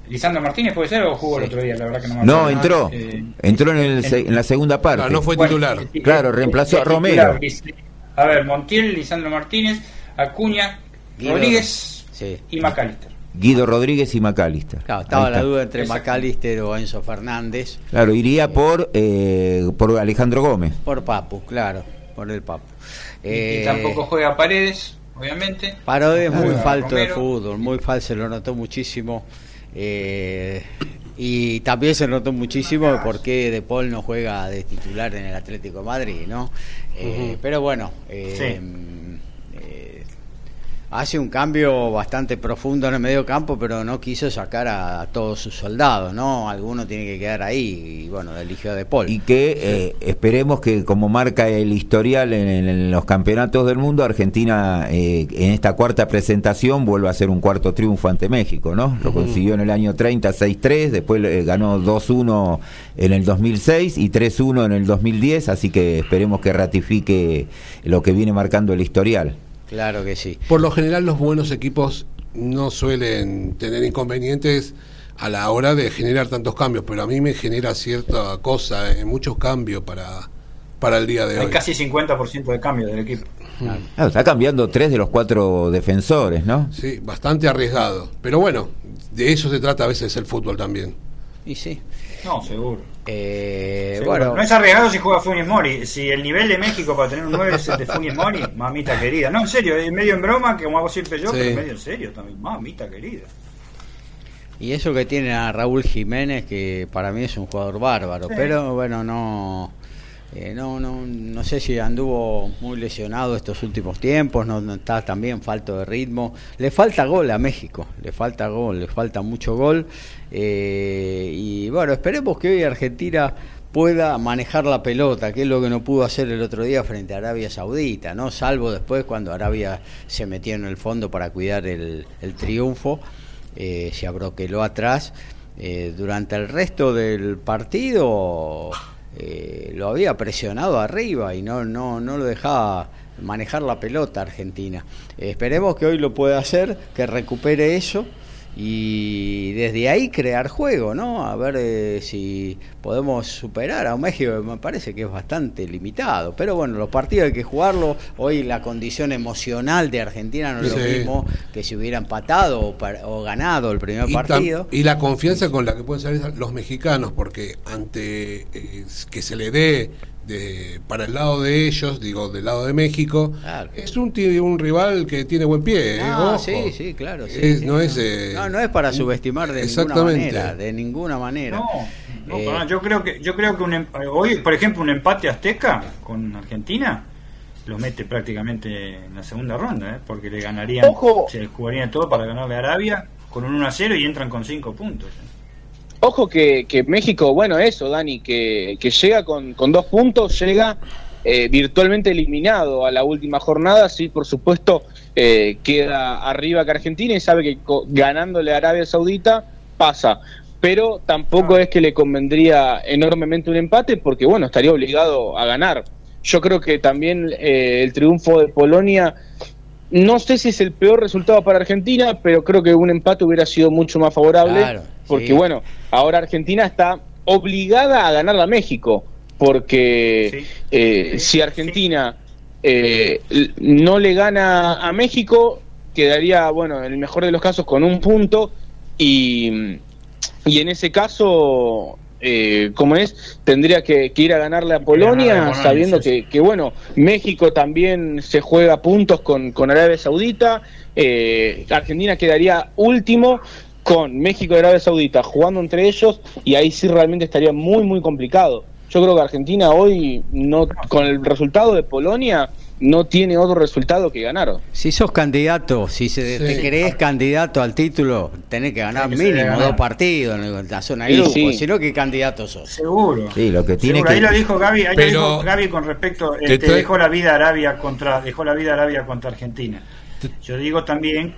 Speaker 4: Lisandro Martínez puede ser o jugó el otro día, la verdad que no me
Speaker 2: No,
Speaker 4: acuerdo.
Speaker 2: entró.
Speaker 4: Eh,
Speaker 2: Entró en, el se- en la segunda parte.
Speaker 8: Claro, no fue
Speaker 4: bueno,
Speaker 8: titular.
Speaker 4: eh,
Speaker 2: Claro,
Speaker 4: eh,
Speaker 2: reemplazó
Speaker 4: eh,
Speaker 2: a Romero.
Speaker 4: A ver, Montiel, Lisandro Martínez, Acuña,
Speaker 1: Guido.
Speaker 4: Rodríguez
Speaker 1: Sí.
Speaker 4: y Macalister.
Speaker 2: Guido Rodríguez y Macalister.
Speaker 1: Claro, estaba la duda entre
Speaker 4: Exacto.
Speaker 1: McAllister o Enzo Fernández.
Speaker 2: Claro, iría por, eh, por Alejandro Gómez.
Speaker 1: Por Papu, claro, por el Papu. Eh,
Speaker 4: y tampoco juega Paredes, obviamente.
Speaker 1: Paredes muy falto de
Speaker 4: Romero.
Speaker 1: fútbol, muy falso, se lo notó muchísimo. Eh, y también se notó muchísimo por qué De Paul no juega de titular en el Atlético de Madrid, ¿no? Eh, Pero bueno, eh, eh, hace un cambio bastante profundo en el medio campo, pero no quiso sacar a, todos sus soldados, ¿no? Alguno tiene que quedar ahí y bueno, eligió a De Paul.
Speaker 2: Y que eh, esperemos que, como marca el historial en, en los campeonatos del mundo, Argentina eh, en esta cuarta presentación vuelva a hacer un cuarto triunfo ante México, ¿no? Lo consiguió en el año 30, 6-3, después eh, ganó 2-1 en el 2006 y 3-1 en el 2010, así que esperemos que ratifique lo que viene marcando el historial.
Speaker 1: Claro que sí.
Speaker 8: Por lo general los buenos equipos no suelen tener inconvenientes a la hora de generar tantos cambios, pero a mí me genera cierta cosa, eh, muchos cambios para, para el día de
Speaker 4: Hay
Speaker 8: hoy.
Speaker 4: casi 50% de cambio del equipo.
Speaker 2: Ah, está cambiando tres de los cuatro defensores, ¿no?
Speaker 8: Sí, bastante arriesgado. Pero bueno, de eso se trata a veces el fútbol también.
Speaker 1: Y sí.
Speaker 4: No, seguro.
Speaker 1: Eh, bueno,
Speaker 4: No es arriesgado si juega Funes Mori. Si el nivel de México para tener un 9 es el de Funes Mori, mamita querida. No, en serio, es medio en broma, que como hago siempre yo,
Speaker 8: Sí.
Speaker 4: pero medio en serio también. Mamita querida.
Speaker 1: y eso que tiene a Raúl Jiménez, que para mí es un jugador bárbaro,
Speaker 4: Sí.
Speaker 1: pero bueno, no, eh, no, no, no sé si anduvo muy lesionado estos últimos tiempos, no, está también falto de ritmo. Le falta gol a México, le falta gol, le falta mucho gol. eh, y bueno, esperemos que hoy Argentina pueda manejar la pelota, que es lo que no pudo hacer el otro día frente a Arabia Saudita, ¿no? Salvo después cuando Arabia se metió en el fondo para cuidar el, el triunfo, eh, se abroqueló atrás. Eh, durante el resto del partido eh, lo había presionado arriba y no, no, no lo dejaba manejar la pelota Argentina. Esperemos que hoy lo pueda hacer, que recupere eso y desde ahí crear juego, ¿no? A ver eh, si podemos superar a un México que me parece que es bastante limitado. Pero bueno, los partidos hay que jugarlo. Hoy la condición emocional de Argentina no es lo mismo que si hubiera empatado o, ganado el primer
Speaker 8: Y,
Speaker 1: partido.
Speaker 8: y la confianza con la que pueden salir los mexicanos, porque ante eh, que se le dé de, para el lado de ellos, digo, del lado de México,
Speaker 1: Claro.
Speaker 8: es un, un rival que tiene buen pie. ¿eh?
Speaker 1: Ah,
Speaker 8: Ojo.
Speaker 1: sí, sí, claro. sí,
Speaker 8: Es-
Speaker 1: sí,
Speaker 8: no es, eh,
Speaker 1: no, no es para subestimar de ninguna
Speaker 8: exactamente.
Speaker 1: manera, de ninguna manera.
Speaker 4: No, no,
Speaker 1: Eh,
Speaker 4: yo creo que yo creo que un em- hoy, por ejemplo, un empate azteca con Argentina lo mete prácticamente en la segunda ronda, ¿eh? porque le ganarían,
Speaker 3: Ojo.
Speaker 4: se jugarían todo para ganarle a Arabia con un 1 a 0 y entran con 5 puntos.
Speaker 3: Ojo que, que México, bueno, eso, Dani, que, que llega con, con dos puntos, llega eh, virtualmente eliminado a la última jornada, sí, por supuesto, eh, queda arriba que Argentina y sabe que co- ganándole a Arabia Saudita pasa. Pero tampoco es que le convendría enormemente un empate, porque bueno, estaría obligado a ganar. Yo creo que también eh, el triunfo de Polonia no sé si es el peor resultado para Argentina, pero creo que un empate hubiera sido mucho más favorable.
Speaker 1: Claro,
Speaker 3: porque
Speaker 1: sí.
Speaker 3: bueno, ahora Argentina está obligada a ganar a México. Porque
Speaker 4: Sí.
Speaker 3: eh, si Argentina eh, no le gana a México, quedaría, bueno, en el mejor de los casos con un punto. Y, y en ese caso, eh, como es, tendría que, que ir a ganarle a Polonia,
Speaker 4: ganarle a Polonia,
Speaker 3: sabiendo
Speaker 4: sí, sí.
Speaker 3: que, que, bueno, México también se juega puntos con, con Arabia Saudita, eh, Argentina quedaría último con México y Arabia Saudita jugando entre ellos y ahí sí realmente estaría muy muy complicado. Yo creo que Argentina hoy no con el resultado de Polonia no tiene otro resultado que ganar.
Speaker 1: Si sos candidato, si se, te
Speaker 8: Sí.
Speaker 1: crees candidato al título, tenés que ganar
Speaker 4: que
Speaker 1: mínimo
Speaker 4: ganar.
Speaker 1: dos partidos en la zona de
Speaker 3: Y
Speaker 1: grupo,
Speaker 3: sí.
Speaker 1: si no, ¿qué candidato sos?
Speaker 4: Seguro.
Speaker 2: Sí, lo que tiene
Speaker 4: Seguro.
Speaker 2: que-
Speaker 4: Ahí lo dijo Gaby, ahí
Speaker 8: Pero-
Speaker 4: lo dijo Gaby con respecto,
Speaker 8: Te
Speaker 4: este,
Speaker 8: trae-
Speaker 4: dejó la vida Arabia contra, dejó la vida Arabia contra Argentina. Yo digo también,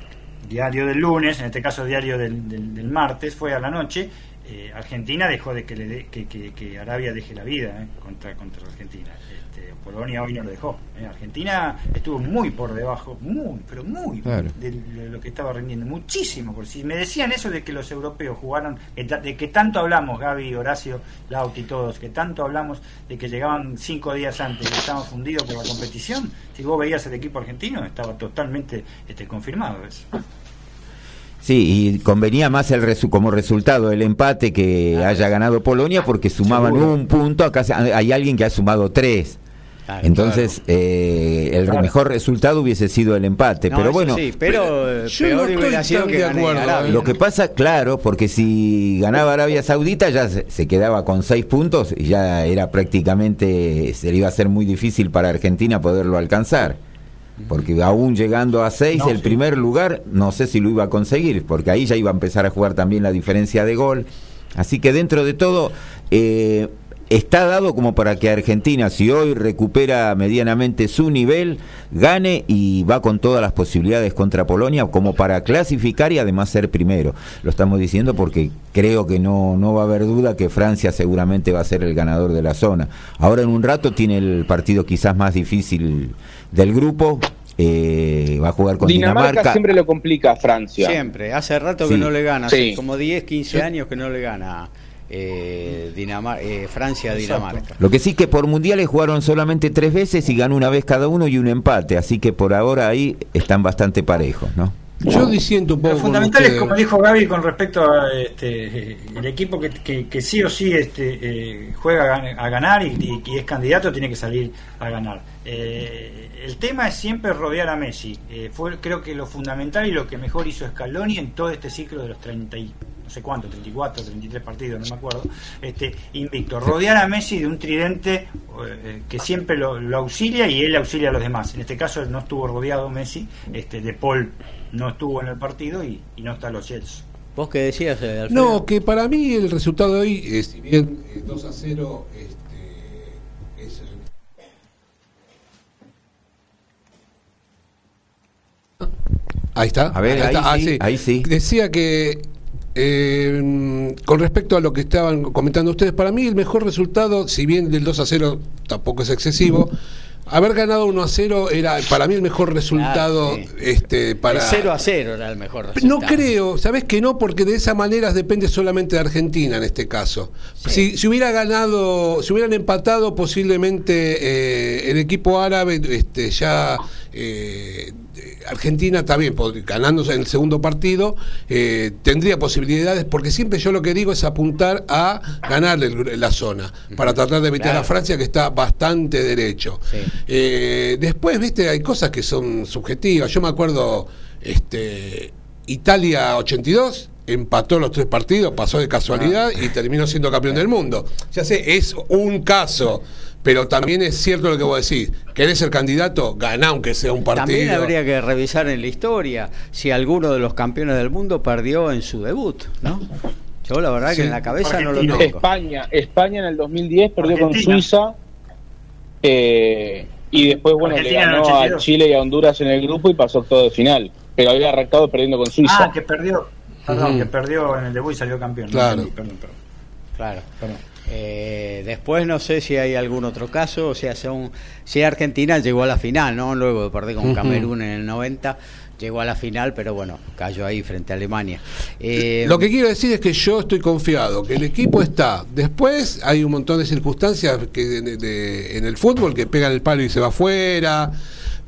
Speaker 4: diario del lunes, en este caso diario del, del- del martes, fue a la noche, eh, Argentina dejó de que, le que, que- que Arabia deje la vida eh, contra, contra Argentina. Este, Polonia hoy no lo dejó. eh. Argentina estuvo muy por debajo, muy, pero muy
Speaker 2: Claro.
Speaker 4: de, lo que estaba rindiendo, muchísimo. Por si me decían eso de que los europeos jugaron, que de que tanto hablamos, Gaby, Horacio, Lauti, todos, que tanto hablamos de que llegaban cinco días antes y estaban fundidos por la competición, si vos veías el equipo argentino, estaba totalmente este, confirmado eso.
Speaker 2: Sí, y convenía más el resu- como resultado el empate que haya ganado Polonia porque sumaban
Speaker 4: Seguro.
Speaker 2: un punto, acá hay alguien que ha sumado tres.
Speaker 1: Claro.
Speaker 2: Entonces, eh, el
Speaker 4: Claro.
Speaker 2: mejor resultado hubiese sido el empate.
Speaker 1: No,
Speaker 2: pero bueno,
Speaker 1: sí, pero eh,
Speaker 8: yo
Speaker 1: peor
Speaker 8: no estoy
Speaker 1: hubiera sido
Speaker 8: tan
Speaker 1: que
Speaker 8: de
Speaker 1: gane
Speaker 8: acuerdo,
Speaker 1: Arabia.
Speaker 8: eh.
Speaker 2: lo que pasa, claro, porque si ganaba Arabia Saudita ya se, se quedaba con seis puntos y ya era prácticamente, se le iba a ser muy difícil para Argentina poderlo alcanzar. Porque aún llegando a seis,
Speaker 4: No,
Speaker 2: el
Speaker 4: sí.
Speaker 2: primer lugar, no sé si lo iba a conseguir, porque ahí ya iba a empezar a jugar también la diferencia de gol. Así que dentro de todo, eh, está dado como para que Argentina, si hoy recupera medianamente su nivel, gane y va con todas las posibilidades contra Polonia como para clasificar y además ser primero. Lo estamos diciendo porque creo que no, no va a haber duda que Francia seguramente va a ser el ganador de la zona. Ahora en un rato tiene el partido quizás más difícil del grupo. eh, va a jugar con
Speaker 3: Dinamarca,
Speaker 2: Dinamarca.
Speaker 3: siempre lo complica a Francia.
Speaker 1: Siempre, hace rato
Speaker 2: Sí.
Speaker 1: que no le gana,
Speaker 3: Sí.
Speaker 1: hace como 10, 15 años que no le gana eh, Dinamar- eh, Francia a Dinamarca.
Speaker 2: Lo que sí que por mundiales jugaron solamente tres veces y ganó una vez cada uno y un empate, así que por ahora ahí están bastante parejos, ¿no?
Speaker 8: Yo disiento un poco.
Speaker 4: Lo fundamental es, como dijo Gaby, con respecto a este, el equipo que, que- que sí o sí este, eh, juega a gan- a ganar y, es candidato, tiene que salir a ganar. Eh, el tema es siempre rodear a Messi. Eh, fue creo que lo fundamental y lo que mejor hizo Scaloni en todo este ciclo de los 30 y no sé cuánto, 34, 33 partidos, no me acuerdo, este, invicto. Rodear a Messi de un tridente que siempre lo, lo auxilia y él auxilia a los demás. En este caso no estuvo rodeado Messi, este, de Paul no estuvo en el partido y, y no está los Jets.
Speaker 1: ¿Vos qué decías, eh, Alfredo?
Speaker 8: No, que para mí el resultado de hoy, eh, si bien eh, 2 a 0 este, es el- Ahí está.
Speaker 2: A ver, ahí
Speaker 8: está. Ah,
Speaker 2: sí, ahí sí.
Speaker 8: Decía que eh, con respecto a lo que estaban comentando ustedes, para mí el mejor resultado, si bien del 2 a 0 tampoco es excesivo, haber ganado 1 a 0 era para mí el mejor resultado
Speaker 1: sí.
Speaker 8: este, para...
Speaker 1: El 0 a 0 era el mejor
Speaker 8: No
Speaker 1: resultado.
Speaker 8: creo, ¿sabes que no? Porque de esa manera depende solamente de Argentina en este caso. Si, si hubiera ganado, si hubieran empatado, posiblemente eh, el equipo árabe este, ya. eh, Argentina también, ganándose en el segundo partido, eh, tendría posibilidades, porque siempre yo lo que digo es apuntar a ganarle el- la zona, para tratar de evitar
Speaker 1: Claro.
Speaker 8: a Francia, que está bastante derecho.
Speaker 1: Sí.
Speaker 8: Eh, después, viste, hay cosas que son subjetivas. Yo me acuerdo, este, Italia 82 empató los tres partidos, pasó de casualidad y terminó siendo campeón del mundo. Ya sé, es un caso, pero también es cierto lo que vos decís. ¿Querés ser candidato? Ganá aunque sea un partido.
Speaker 1: También habría que revisar en la historia si alguno de los campeones del mundo perdió en su debut, ¿no? Yo la verdad
Speaker 8: Sí.
Speaker 1: que en la cabeza no lo tengo.
Speaker 3: España, España en el 2010 perdió con. Suiza eh, y después bueno le
Speaker 4: Argentina
Speaker 3: ganó a
Speaker 4: 82.
Speaker 3: Chile y a Honduras en el grupo y pasó octavo de final, pero había arrancado perdiendo con Suiza.
Speaker 4: Ah, que perdió. Perdón,
Speaker 8: Ujú.
Speaker 4: que perdió en el debut y salió campeón.
Speaker 8: Claro.
Speaker 4: perdón, perdón.
Speaker 1: Claro.
Speaker 4: Perdón.
Speaker 1: Eh, después no sé si hay algún otro caso, o sea, son, si Argentina llegó a la final, ¿no? Luego de perder con. Camerún en el 90, llegó a la final, pero bueno, cayó ahí frente a Alemania. Eh,
Speaker 8: Lo que quiero decir es que yo estoy confiado, que el equipo está. Después hay un montón de circunstancias que de- de- en el fútbol que pegan el palo y se va afuera.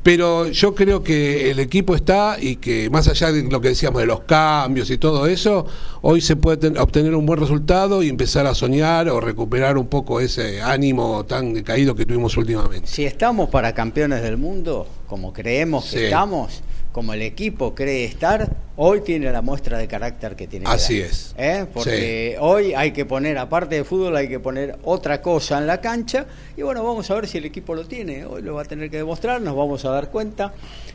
Speaker 8: Pero yo creo que el equipo está y que más allá de lo que decíamos de los cambios y todo eso, hoy se puede ten- obtener un buen resultado y empezar a soñar o recuperar un poco ese ánimo tan caído que tuvimos últimamente.
Speaker 1: Si estamos para campeones del mundo, como creemos que
Speaker 8: Sí.
Speaker 1: estamos, como el equipo cree estar, hoy tiene la muestra de carácter que tiene
Speaker 8: Así es.
Speaker 1: ¿Eh? Porque hoy hay que poner, aparte de fútbol, hay que poner otra cosa en la cancha. Y bueno, vamos a ver si el equipo lo tiene. Hoy lo va a tener que demostrar, nos vamos a dar cuenta.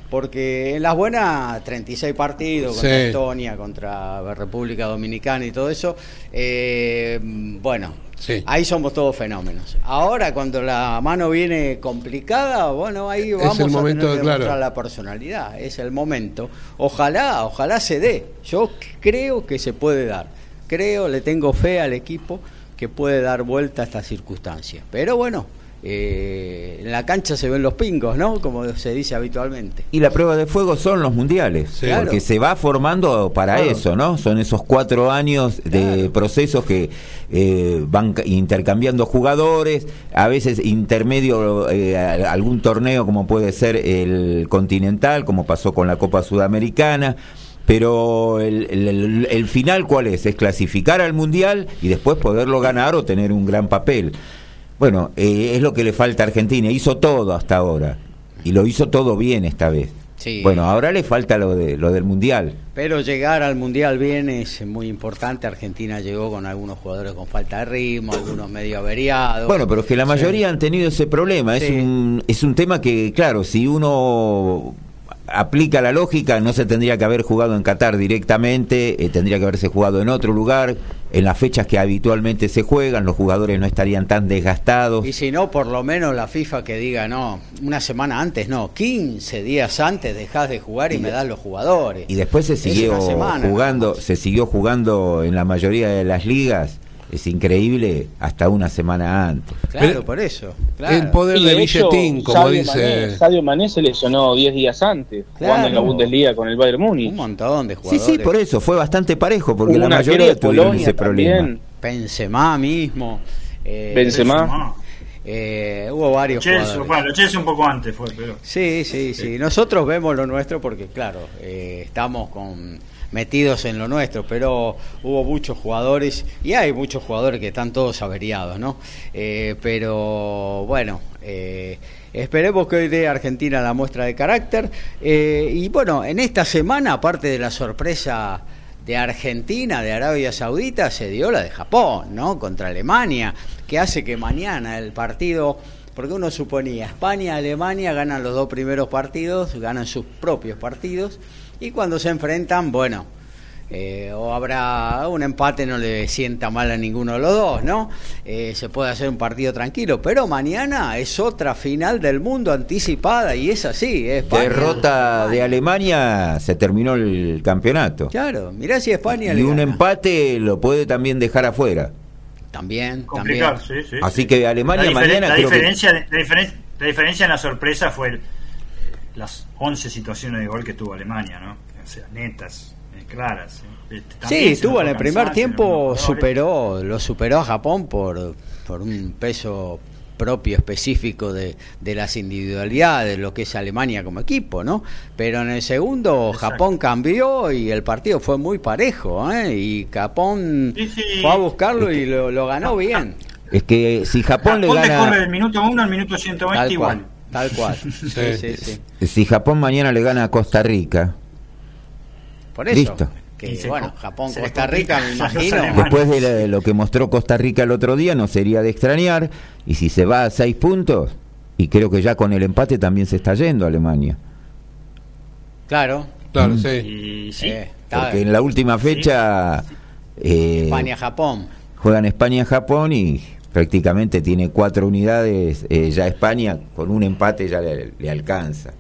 Speaker 1: Porque en las buenas, 36 partidos contra
Speaker 8: Sí.
Speaker 1: Estonia, contra República Dominicana y todo eso, eh, bueno,
Speaker 8: Sí.
Speaker 1: Ahí somos todos fenómenos. Ahora, cuando la mano viene complicada, bueno, ahí vamos
Speaker 8: el
Speaker 1: a tener que
Speaker 8: claro.
Speaker 1: demostrar la personalidad. Es el momento. Ojalá, ojalá se dé. Yo creo que se puede dar. Creo, le tengo fe al equipo que puede dar vuelta a esta circunstancia. Pero bueno, eh, en la cancha se ven los pingos, ¿no? Como se dice habitualmente.
Speaker 2: Y la prueba de fuego son los mundiales,
Speaker 8: Sí.
Speaker 1: Claro.
Speaker 2: porque se va formando para
Speaker 1: Claro.
Speaker 2: eso, ¿no? Son esos cuatro años de
Speaker 1: Claro.
Speaker 2: procesos que eh, van ca- intercambiando jugadores, a veces intermedio eh, algún torneo como puede ser el Continental, como pasó con la Copa Sudamericana. Pero el, el- el- el final, ¿cuál es? Es clasificar al Mundial y después poderlo ganar o tener un gran papel. Bueno, eh, es lo que le falta a Argentina. Hizo todo hasta ahora. Y lo hizo todo bien esta vez.
Speaker 1: Sí.
Speaker 2: Bueno, ahora le falta lo, de, lo del Mundial.
Speaker 1: Pero llegar al Mundial bien es muy importante. Argentina llegó con algunos jugadores con falta de ritmo, algunos medio averiados.
Speaker 2: Bueno, pero es que la mayoría han tenido ese problema. Es, un, es un tema que, claro, si uno aplica la lógica, no se tendría que haber jugado en Qatar directamente, eh, tendría que haberse jugado en otro lugar, en las fechas que habitualmente se juegan, los jugadores no estarían tan desgastados.
Speaker 1: Y si no, por lo menos la FIFA que diga, no, una semana antes, no, 15 días antes dejás de jugar y, me das los jugadores.
Speaker 2: Y después se siguió
Speaker 1: semana,
Speaker 2: jugando, se siguió jugando en la mayoría de las ligas es increíble hasta una semana antes.
Speaker 1: Claro,
Speaker 8: Pero-
Speaker 1: por eso. claro.
Speaker 8: El poder
Speaker 3: Y
Speaker 8: de
Speaker 3: de hecho,
Speaker 8: billetín, como
Speaker 3: Sadio
Speaker 8: dice.
Speaker 3: Mané, Sadio Mané se lesionó 10 días antes, jugando en la
Speaker 1: Claro.
Speaker 3: Bundesliga con el Bayern Múnich.
Speaker 1: Un montón de
Speaker 2: Sí,
Speaker 1: jugadores.
Speaker 2: sí, por eso fue bastante parejo, porque
Speaker 3: Hubo
Speaker 2: la mayoría
Speaker 3: de
Speaker 2: tuvieron
Speaker 3: Polonia
Speaker 2: ese problema.
Speaker 3: también.
Speaker 1: Benzema mismo. eh,
Speaker 3: Benzema.
Speaker 1: eh, hubo varios
Speaker 4: Chelsea, bueno, Chelsea un poco antes fue, pero.
Speaker 1: Sí, sí, sí. Nosotros vemos lo nuestro porque, claro, eh, estamos con metidos en lo nuestro, pero hubo muchos jugadores y hay muchos jugadores que están todos averiados, ¿no? Eh, pero bueno, eh, esperemos que hoy dé Argentina la muestra de carácter. Eh, y bueno, en esta semana, aparte de la sorpresa de Argentina, de Arabia Saudita, se dio la de Japón, ¿no? Contra Alemania, que hace que mañana el partido, porque uno suponía, España, Alemania ganan los dos primeros partidos, ganan sus propios partidos, y cuando se enfrentan, bueno, eh, o habrá un empate, no le sienta mal a ninguno de los dos, ¿no? Eh, se puede hacer un partido tranquilo, pero mañana es otra final del mundo anticipada y es así. es España,
Speaker 2: Derrota de. Alemania, se terminó el campeonato.
Speaker 1: Claro, mirá si España
Speaker 2: Y
Speaker 1: le
Speaker 2: un
Speaker 1: gana.
Speaker 2: empate lo puede también dejar afuera.
Speaker 1: También,
Speaker 4: Complicado,
Speaker 1: también.
Speaker 4: sí, sí.
Speaker 2: Así
Speaker 4: sí.
Speaker 2: que Alemania
Speaker 4: la diferen-
Speaker 2: mañana
Speaker 4: la
Speaker 2: creo que-
Speaker 4: diferencia, la, diferen- la diferencia en la sorpresa fue el- las 11 situaciones de gol que tuvo Alemania, ¿no? O sea, netas, eh, claras. eh. Este,
Speaker 1: Sí, estuvo en el primer tiempo, superó, lo superó a Japón por, por un peso propio específico de, de las individualidades, de lo que es Alemania como equipo, ¿no? Pero en el segundo
Speaker 4: Exacto.
Speaker 1: Japón cambió y el partido fue muy parejo, ¿eh? Y Japón
Speaker 4: Sí, sí.
Speaker 1: fue a buscarlo y lo, lo ganó bien.
Speaker 2: Es que si Japón le
Speaker 4: Japón te corre
Speaker 2: gana,
Speaker 4: del minuto 1 al minuto 120
Speaker 1: Tal
Speaker 4: igual.
Speaker 1: cual, tal cual. Sí, sí, sí.
Speaker 2: si Japón mañana le gana a Costa Rica,
Speaker 1: Por eso.
Speaker 2: Listo.
Speaker 1: Que,
Speaker 4: Y se
Speaker 1: bueno, Japón, Costa Rica, me imagino.
Speaker 2: después de lo que mostró Costa Rica el otro día, no sería de extrañar. Y si se va a seis puntos, y creo que ya con el empate también se está yendo Alemania.
Speaker 1: Claro.
Speaker 8: Claro,
Speaker 2: Mm.
Speaker 8: sí.
Speaker 4: Y sí,
Speaker 1: eh,
Speaker 2: Porque en la última fecha eh,
Speaker 1: España-Japón.
Speaker 2: juegan España-Japón y prácticamente tiene cuatro unidades. eh, ya España con un empate ya le, alcanza.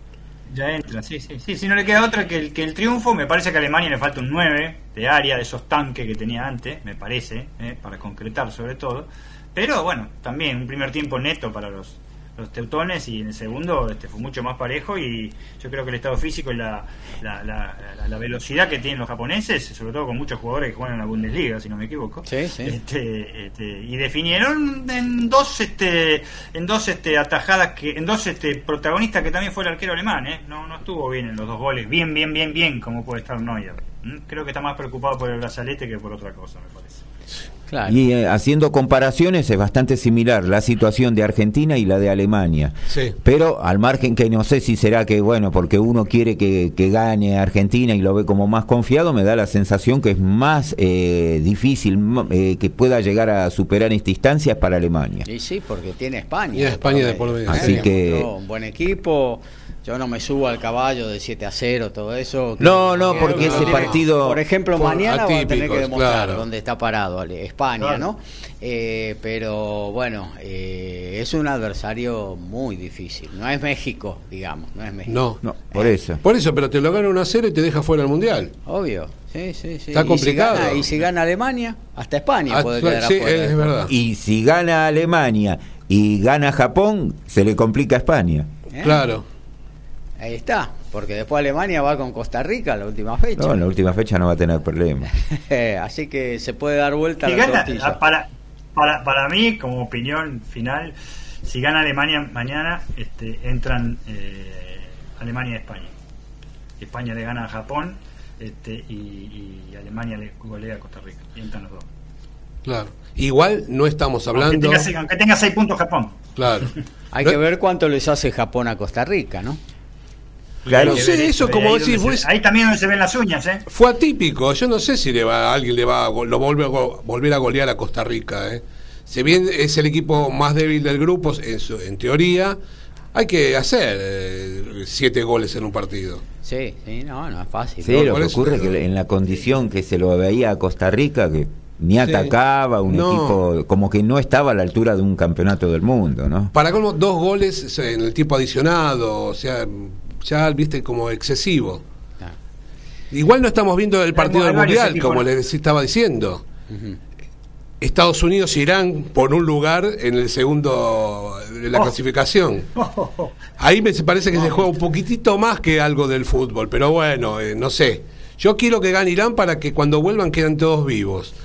Speaker 4: ya entra, sí, sí, sí. Si no le queda otra que el, que el triunfo, me parece que a Alemania le falta un 9 de área de esos tanques que tenía antes, me parece, eh, para concretar sobre todo. Pero bueno, también un primer tiempo neto para los, los teutones y en el segundo este, fue mucho más parejo y yo creo que el estado físico y la, la, la, la- la velocidad que tienen los japoneses, sobre todo con muchos jugadores que juegan en la Bundesliga, si no me equivoco,
Speaker 1: Sí, sí.
Speaker 4: este, este, y definieron en dos este en dos este atajadas que en dos este protagonistas que también fue el arquero alemán ¿eh? no no estuvo bien en los dos goles bien bien bien bien como puede estar Neuer ¿Mm? creo que está más preocupado por el brazalete que por otra cosa me parece
Speaker 1: Claro.
Speaker 2: Y eh, haciendo comparaciones es bastante similar la situación de Argentina y la de Alemania.
Speaker 8: Sí.
Speaker 2: Pero al margen que no sé si será que, bueno, porque uno quiere que, que gane Argentina y lo ve como más confiado, me da la sensación que es más eh, difícil eh, que pueda llegar a superar esta instancia es para Alemania.
Speaker 1: Y sí, porque tiene España.
Speaker 8: Y España de por medio,
Speaker 2: Así que-
Speaker 1: Un buen equipo. Yo no me subo al caballo de 7 a 0, todo eso.
Speaker 2: No, no,
Speaker 1: Que-
Speaker 2: porque
Speaker 1: que
Speaker 2: ese
Speaker 1: tiene-
Speaker 2: partido-
Speaker 1: Por ejemplo,
Speaker 8: Por
Speaker 1: mañana va a tener que demostrar
Speaker 8: claro.
Speaker 1: dónde está parado Ale- España,
Speaker 4: Claro.
Speaker 1: ¿no? Eh, pero bueno, eh, es un adversario muy difícil. No es México, digamos. No es México.
Speaker 8: No.
Speaker 2: No, por eso.
Speaker 8: Por eso, pero te lo gana 1 a 0 y te deja fuera del mundial.
Speaker 1: Obvio. Sí, sí, sí.
Speaker 8: Está
Speaker 1: Y si
Speaker 8: complicado.
Speaker 1: gana- Y si, gana, Alemania, hasta España
Speaker 8: Ah,
Speaker 1: puede quedar
Speaker 8: sí,
Speaker 1: afuera.
Speaker 8: es verdad.
Speaker 2: Y si gana Alemania y gana Japón, se le complica a España.
Speaker 1: ¿Eh?
Speaker 8: Claro.
Speaker 1: Ahí está. Porque después Alemania va con Costa Rica la última fecha.
Speaker 2: No, en la última fecha no va a tener problemas.
Speaker 1: Así que se puede dar vuelta
Speaker 4: si
Speaker 1: la
Speaker 4: gana,
Speaker 1: tortilla.
Speaker 4: a- para, para, para mí como opinión final si gana Alemania mañana este, entran eh, Alemania y España España le gana a Japón este, y, y Alemania le golea a Costa Rica y entran los dos
Speaker 8: Claro. Igual no estamos
Speaker 4: aunque
Speaker 8: hablando.
Speaker 4: tenga, aunque tenga seis puntos Japón
Speaker 8: Claro.
Speaker 1: Hay
Speaker 8: No-
Speaker 1: que ver cuánto les hace Japón a Costa Rica, ¿no?
Speaker 2: Claro.
Speaker 8: No sé, eso
Speaker 4: Ahí
Speaker 8: como
Speaker 4: se-
Speaker 8: pues-
Speaker 4: ahí también donde se ven las uñas ¿eh?
Speaker 8: Fue atípico. Yo no sé si le va, alguien le va a, lo vuelve a volver a golear a Costa Rica. ¿eh? Si bien es el equipo más débil del grupo, en, su- en teoría, hay que hacer eh, siete goles en un partido.
Speaker 1: Sí, sí, no, no es fácil.
Speaker 2: Sí,
Speaker 8: No,
Speaker 2: lo que
Speaker 8: eso
Speaker 2: ocurre es que en la condición que se lo veía a Costa Rica, que ni atacaba, un
Speaker 8: No.
Speaker 2: equipo como que no estaba a la altura de un campeonato del mundo, ¿no?
Speaker 8: Para colmo, dos goles en el tiempo adicionado, o sea, ya viste como excesivo.
Speaker 1: Ah,
Speaker 8: Igual no estamos viendo el partido del Mundial, como
Speaker 4: ¿no?
Speaker 8: les estaba diciendo. Estados Unidos e Irán por un lugar en el segundo de la
Speaker 4: Oh.
Speaker 8: clasificación. Ahí me parece que se juega un poquitito más que algo del fútbol, pero bueno, eh, no sé. Yo quiero que gane Irán para que cuando vuelvan quedan todos vivos.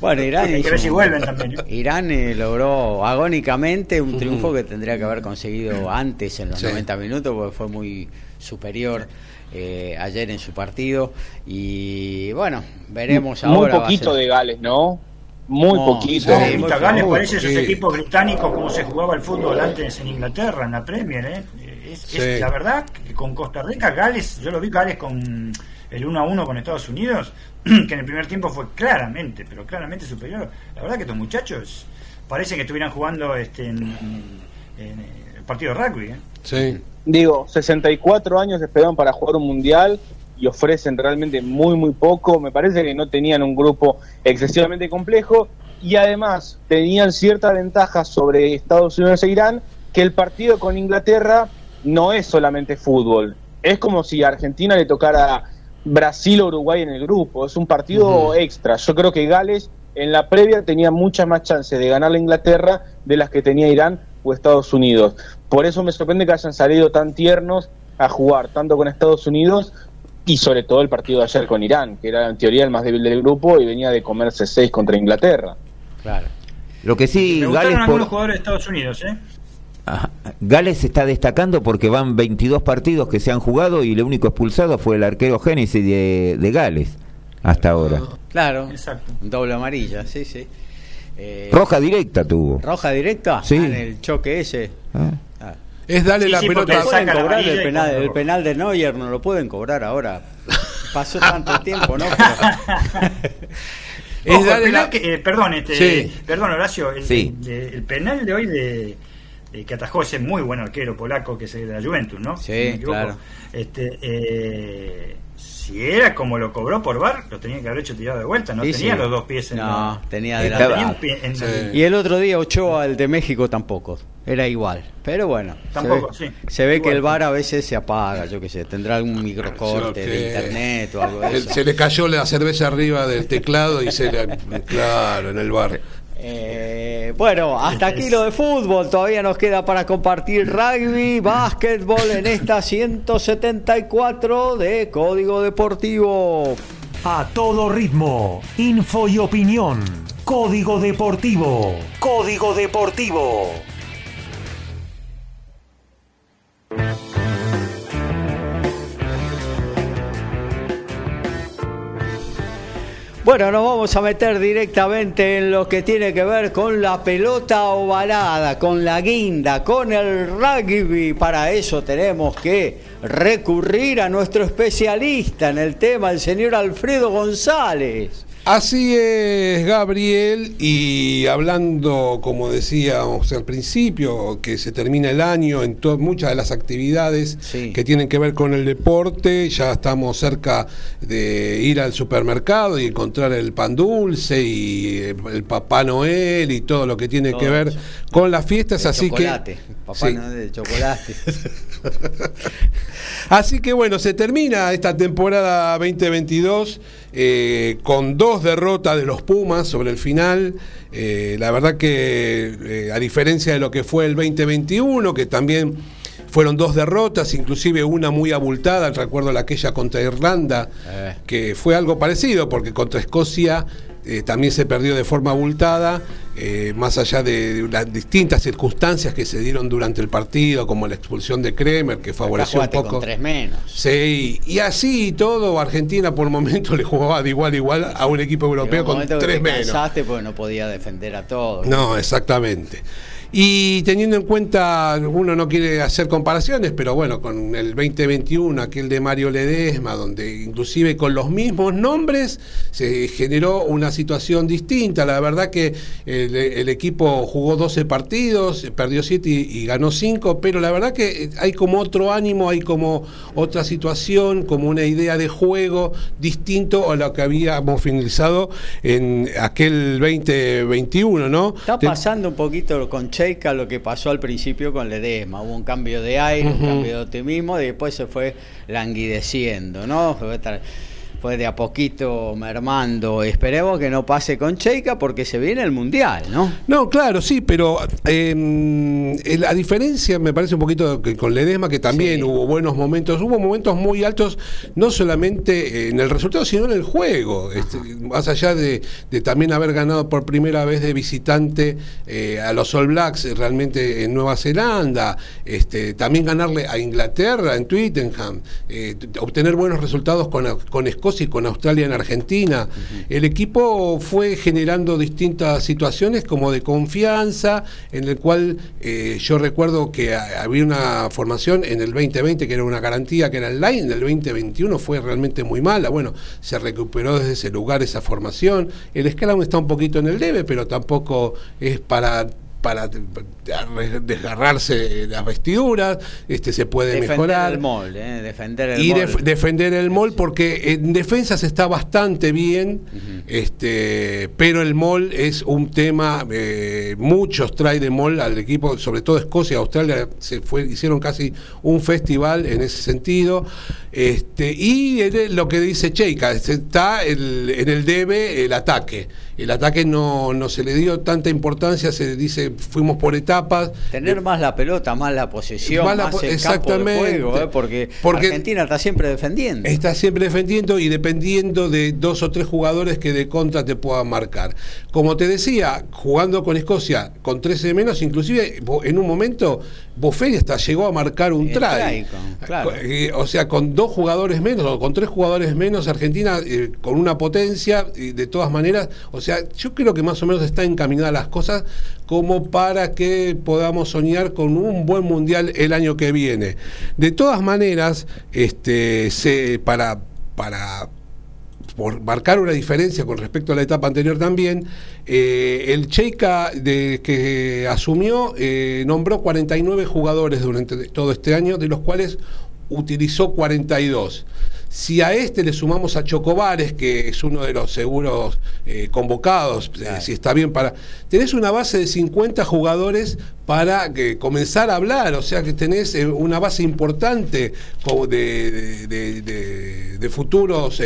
Speaker 1: Bueno, Irán,
Speaker 4: Hay que ver
Speaker 1: hizo
Speaker 4: si vuelven también. ¿eh?
Speaker 1: Irán eh, logró agónicamente un triunfo que tendría que haber conseguido antes en los
Speaker 8: Sí.
Speaker 1: 90 minutos porque fue muy superior eh, ayer en su partido y bueno, veremos
Speaker 3: Muy
Speaker 1: ahora. a
Speaker 3: poquito
Speaker 1: ser-
Speaker 3: de Gales, ¿no? Muy
Speaker 1: No,
Speaker 3: poquito.
Speaker 1: sí, muy
Speaker 4: Gales parece esos
Speaker 8: sí.
Speaker 4: equipos británicos como se jugaba el fútbol antes en Inglaterra, en la Premier. ¿eh? Es,
Speaker 8: Sí.
Speaker 4: es la verdad que con Costa Rica, Gales, yo lo vi Gales con el 1 a 1 con Estados Unidos, que en el primer tiempo fue claramente, pero claramente superior. La verdad que estos muchachos parece que estuvieran jugando este, en, en el partido de rugby. ¿eh?
Speaker 8: Sí.
Speaker 3: Digo, 64 años esperaron para jugar un mundial y ofrecen realmente muy, muy poco. Me parece que no tenían un grupo excesivamente complejo y además tenían cierta ventaja sobre Estados Unidos e Irán, que el partido con Inglaterra no es solamente fútbol. Es como si a Argentina le tocara Brasil o Uruguay en el grupo. Es un partido extra. Yo creo que Gales en la previa tenía muchas más chances de ganar la Inglaterra de las que tenía Irán o Estados Unidos. Por eso me sorprende que hayan salido tan tiernos a jugar tanto con Estados Unidos y sobre todo el partido de ayer con Irán, que era en teoría el más débil del grupo y venía de comerse seis contra Inglaterra.
Speaker 1: Claro.
Speaker 2: Lo que sí,
Speaker 4: Me
Speaker 2: Gales, por-
Speaker 4: algunos jugadores de Estados Unidos. ¿eh?
Speaker 2: Ajá. Gales está destacando porque van 22 partidos que se han jugado y el único expulsado fue el arquero Génesis de, de Gales hasta ahora.
Speaker 1: Claro,
Speaker 4: Exacto.
Speaker 1: doble amarilla, sí, sí. Eh,
Speaker 2: Roja directa tuvo.
Speaker 1: ¿Roja directa?
Speaker 2: Sí.
Speaker 1: Ah, en el choque ese.
Speaker 2: Ah.
Speaker 1: Ah.
Speaker 8: Es darle
Speaker 4: Sí,
Speaker 8: la
Speaker 4: sí,
Speaker 8: pelota.
Speaker 1: pueden cobrar el penal, el penal de Neuer, no lo pueden cobrar ahora. Pasó tanto tiempo, ¿no? Pero-
Speaker 8: Es
Speaker 4: Ojo, el
Speaker 8: darle
Speaker 4: penal
Speaker 8: la-
Speaker 4: que- eh, perdón, este,
Speaker 8: Sí.
Speaker 4: perdón Horacio, el, el penal de hoy de, de que atajó ese muy buen arquero polaco que es de la Juventus, ¿no?
Speaker 1: Sí,
Speaker 4: Si
Speaker 1: claro.
Speaker 4: Este, eh, si era como lo cobró por VAR, lo tenía que haber hecho tirado de vuelta, no
Speaker 1: Sí,
Speaker 4: tenía
Speaker 1: sí.
Speaker 4: los dos pies en
Speaker 1: No,
Speaker 4: la-
Speaker 1: tenía
Speaker 4: no
Speaker 1: delante.
Speaker 4: tenía un pie en la-
Speaker 8: Sí.
Speaker 1: Y el otro día Ochoa, el de México, tampoco. Era igual. Pero bueno.
Speaker 4: Tampoco,
Speaker 1: se ve,
Speaker 4: sí.
Speaker 1: Se ve que el bar a veces se apaga, yo qué sé. Tendrá algún microcorte
Speaker 8: Sí,
Speaker 1: de internet o algo de
Speaker 8: El-
Speaker 1: eso.
Speaker 8: se le cayó la cerveza arriba del teclado y se le. Claro, en el bar.
Speaker 1: Eh, bueno, hasta aquí lo de fútbol. Todavía nos queda para compartir rugby, básquetbol en esta 174 de Código Deportivo.
Speaker 5: A todo ritmo, info y opinión. Código Deportivo. Código Deportivo.
Speaker 1: Bueno, nos vamos a meter directamente en lo que tiene que ver con la pelota ovalada, con la guinda, con el rugby. Para eso tenemos que recurrir a nuestro especialista en el tema, el señor Alfredo González.
Speaker 8: Así es, Gabriel, y hablando, como decíamos al principio, que se termina el año en muchas de las actividades
Speaker 1: Sí.
Speaker 8: que tienen que ver con el deporte, ya estamos cerca de ir al supermercado y encontrar el pan dulce y eh, el Papá Noel y todo lo que tiene
Speaker 1: Todo
Speaker 8: que ver
Speaker 1: eso.
Speaker 8: con las fiestas,
Speaker 1: El
Speaker 8: así
Speaker 1: chocolate,
Speaker 8: que...
Speaker 1: papá
Speaker 8: Sí.
Speaker 1: chocolate.
Speaker 8: Así que bueno, se termina esta temporada 2022 eh, con dos derrotas de los Pumas sobre el final. Eh, la verdad que eh, a diferencia de lo que fue el 2021, que también fueron dos derrotas, inclusive una muy abultada, recuerdo la aquella contra Irlanda, que fue algo parecido, porque contra Escocia eh, también se perdió de forma abultada, eh, más allá de las distintas circunstancias que se dieron durante el partido, como la expulsión de Kremer, que favoreció un poco.
Speaker 1: con tres menos.
Speaker 8: Sí, y así todo, Argentina por momento le jugaba de igual a igual a un equipo europeo con
Speaker 1: que
Speaker 8: tres
Speaker 1: te
Speaker 8: menos.
Speaker 1: cansaste porque no podía defender a todos.
Speaker 8: No, exactamente. Y teniendo en cuenta, uno no quiere hacer comparaciones, pero bueno, con el 2021, aquel de Mario Ledesma, donde inclusive con los mismos nombres se generó una situación distinta. La verdad que el, el equipo jugó 12 partidos, perdió 7 y, y ganó 5, pero la verdad que hay como otro ánimo, hay como otra situación, como una idea de juego distinto a lo que habíamos finalizado en aquel 2021, ¿no?
Speaker 1: Está pasando un poquito con Cheika lo que pasó al principio con Ledesma. Hubo un cambio de aire, un cambio de optimismo y después se fue languideciendo, ¿no? Fue, de a poquito mermando. Esperemos que no pase con Cheika porque se viene el Mundial, ¿no?
Speaker 8: No, claro, sí, pero eh, la diferencia me parece un poquito que con Ledesma, que también hubo buenos momentos, hubo momentos muy altos, no solamente en el resultado, sino en el juego. Este, más allá de, también haber ganado por primera vez de visitante eh, a los All Blacks eh, realmente en Nueva Zelanda, este, también ganarle a Inglaterra en Twittenham, eh, obtener buenos resultados con, con Escocia y con Australia en Argentina. El equipo fue generando distintas situaciones como de confianza, en el cual eh, yo recuerdo que había una formación en el 2020 que era una garantía, que era el line, en el 2021 fue realmente muy mala. Bueno, se recuperó desde ese lugar esa formación. El escalón está un poquito en el debe, pero tampoco es para para desgarrarse las vestiduras, este se puede mejorar.
Speaker 1: El mol, eh, defender el
Speaker 8: y defender el mol, porque en defensas está bastante bien, este, pero el mol es un tema, eh, muchos trae de mol al equipo, sobre todo Escocia, Australia, se fue, hicieron casi un festival en ese sentido. Este, y lo que dice Cheika, está en el debe el ataque. El ataque no, no se le dio tanta importancia, se dice fuimos por etapas.
Speaker 1: Tener más la pelota, más la posesión, más, el exactamente, juego, ¿eh? porque, Argentina está siempre defendiendo.
Speaker 8: Está siempre defendiendo y dependiendo de dos o tres jugadores que de contra te puedan marcar. Como te decía, jugando con Escocia con 13 de menos, inclusive en un momento Boferi hasta llegó a marcar un try. Eh, o sea, con dos jugadores menos o con tres jugadores menos, Argentina eh, con una potencia, y de todas maneras, o sea, yo creo que más o menos está encaminada las cosas como para que podamos soñar con un buen mundial el año que viene. De todas maneras, este, se, para, para por marcar una diferencia con respecto a la etapa anterior también, eh, el Cheika de, que asumió eh, nombró 49 jugadores durante todo este año, de los cuales utilizó 42. Si a este le sumamos a Chocobares, que es uno de los seguros eh, convocados, eh, si está bien para... Tenés una base de 50 jugadores para que comenzar a hablar, o sea que tenés eh, una base importante de, de, futuros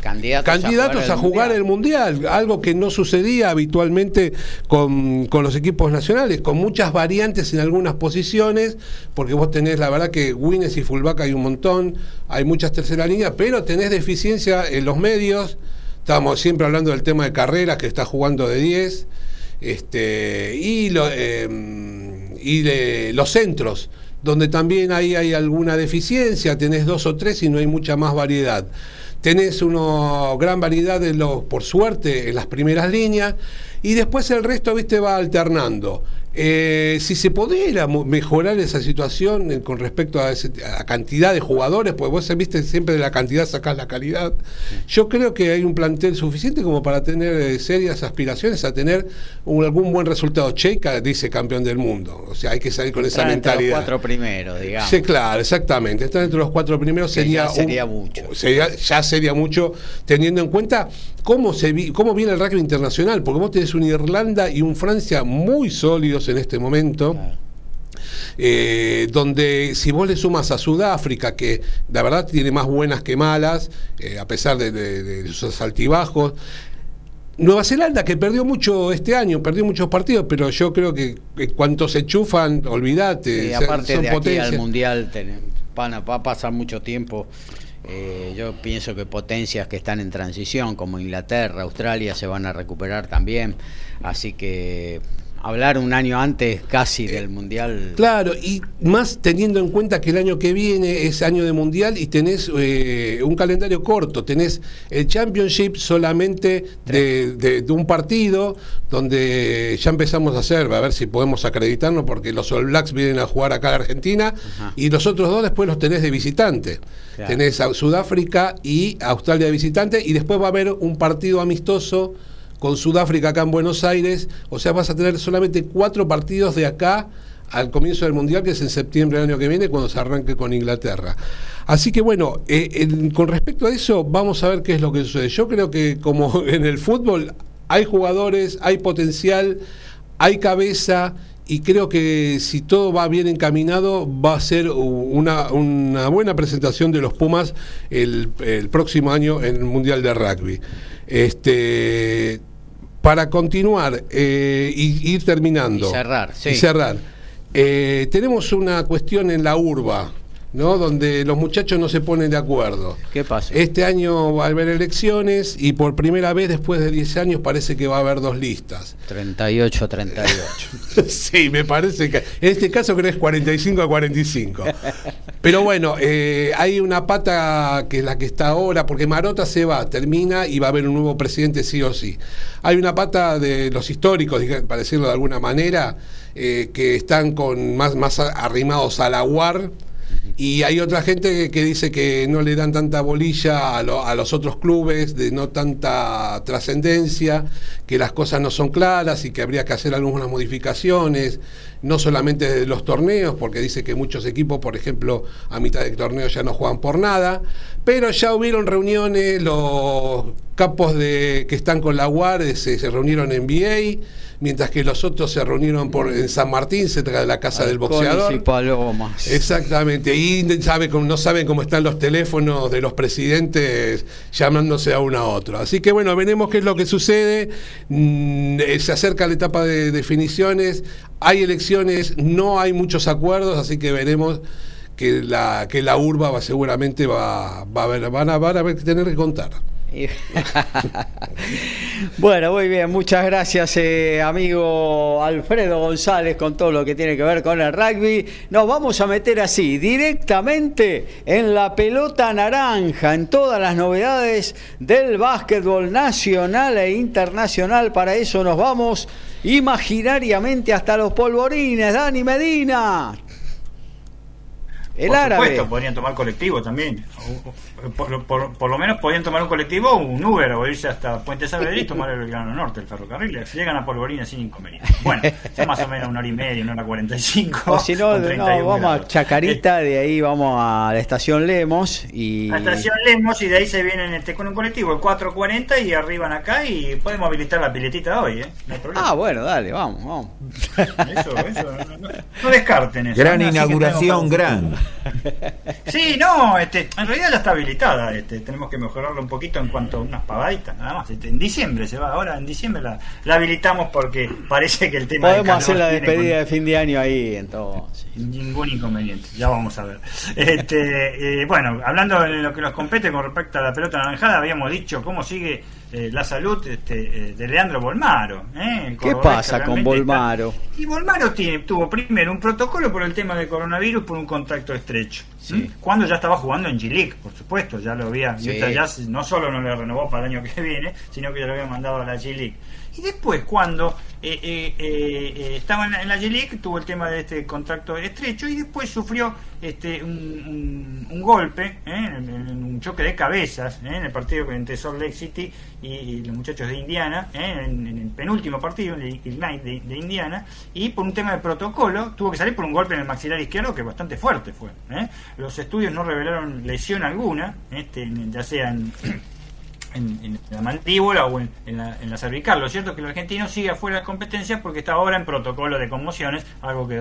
Speaker 8: candidatos, a jugar, el, mundial. algo que no sucedía habitualmente con, con, los equipos nacionales, con muchas variantes en algunas posiciones, porque vos tenés, la verdad que Wines y Fulbaca hay un montón, hay muchas tercera líneas, pero tenés deficiencia en los medios, estamos siempre hablando del tema de carreras, que está jugando de 10, este, y, em, y de los centros donde también ahí hay alguna deficiencia, tenés dos o tres y no hay mucha más variedad tenés una gran variedad de los, por suerte, en las primeras líneas, y después el resto, viste, va alternando. Eh, si se pudiera mejorar esa situación con respecto a, la cantidad de jugadores, pues vos viste siempre de la cantidad sacás la calidad, yo creo que hay un plantel suficiente como para tener eh, serias aspiraciones a tener algún buen resultado. Checa dice campeón del mundo, o sea, hay que salir con esa mentalidad. Entre
Speaker 1: los cuatro primeros, digamos.
Speaker 8: Sí, claro, exactamente. Estar entre los cuatro primeros sería,
Speaker 1: ya sería mucho.
Speaker 8: ya sería mucho, teniendo en cuenta cómo, se cómo viene el rugby internacional, porque vos tenés un Irlanda y un Francia muy sólidos en este momento. Eh, donde si vos le sumas a Sudáfrica, que la verdad tiene más buenas que malas, eh, a pesar de, sus altibajos, Nueva Zelanda, que perdió mucho este año, perdió muchos partidos, pero yo creo que en cuanto se chufan, olvídate.
Speaker 1: aparte de aquí al Mundial van a, va a pasar mucho tiempo. Eh, yo pienso que potencias que están en transición, como Inglaterra, Australia, se van a recuperar también. Así que hablar un año antes casi del Mundial.
Speaker 8: Claro, y más teniendo en cuenta que el año que viene es año de Mundial y tenés eh, un calendario corto, tenés el Championship solamente de, un partido, donde ya empezamos a hacer, a ver si podemos acreditarnos, porque los All Blacks vienen a jugar acá a Argentina, y los otros dos después los tenés de visitante. Tenés a Sudáfrica y Australia de visitante, y después va a haber un partido amistoso con Sudáfrica acá en Buenos Aires, o sea, vas a tener solamente cuatro partidos de acá al comienzo del Mundial, que es en septiembre del año que viene, cuando se arranque con Inglaterra. Así que bueno, eh, con respecto a eso, vamos a ver qué es lo que sucede. Yo creo que como en el fútbol hay jugadores, hay potencial, hay cabeza y creo que si todo va bien encaminado va a ser una, una buena presentación de los Pumas el, el, próximo año en el Mundial de Rugby. Este, para continuar eh, y ir terminando.
Speaker 1: Y cerrar, sí.
Speaker 8: Y cerrar. Eh, tenemos una cuestión en la urba ¿no? donde los muchachos no se ponen de acuerdo.
Speaker 1: ¿Qué pasa?
Speaker 8: Este año va a haber elecciones y por primera vez después de 10 años parece que va a haber dos listas.
Speaker 1: 38 38.
Speaker 8: sí, me parece que en este caso creo que es 45 a 45. Pero bueno, eh, hay una pata que es la que está ahora, porque Marota se va, termina y va a haber un nuevo presidente sí o sí. Hay una pata de los históricos, para decirlo de alguna manera, eh, que están con más, más arrimados a la UAR y hay otra gente que, dice que no le dan tanta bolilla a, los otros clubes, de no tanta trascendencia, que las cosas no son claras y que habría que hacer algunas modificaciones, no solamente de los torneos, porque dice que muchos equipos, por ejemplo, a mitad del torneo ya no juegan por nada, pero ya hubieron reuniones, los capos de, que están con la UAR se, se reunieron en VA mientras que los otros se reunieron por, en San Martín, cerca de la casa del boxeador.
Speaker 1: Y Palomas.
Speaker 8: Exactamente, y sabe, no saben cómo están los teléfonos de los presidentes llamándose a uno a otro. Así que bueno, veremos qué es lo que sucede. Mm, eh, se acerca la etapa de definiciones, hay elecciones, no hay muchos acuerdos, así que veremos que la, que la urba va, seguramente va, va a ver, van a, van a tener que contar.
Speaker 1: bueno, muy bien, muchas gracias eh, amigo Alfredo González con todo lo que tiene que ver con el rugby. Nos vamos a meter así, directamente en la pelota naranja, en todas las novedades del básquetbol nacional e internacional. Para eso nos vamos imaginariamente hasta los polvorines. Dani Medina.
Speaker 4: El por árabe. supuesto, podrían tomar colectivo también por, lo menos podían tomar un colectivo o un Uber o irse hasta Puente Saavedra y tomar el Belgrano Norte, el ferrocarril. Llegan a Polvorina sin inconveniente. Bueno, son más o menos una hora y media, una hora cuarenta y cinco.
Speaker 1: O si no, vamos a Chacarita, de ahí vamos a la estación Lemos. y
Speaker 4: La estación Lemos y de ahí se vienen este, con un colectivo, el 440 y arriban acá y podemos habilitar la piletita de hoy, ¿eh?
Speaker 1: ah, bueno, dale, vamos, vamos.
Speaker 4: Eso, eso, no, descarten eso.
Speaker 2: Gran inauguración, gran.
Speaker 4: Sí, no, este, en realidad ya está habilitado este, tenemos que mejorarlo un poquito en cuanto a unas pavaditas, nada más. Este, en diciembre se va, ahora en diciembre la, habilitamos porque parece que el tema.
Speaker 1: Podemos hacer la despedida de fin de año ahí, entonces.
Speaker 4: Ningún inconveniente, ya vamos a ver. Este, eh, bueno, hablando de lo que nos compete con respecto a la pelota naranjada, habíamos dicho cómo sigue eh, la salud este, eh, de Leandro Bolmaro.
Speaker 1: ¿eh? ¿Qué pasa con Bolmaro?
Speaker 4: Y Bolmaro tiene, tuvo primero un protocolo por el tema del coronavirus por un contacto estrecho. Cuando ya estaba jugando en G-League, por supuesto, ya lo había. ya no solo no le renovó para el año que viene, sino que ya lo había mandado a la G-League. Y después, cuando eh, eh, eh, estaba en la, G-League, tuvo el tema de este contrato estrecho y después sufrió este un, golpe, en, un choque de cabezas en el partido entre Salt Lake City y, los muchachos de Indiana, en, el penúltimo partido, el Ignite de, de, Indiana, y por un tema de protocolo tuvo que salir por un golpe en el maxilar izquierdo que bastante fuerte fue. Los estudios no revelaron lesión alguna, este, ya sea en en, la mandíbula o en, la, en, la, cervical. Lo cierto es que el argentino sigue afuera de competencia porque está ahora en protocolo de conmociones, algo que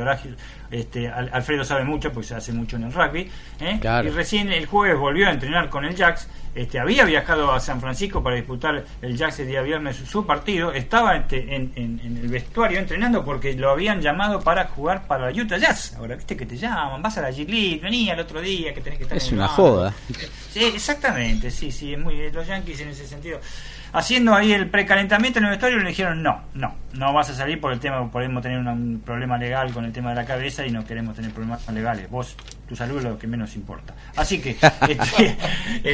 Speaker 4: este, Alfredo sabe mucho porque se hace mucho en el rugby. ¿eh? Y recién el jueves volvió a entrenar con el Jax. Este, había viajado a San Francisco para disputar el Jax el día viernes su, partido. Estaba este, en, el vestuario entrenando porque lo habían llamado para jugar para la Utah Jazz. Ahora, viste que te llaman, vas a la G-League, venía el otro día que tenés que estar
Speaker 1: Es una joda.
Speaker 4: Sí, exactamente, sí, sí, es muy, los Yankees en ese sentido. Haciendo ahí el precalentamiento en el vestuario le dijeron no, no, no vas a salir por el tema, podemos tener un problema legal con el tema de la cabeza y no queremos tener problemas legales. Vos, tu salud es lo que menos importa. Así que este,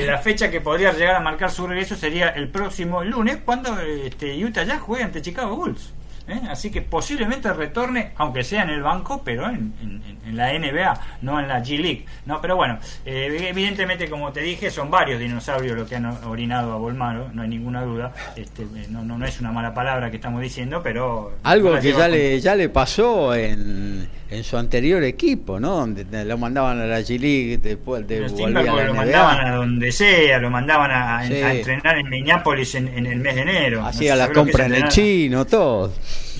Speaker 4: la fecha que podría llegar a marcar su regreso sería el próximo lunes cuando este, Utah ya juegue ante Chicago Bulls. ¿eh? así que posiblemente retorne, aunque sea en el banco, pero en, la NBA, no en la G League. ¿no? Pero bueno, eh, evidentemente, como te dije, son varios dinosaurios los que han orinado a Bolmaro, no hay ninguna duda. Este, eh, no, no, es una mala palabra que estamos diciendo, pero.
Speaker 1: Algo que ya le, ya le pasó en, en su anterior equipo, ¿no? Donde lo mandaban a la G League, después de
Speaker 4: volver a la lo mandaban a donde sea, lo mandaban a, entrenar en Minneapolis en, el mes de enero.
Speaker 1: Hacía la compra en el chino, todo.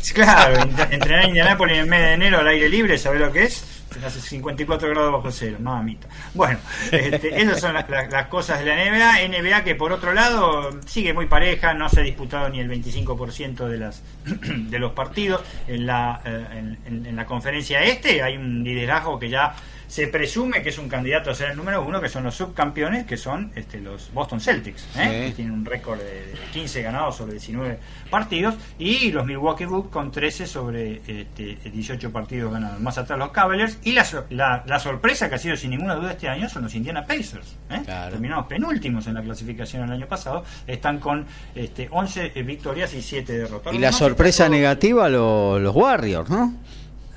Speaker 4: Claro, entrenar en Indianápolis en el mes de enero al aire libre, ¿sabes lo que es? Hace 54 grados bajo cero, mamita. Bueno, este, esas son las, cosas de la NBA. NBA que por otro lado sigue muy pareja, no se ha disputado ni el 25% de, las, de los partidos. En la, eh, en la conferencia este hay un liderazgo que ya se presume que es un candidato a ser el número uno, que son los subcampeones, que son este, los Boston Celtics, ¿eh? que tienen un récord de, 15 ganados sobre 19 partidos, y los Milwaukee Bucks con 13 sobre este, 18 partidos ganados. Más atrás los Cavaliers, y la, la, sorpresa que ha sido sin ninguna duda este año son los Indiana Pacers. ¿eh? Terminados penúltimos en la clasificación el año pasado, están con este, 11 victorias y 7 derrotas.
Speaker 1: Y la sorpresa negativa los Warriors, ¿no?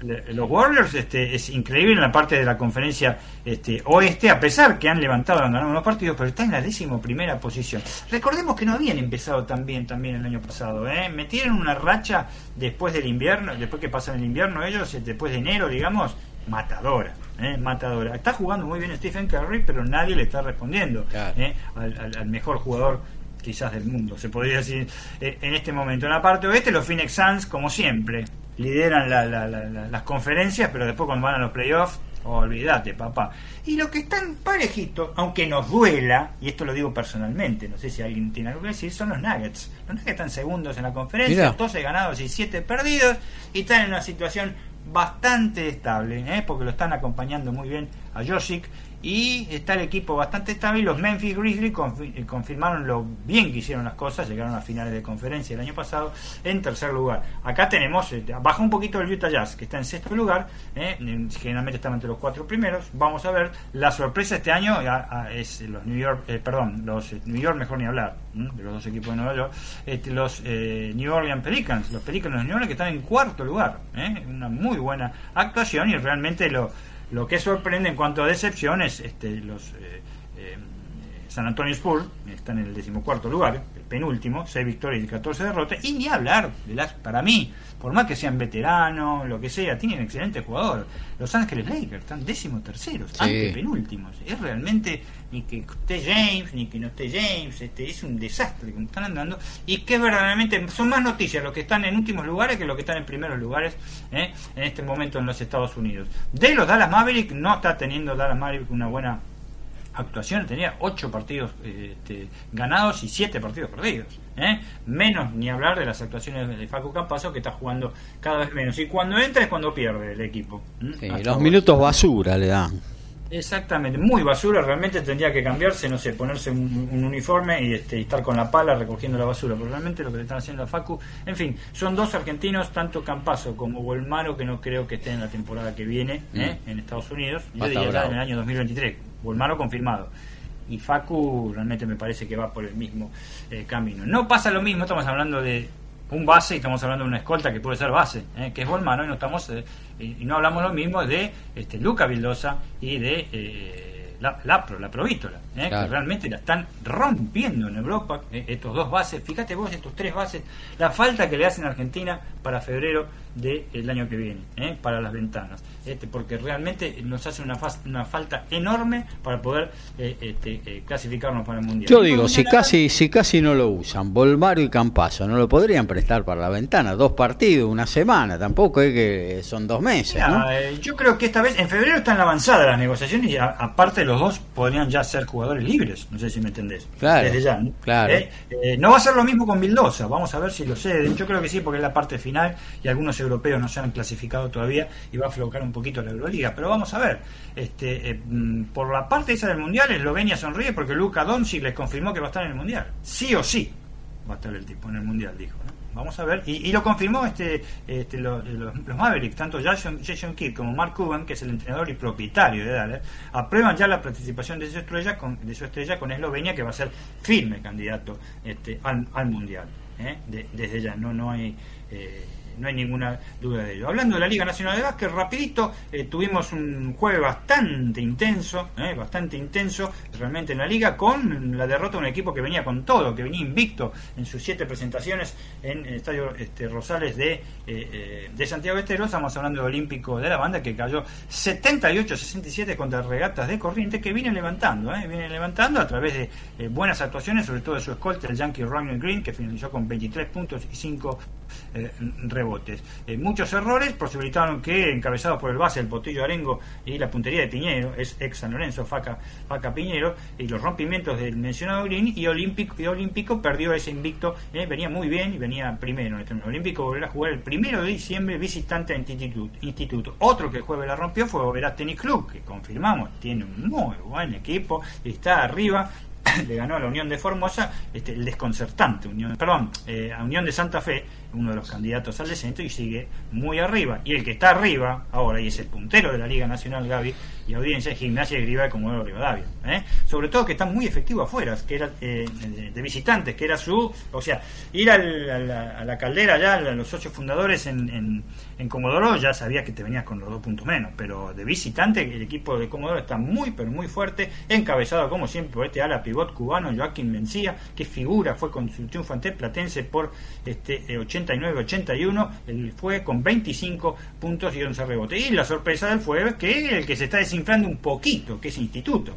Speaker 4: Los Warriors este, es increíble en la parte de la conferencia este, oeste, a pesar que han levantado, han ganado unos partidos, pero está en la décimo primera posición. Recordemos que no habían empezado tan bien también el año pasado, ¿eh? metieron una racha después del invierno, después que pasan el invierno ellos, eh, después de enero, digamos, matadora. ¿eh? matadora. Está jugando muy bien Stephen Curry, pero nadie le está respondiendo ¿eh? al, mejor jugador quizás del mundo, se podría decir en este momento. En la parte oeste, los Phoenix Suns, como siempre, lideran las conferencias, pero después cuando van a los playoffs, olvídate, papá. Y lo que están parejitos, aunque nos duela, y esto lo digo personalmente, no sé si alguien tiene algo que decir, son los Nuggets. Los Nuggets están segundos en la conferencia, 12 ganados y 7 perdidos, y están en una situación bastante estable, ¿eh? porque lo están acompañando muy bien a Josic y está el equipo bastante estable. Los Memphis Grizzlies eh, confirmaron lo bien que hicieron las cosas, llegaron a finales de conferencia el año pasado en tercer lugar. Acá tenemos, eh, baja un poquito el Utah Jazz, que está en sexto lugar, eh, generalmente estaba entre los cuatro primeros. Vamos a ver, la sorpresa este año es los New York, perdón, los New York, mejor ni hablar, de los dos equipos de Nueva York, este, los New Orleans Pelicans, los Pelicans de New Orleans que están en cuarto lugar, una muy buena actuación y realmente lo lo que sorprende en cuanto a decepciones, este, los eh, eh, San Antonio Spurs están en el decimocuarto lugar, penúltimo, 6 victorias y 14 derrotas, y ni hablar de las, para mí, por más que sean veteranos, lo que sea, tienen excelentes jugadores. Los Ángeles Lakers están décimo terceros, sí. penúltimos Es realmente ni que esté James, ni que no esté James, este, es un desastre como están andando, y que verdaderamente son más noticias los que están en últimos lugares que los que están en primeros lugares ¿eh? en este momento en los Estados Unidos. De los Dallas Mavericks, no está teniendo Dallas Mavericks una buena actuación, tenía ocho partidos este, ganados y siete partidos perdidos. ¿eh? Menos ni hablar de las actuaciones de Facu Campazo que está jugando cada vez menos. Y cuando entra es cuando pierde el equipo.
Speaker 1: los minutos basura le dan.
Speaker 4: Exactamente, muy basura, realmente tendría que cambiarse, no sé, ponerse un, uniforme y, este, estar con la pala recogiendo la basura, pero realmente lo que le están haciendo a Facu, en fin, son dos argentinos, tanto Campazo como Volmaro, que no creo que estén en la temporada que viene ¿eh? mm. en Estados Unidos, yo diría ya en el año 2023, Volmaro confirmado, y Facu realmente me parece que va por el mismo eh, camino. No pasa lo mismo, estamos hablando de un base y estamos hablando de una escolta que puede ser base, ¿eh? que es Volmano, y no estamos eh, y no hablamos lo mismo de este Luca Vildosa y de eh, la, la, la Provítola, que realmente la están rompiendo en Europa, estos dos bases, fíjate vos, estos tres bases, la falta que le hacen a Argentina para febrero del año que viene, para las ventanas. Este, porque realmente nos hace una, una falta enorme para poder eh, este, eh, clasificarnos para el mundial.
Speaker 1: Yo digo, si casi, si casi no lo usan, Volmaro y Campazo, no lo podrían prestar para la ventana, dos partidos, una semana, tampoco es que son dos meses.
Speaker 4: Eh, yo creo que esta vez, en febrero están avanzadas las negociaciones y aparte los dos podrían ya ser jugadores libres, no sé si me entendés.
Speaker 1: Claro,
Speaker 4: desde ya.
Speaker 1: Claro.
Speaker 4: no va a ser lo mismo con Vildosa, vamos a ver si lo ceden. Yo creo que sí, porque es la parte final y algunos europeos no se han clasificado todavía y va a aflocar un poquito la Euroliga, pero vamos a ver. Este, eh, mm, por la parte esa del Mundial, Eslovenia sonríe porque Luca Doncic les confirmó que va a estar en el Mundial. Sí o sí va a estar el tipo en el Mundial, dijo. Vamos a ver. Y, lo confirmó este, este los, Mavericks, tanto Jason, Jason Kidd como Mark Cuban, que es el entrenador y propietario de Dallas, aprueban ya la participación de su estrella con, de su estrella con Eslovenia, que va a ser firme candidato este, al, Mundial. ¿eh? desde ya, no, no hay... Eh, no hay ninguna duda de ello. Hablando de la Liga Nacional de Básquet, rapidito, eh, tuvimos un jueves bastante intenso, eh, bastante intenso realmente en la liga, con la derrota de un equipo que venía con todo, que venía invicto en sus siete presentaciones en el Estadio este, Rosales de, eh, de Santiago Estero, estamos hablando del Olímpico de la Banda, que cayó 78-67 contra Regatas de Corrientes, que viene levantando, viene levantando a través de buenas actuaciones, sobre todo de su escolta, el Yankee Ryan Green, que finalizó con 23 puntos y 5 eh, rebotes. Eh, muchos errores posibilitaron que, encabezados por el base, el Botillo Arengo y la puntería de Piñero, es ex San Lorenzo, Faca, Piñero, y los rompimientos del mencionado Green, y Olímpico, perdió ese invicto, eh, venía muy bien y venía primero. Este Olímpico volverá a jugar el primero de diciembre visitante a Instituto. Otro que el jueves la rompió fue Oberá Tenis Club, que confirmamos, tiene un muy buen equipo, está arriba, le ganó a la Unión de Formosa, este, el desconcertante Unión, perdón, eh, a Unión de Santa Fe, uno de los candidatos al descenso y sigue muy arriba. Y el que está arriba ahora y es el puntero de la Liga Nacional Gaby y audiencia es Gimnasia de Griba de Comodoro Rivadavia. ¿eh? Sobre todo que está muy efectivo afuera, que era eh, de, visitantes, que era su, o sea, ir a, la, caldera ya, a los socios fundadores en, en, Comodoro ya sabía que te venías con los dos puntos menos, pero de visitante el equipo de Comodoro está muy pero muy fuerte, encabezado como siempre por este ala pivot cubano Joaquín Mencía, que figura, fue con su triunfo ante Platense por este 89-81, eh, fue con 25 puntos y 11 rebotes. Y la sorpresa del fue que el que se está desinflando un poquito, que es Instituto,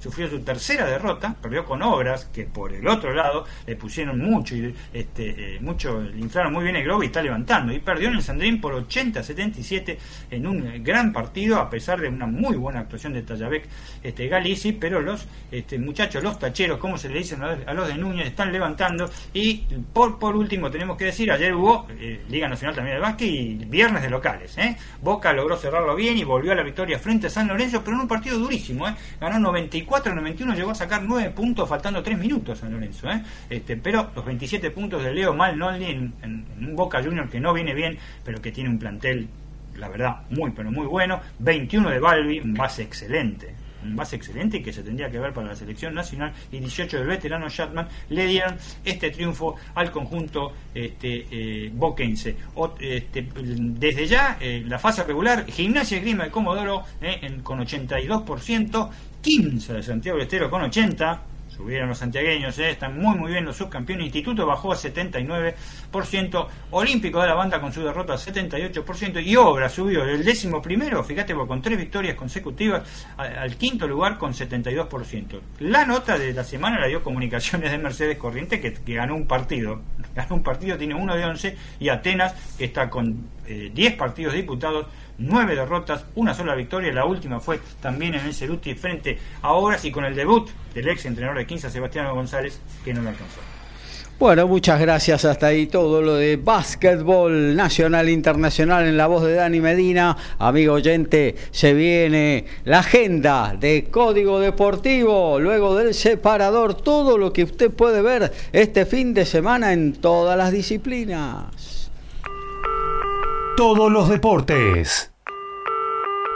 Speaker 4: sufrió su tercera derrota, perdió con Obras, que por el otro lado le pusieron mucho, y este, eh, mucho, le inflaron muy bien el globo y está levantando, y perdió en el Sandrín por 80-77 en un gran partido, a pesar de una muy buena actuación de Tallavec este, Galici, pero los este, muchachos, los tacheros, como se le dicen a los de Núñez, están levantando, y por, por último tenemos que decir, ayer hubo eh, Liga Nacional también de Básquet y viernes de locales, ¿eh? Boca logró cerrarlo bien y volvió a la victoria frente a San Lorenzo, pero en un partido durísimo, ¿eh? ganó 94-91, llegó a sacar 9 puntos faltando 3 minutos San Lorenzo, ¿eh? este, pero los 27 puntos de Leo Mal en, en, un Boca Junior que no viene bien, pero que tiene un plantel, la verdad, muy pero muy bueno, 21 de Balbi, un base excelente, un base excelente y que se tendría que ver para la selección nacional, y 18 del veterano Shatman, le dieron este triunfo al conjunto este, eh, boquense. este, desde ya, eh, la fase regular, Gimnasia Grima de Comodoro eh, con 82%, 15 de Santiago del Estero con 80%, subieron los santiagueños, eh, están muy muy bien los subcampeones. Instituto bajó a 79%, Olímpico de la banda con su derrota a 78% y Obra subió del décimo primero, fíjate, con tres victorias consecutivas al quinto lugar con 72%. La nota de la semana la dio Comunicaciones de Mercedes Corriente que, ganó un partido, ganó un partido, tiene uno de 11 y Atenas que está con 10 eh, partidos diputados nueve derrotas, una sola victoria, la última fue también en el Ceruti frente a Obras y con el debut del ex entrenador de 15, Sebastián González, que no lo alcanzó.
Speaker 1: Bueno, muchas gracias. Hasta ahí todo lo de básquetbol nacional internacional en la voz de Dani Medina. Amigo oyente, se viene la agenda de Código Deportivo. Luego del separador, todo lo que usted puede ver este fin de semana en todas las disciplinas.
Speaker 5: Todos los deportes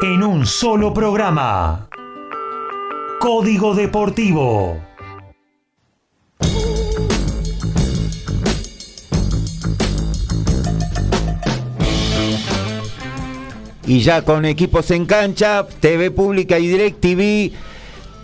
Speaker 5: en un solo programa. Código Deportivo.
Speaker 2: Y ya con equipos en cancha, TV Pública y DirecTV,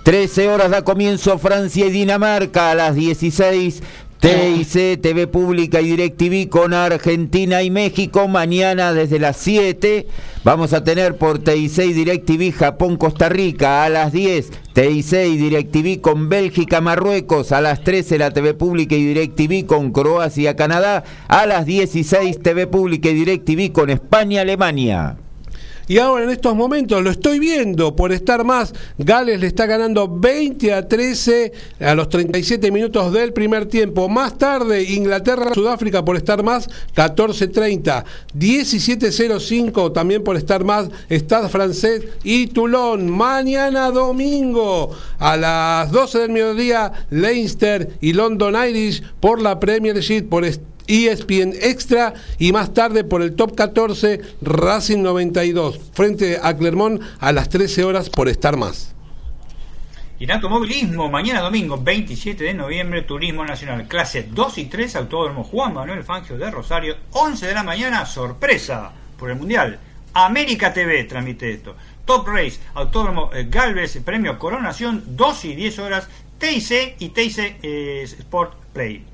Speaker 2: 13 horas da comienzo Francia y Dinamarca a las 16 TIC, TV Pública y DirecTV con Argentina y México. Mañana desde las 7 vamos a tener por TIC y DirecTV Japón-Costa Rica a las 10. TIC y DirecTV con Bélgica, Marruecos a las 13. La TV Pública y DirecTV con Croacia, Canadá a las 16. TV Pública y DirecTV con España, Alemania.
Speaker 8: Y ahora en estos momentos lo estoy viendo por estar más. Gales le está ganando 20 a 13 a los 37 minutos del primer tiempo. Más tarde, Inglaterra, Sudáfrica por estar más, 14-30. 17-05 también por estar más, Stade francés y Toulon. Mañana domingo a las 12 del mediodía, Leinster y London Irish por la Premiership por estar ESPN Extra y más tarde por el top 14 Racing 92 frente a Clermont a las 13 horas por estar más.
Speaker 4: Y en automovilismo, mañana domingo 27 de noviembre, Turismo Nacional, clase 2 y 3, Autódromo Juan Manuel Fangio de Rosario, 11 de la mañana, sorpresa por el Mundial. América TV transmite esto. Top Race, Autódromo eh, Galvez, Premio Coronación, 2 y 10 horas, TIC y TIC eh, Sport Play.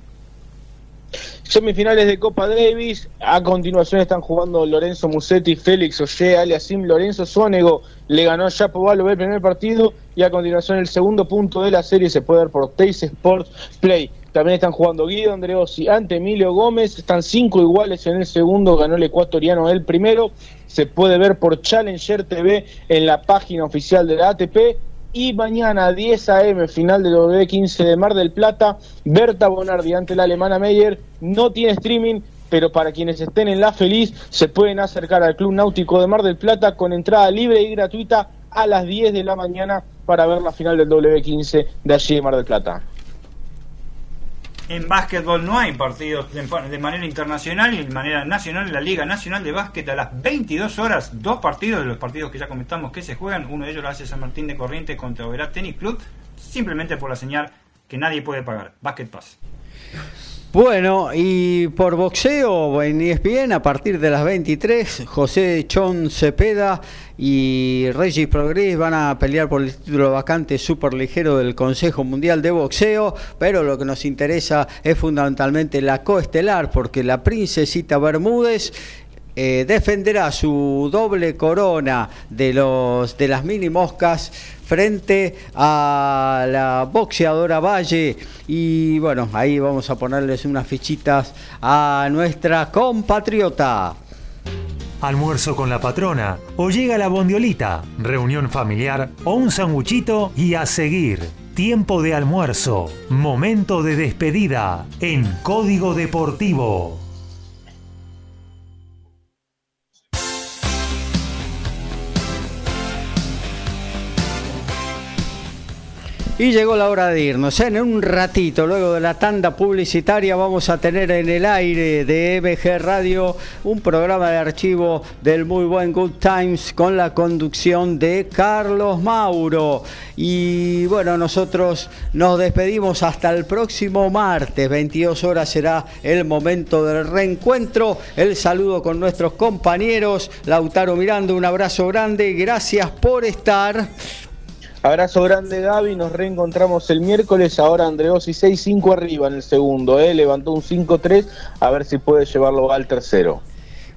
Speaker 3: Semifinales de Copa Davis. A continuación están jugando Lorenzo Musetti, Félix Oye, aliasim Lorenzo Sonego. Le ganó a Chapo el primer partido. Y a continuación el segundo punto de la serie se puede ver por Teis Sports Play. También están jugando Guido Andreossi ante Emilio Gómez. Están cinco iguales en el segundo. Ganó el ecuatoriano el primero. Se puede ver por Challenger TV en la página oficial de la ATP. Y mañana a 10 a.m. final del W15 de Mar del Plata. Berta Bonardi ante la alemana Meyer. No tiene streaming pero para quienes estén en La Feliz se pueden acercar al Club Náutico de Mar del Plata con entrada libre y gratuita a las 10 de la mañana para ver la final del W15 de allí de Mar del Plata.
Speaker 4: En básquetbol no hay partidos de, manera internacional y de manera nacional en la Liga Nacional de Básquet. A las 22 horas, dos partidos de los partidos que ya comentamos que se juegan, uno de ellos lo hace San Martín de Corrientes contra Oberá Tennis Club, simplemente por la señal que nadie puede pagar, Basket Pass.
Speaker 1: Bueno, y por boxeo en ESPN a partir de las 23, José Chon Cepeda y Regis Progress van a pelear por el título vacante super ligero del Consejo Mundial de Boxeo, pero lo que nos interesa es fundamentalmente la coestelar, porque la princesita Bermúdez eh, defenderá su doble corona de los de las mini moscas frente a la boxeadora Valle. Y bueno, ahí vamos a ponerles unas fichitas a nuestra compatriota.
Speaker 5: Almuerzo con la patrona, o llega la bondiolita, reunión familiar o un sanguchito y a seguir. Tiempo de almuerzo, momento de despedida en Código Deportivo.
Speaker 1: Y llegó la hora de irnos. En un ratito, luego de la tanda publicitaria, vamos a tener en el aire de MG Radio un programa de archivo del muy buen Good Times con la conducción de Carlos Mauro. Y bueno, nosotros nos despedimos hasta el próximo martes. 22 horas será el momento del reencuentro. El saludo con nuestros compañeros. Lautaro Miranda, un abrazo grande. Gracias por estar.
Speaker 3: Abrazo grande Gaby, nos reencontramos el miércoles, ahora Andreossi 6-5 arriba en el segundo, ¿eh? levantó un 5-3, a ver si puede llevarlo al tercero.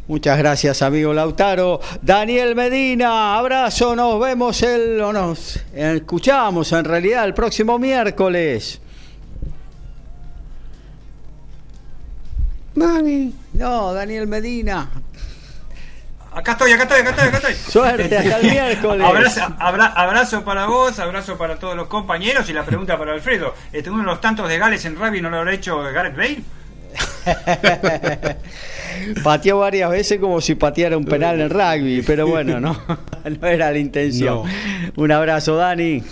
Speaker 1: Muchas gracias, amigo Lautaro. Daniel Medina, abrazo, nos vemos el, o nos escuchamos en realidad el próximo miércoles. Dani. No, Daniel Medina.
Speaker 4: Acá estoy, acá estoy, acá estoy, acá estoy.
Speaker 1: Suerte, hasta el miércoles.
Speaker 4: Abrazo, abra, abrazo, para vos, abrazo para todos los compañeros y la pregunta para Alfredo. Este, uno de los tantos de Gales en rugby no lo habrá hecho Gareth Bale.
Speaker 1: Pateó varias veces como si pateara un penal en rugby, pero bueno, no, no era la intención. No. Un abrazo, Dani.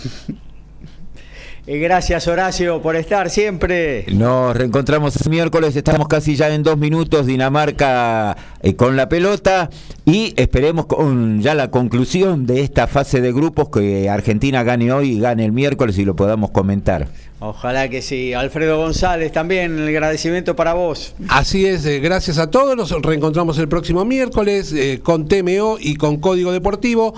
Speaker 1: Gracias Horacio por estar siempre.
Speaker 2: Nos reencontramos el miércoles, estamos casi ya en dos minutos, Dinamarca eh, con la pelota y esperemos con ya la conclusión de esta fase de grupos que Argentina gane hoy y gane el miércoles y lo podamos comentar.
Speaker 1: Ojalá que sí. Alfredo González, también el agradecimiento para vos.
Speaker 8: Así es, eh, gracias a todos. Nos reencontramos el próximo miércoles eh, con TMO y con Código Deportivo.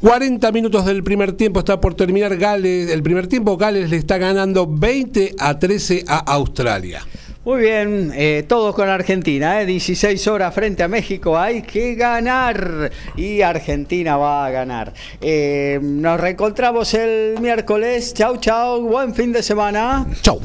Speaker 8: 40 minutos del primer tiempo está por terminar Gales. El primer tiempo Gales le está ganando 20 a 13 a Australia.
Speaker 1: Muy bien, eh, todos con Argentina, eh, 16 horas frente a México, hay que ganar y Argentina va a ganar. Eh, nos reencontramos el miércoles, chau chau, buen fin de semana.
Speaker 8: Chau.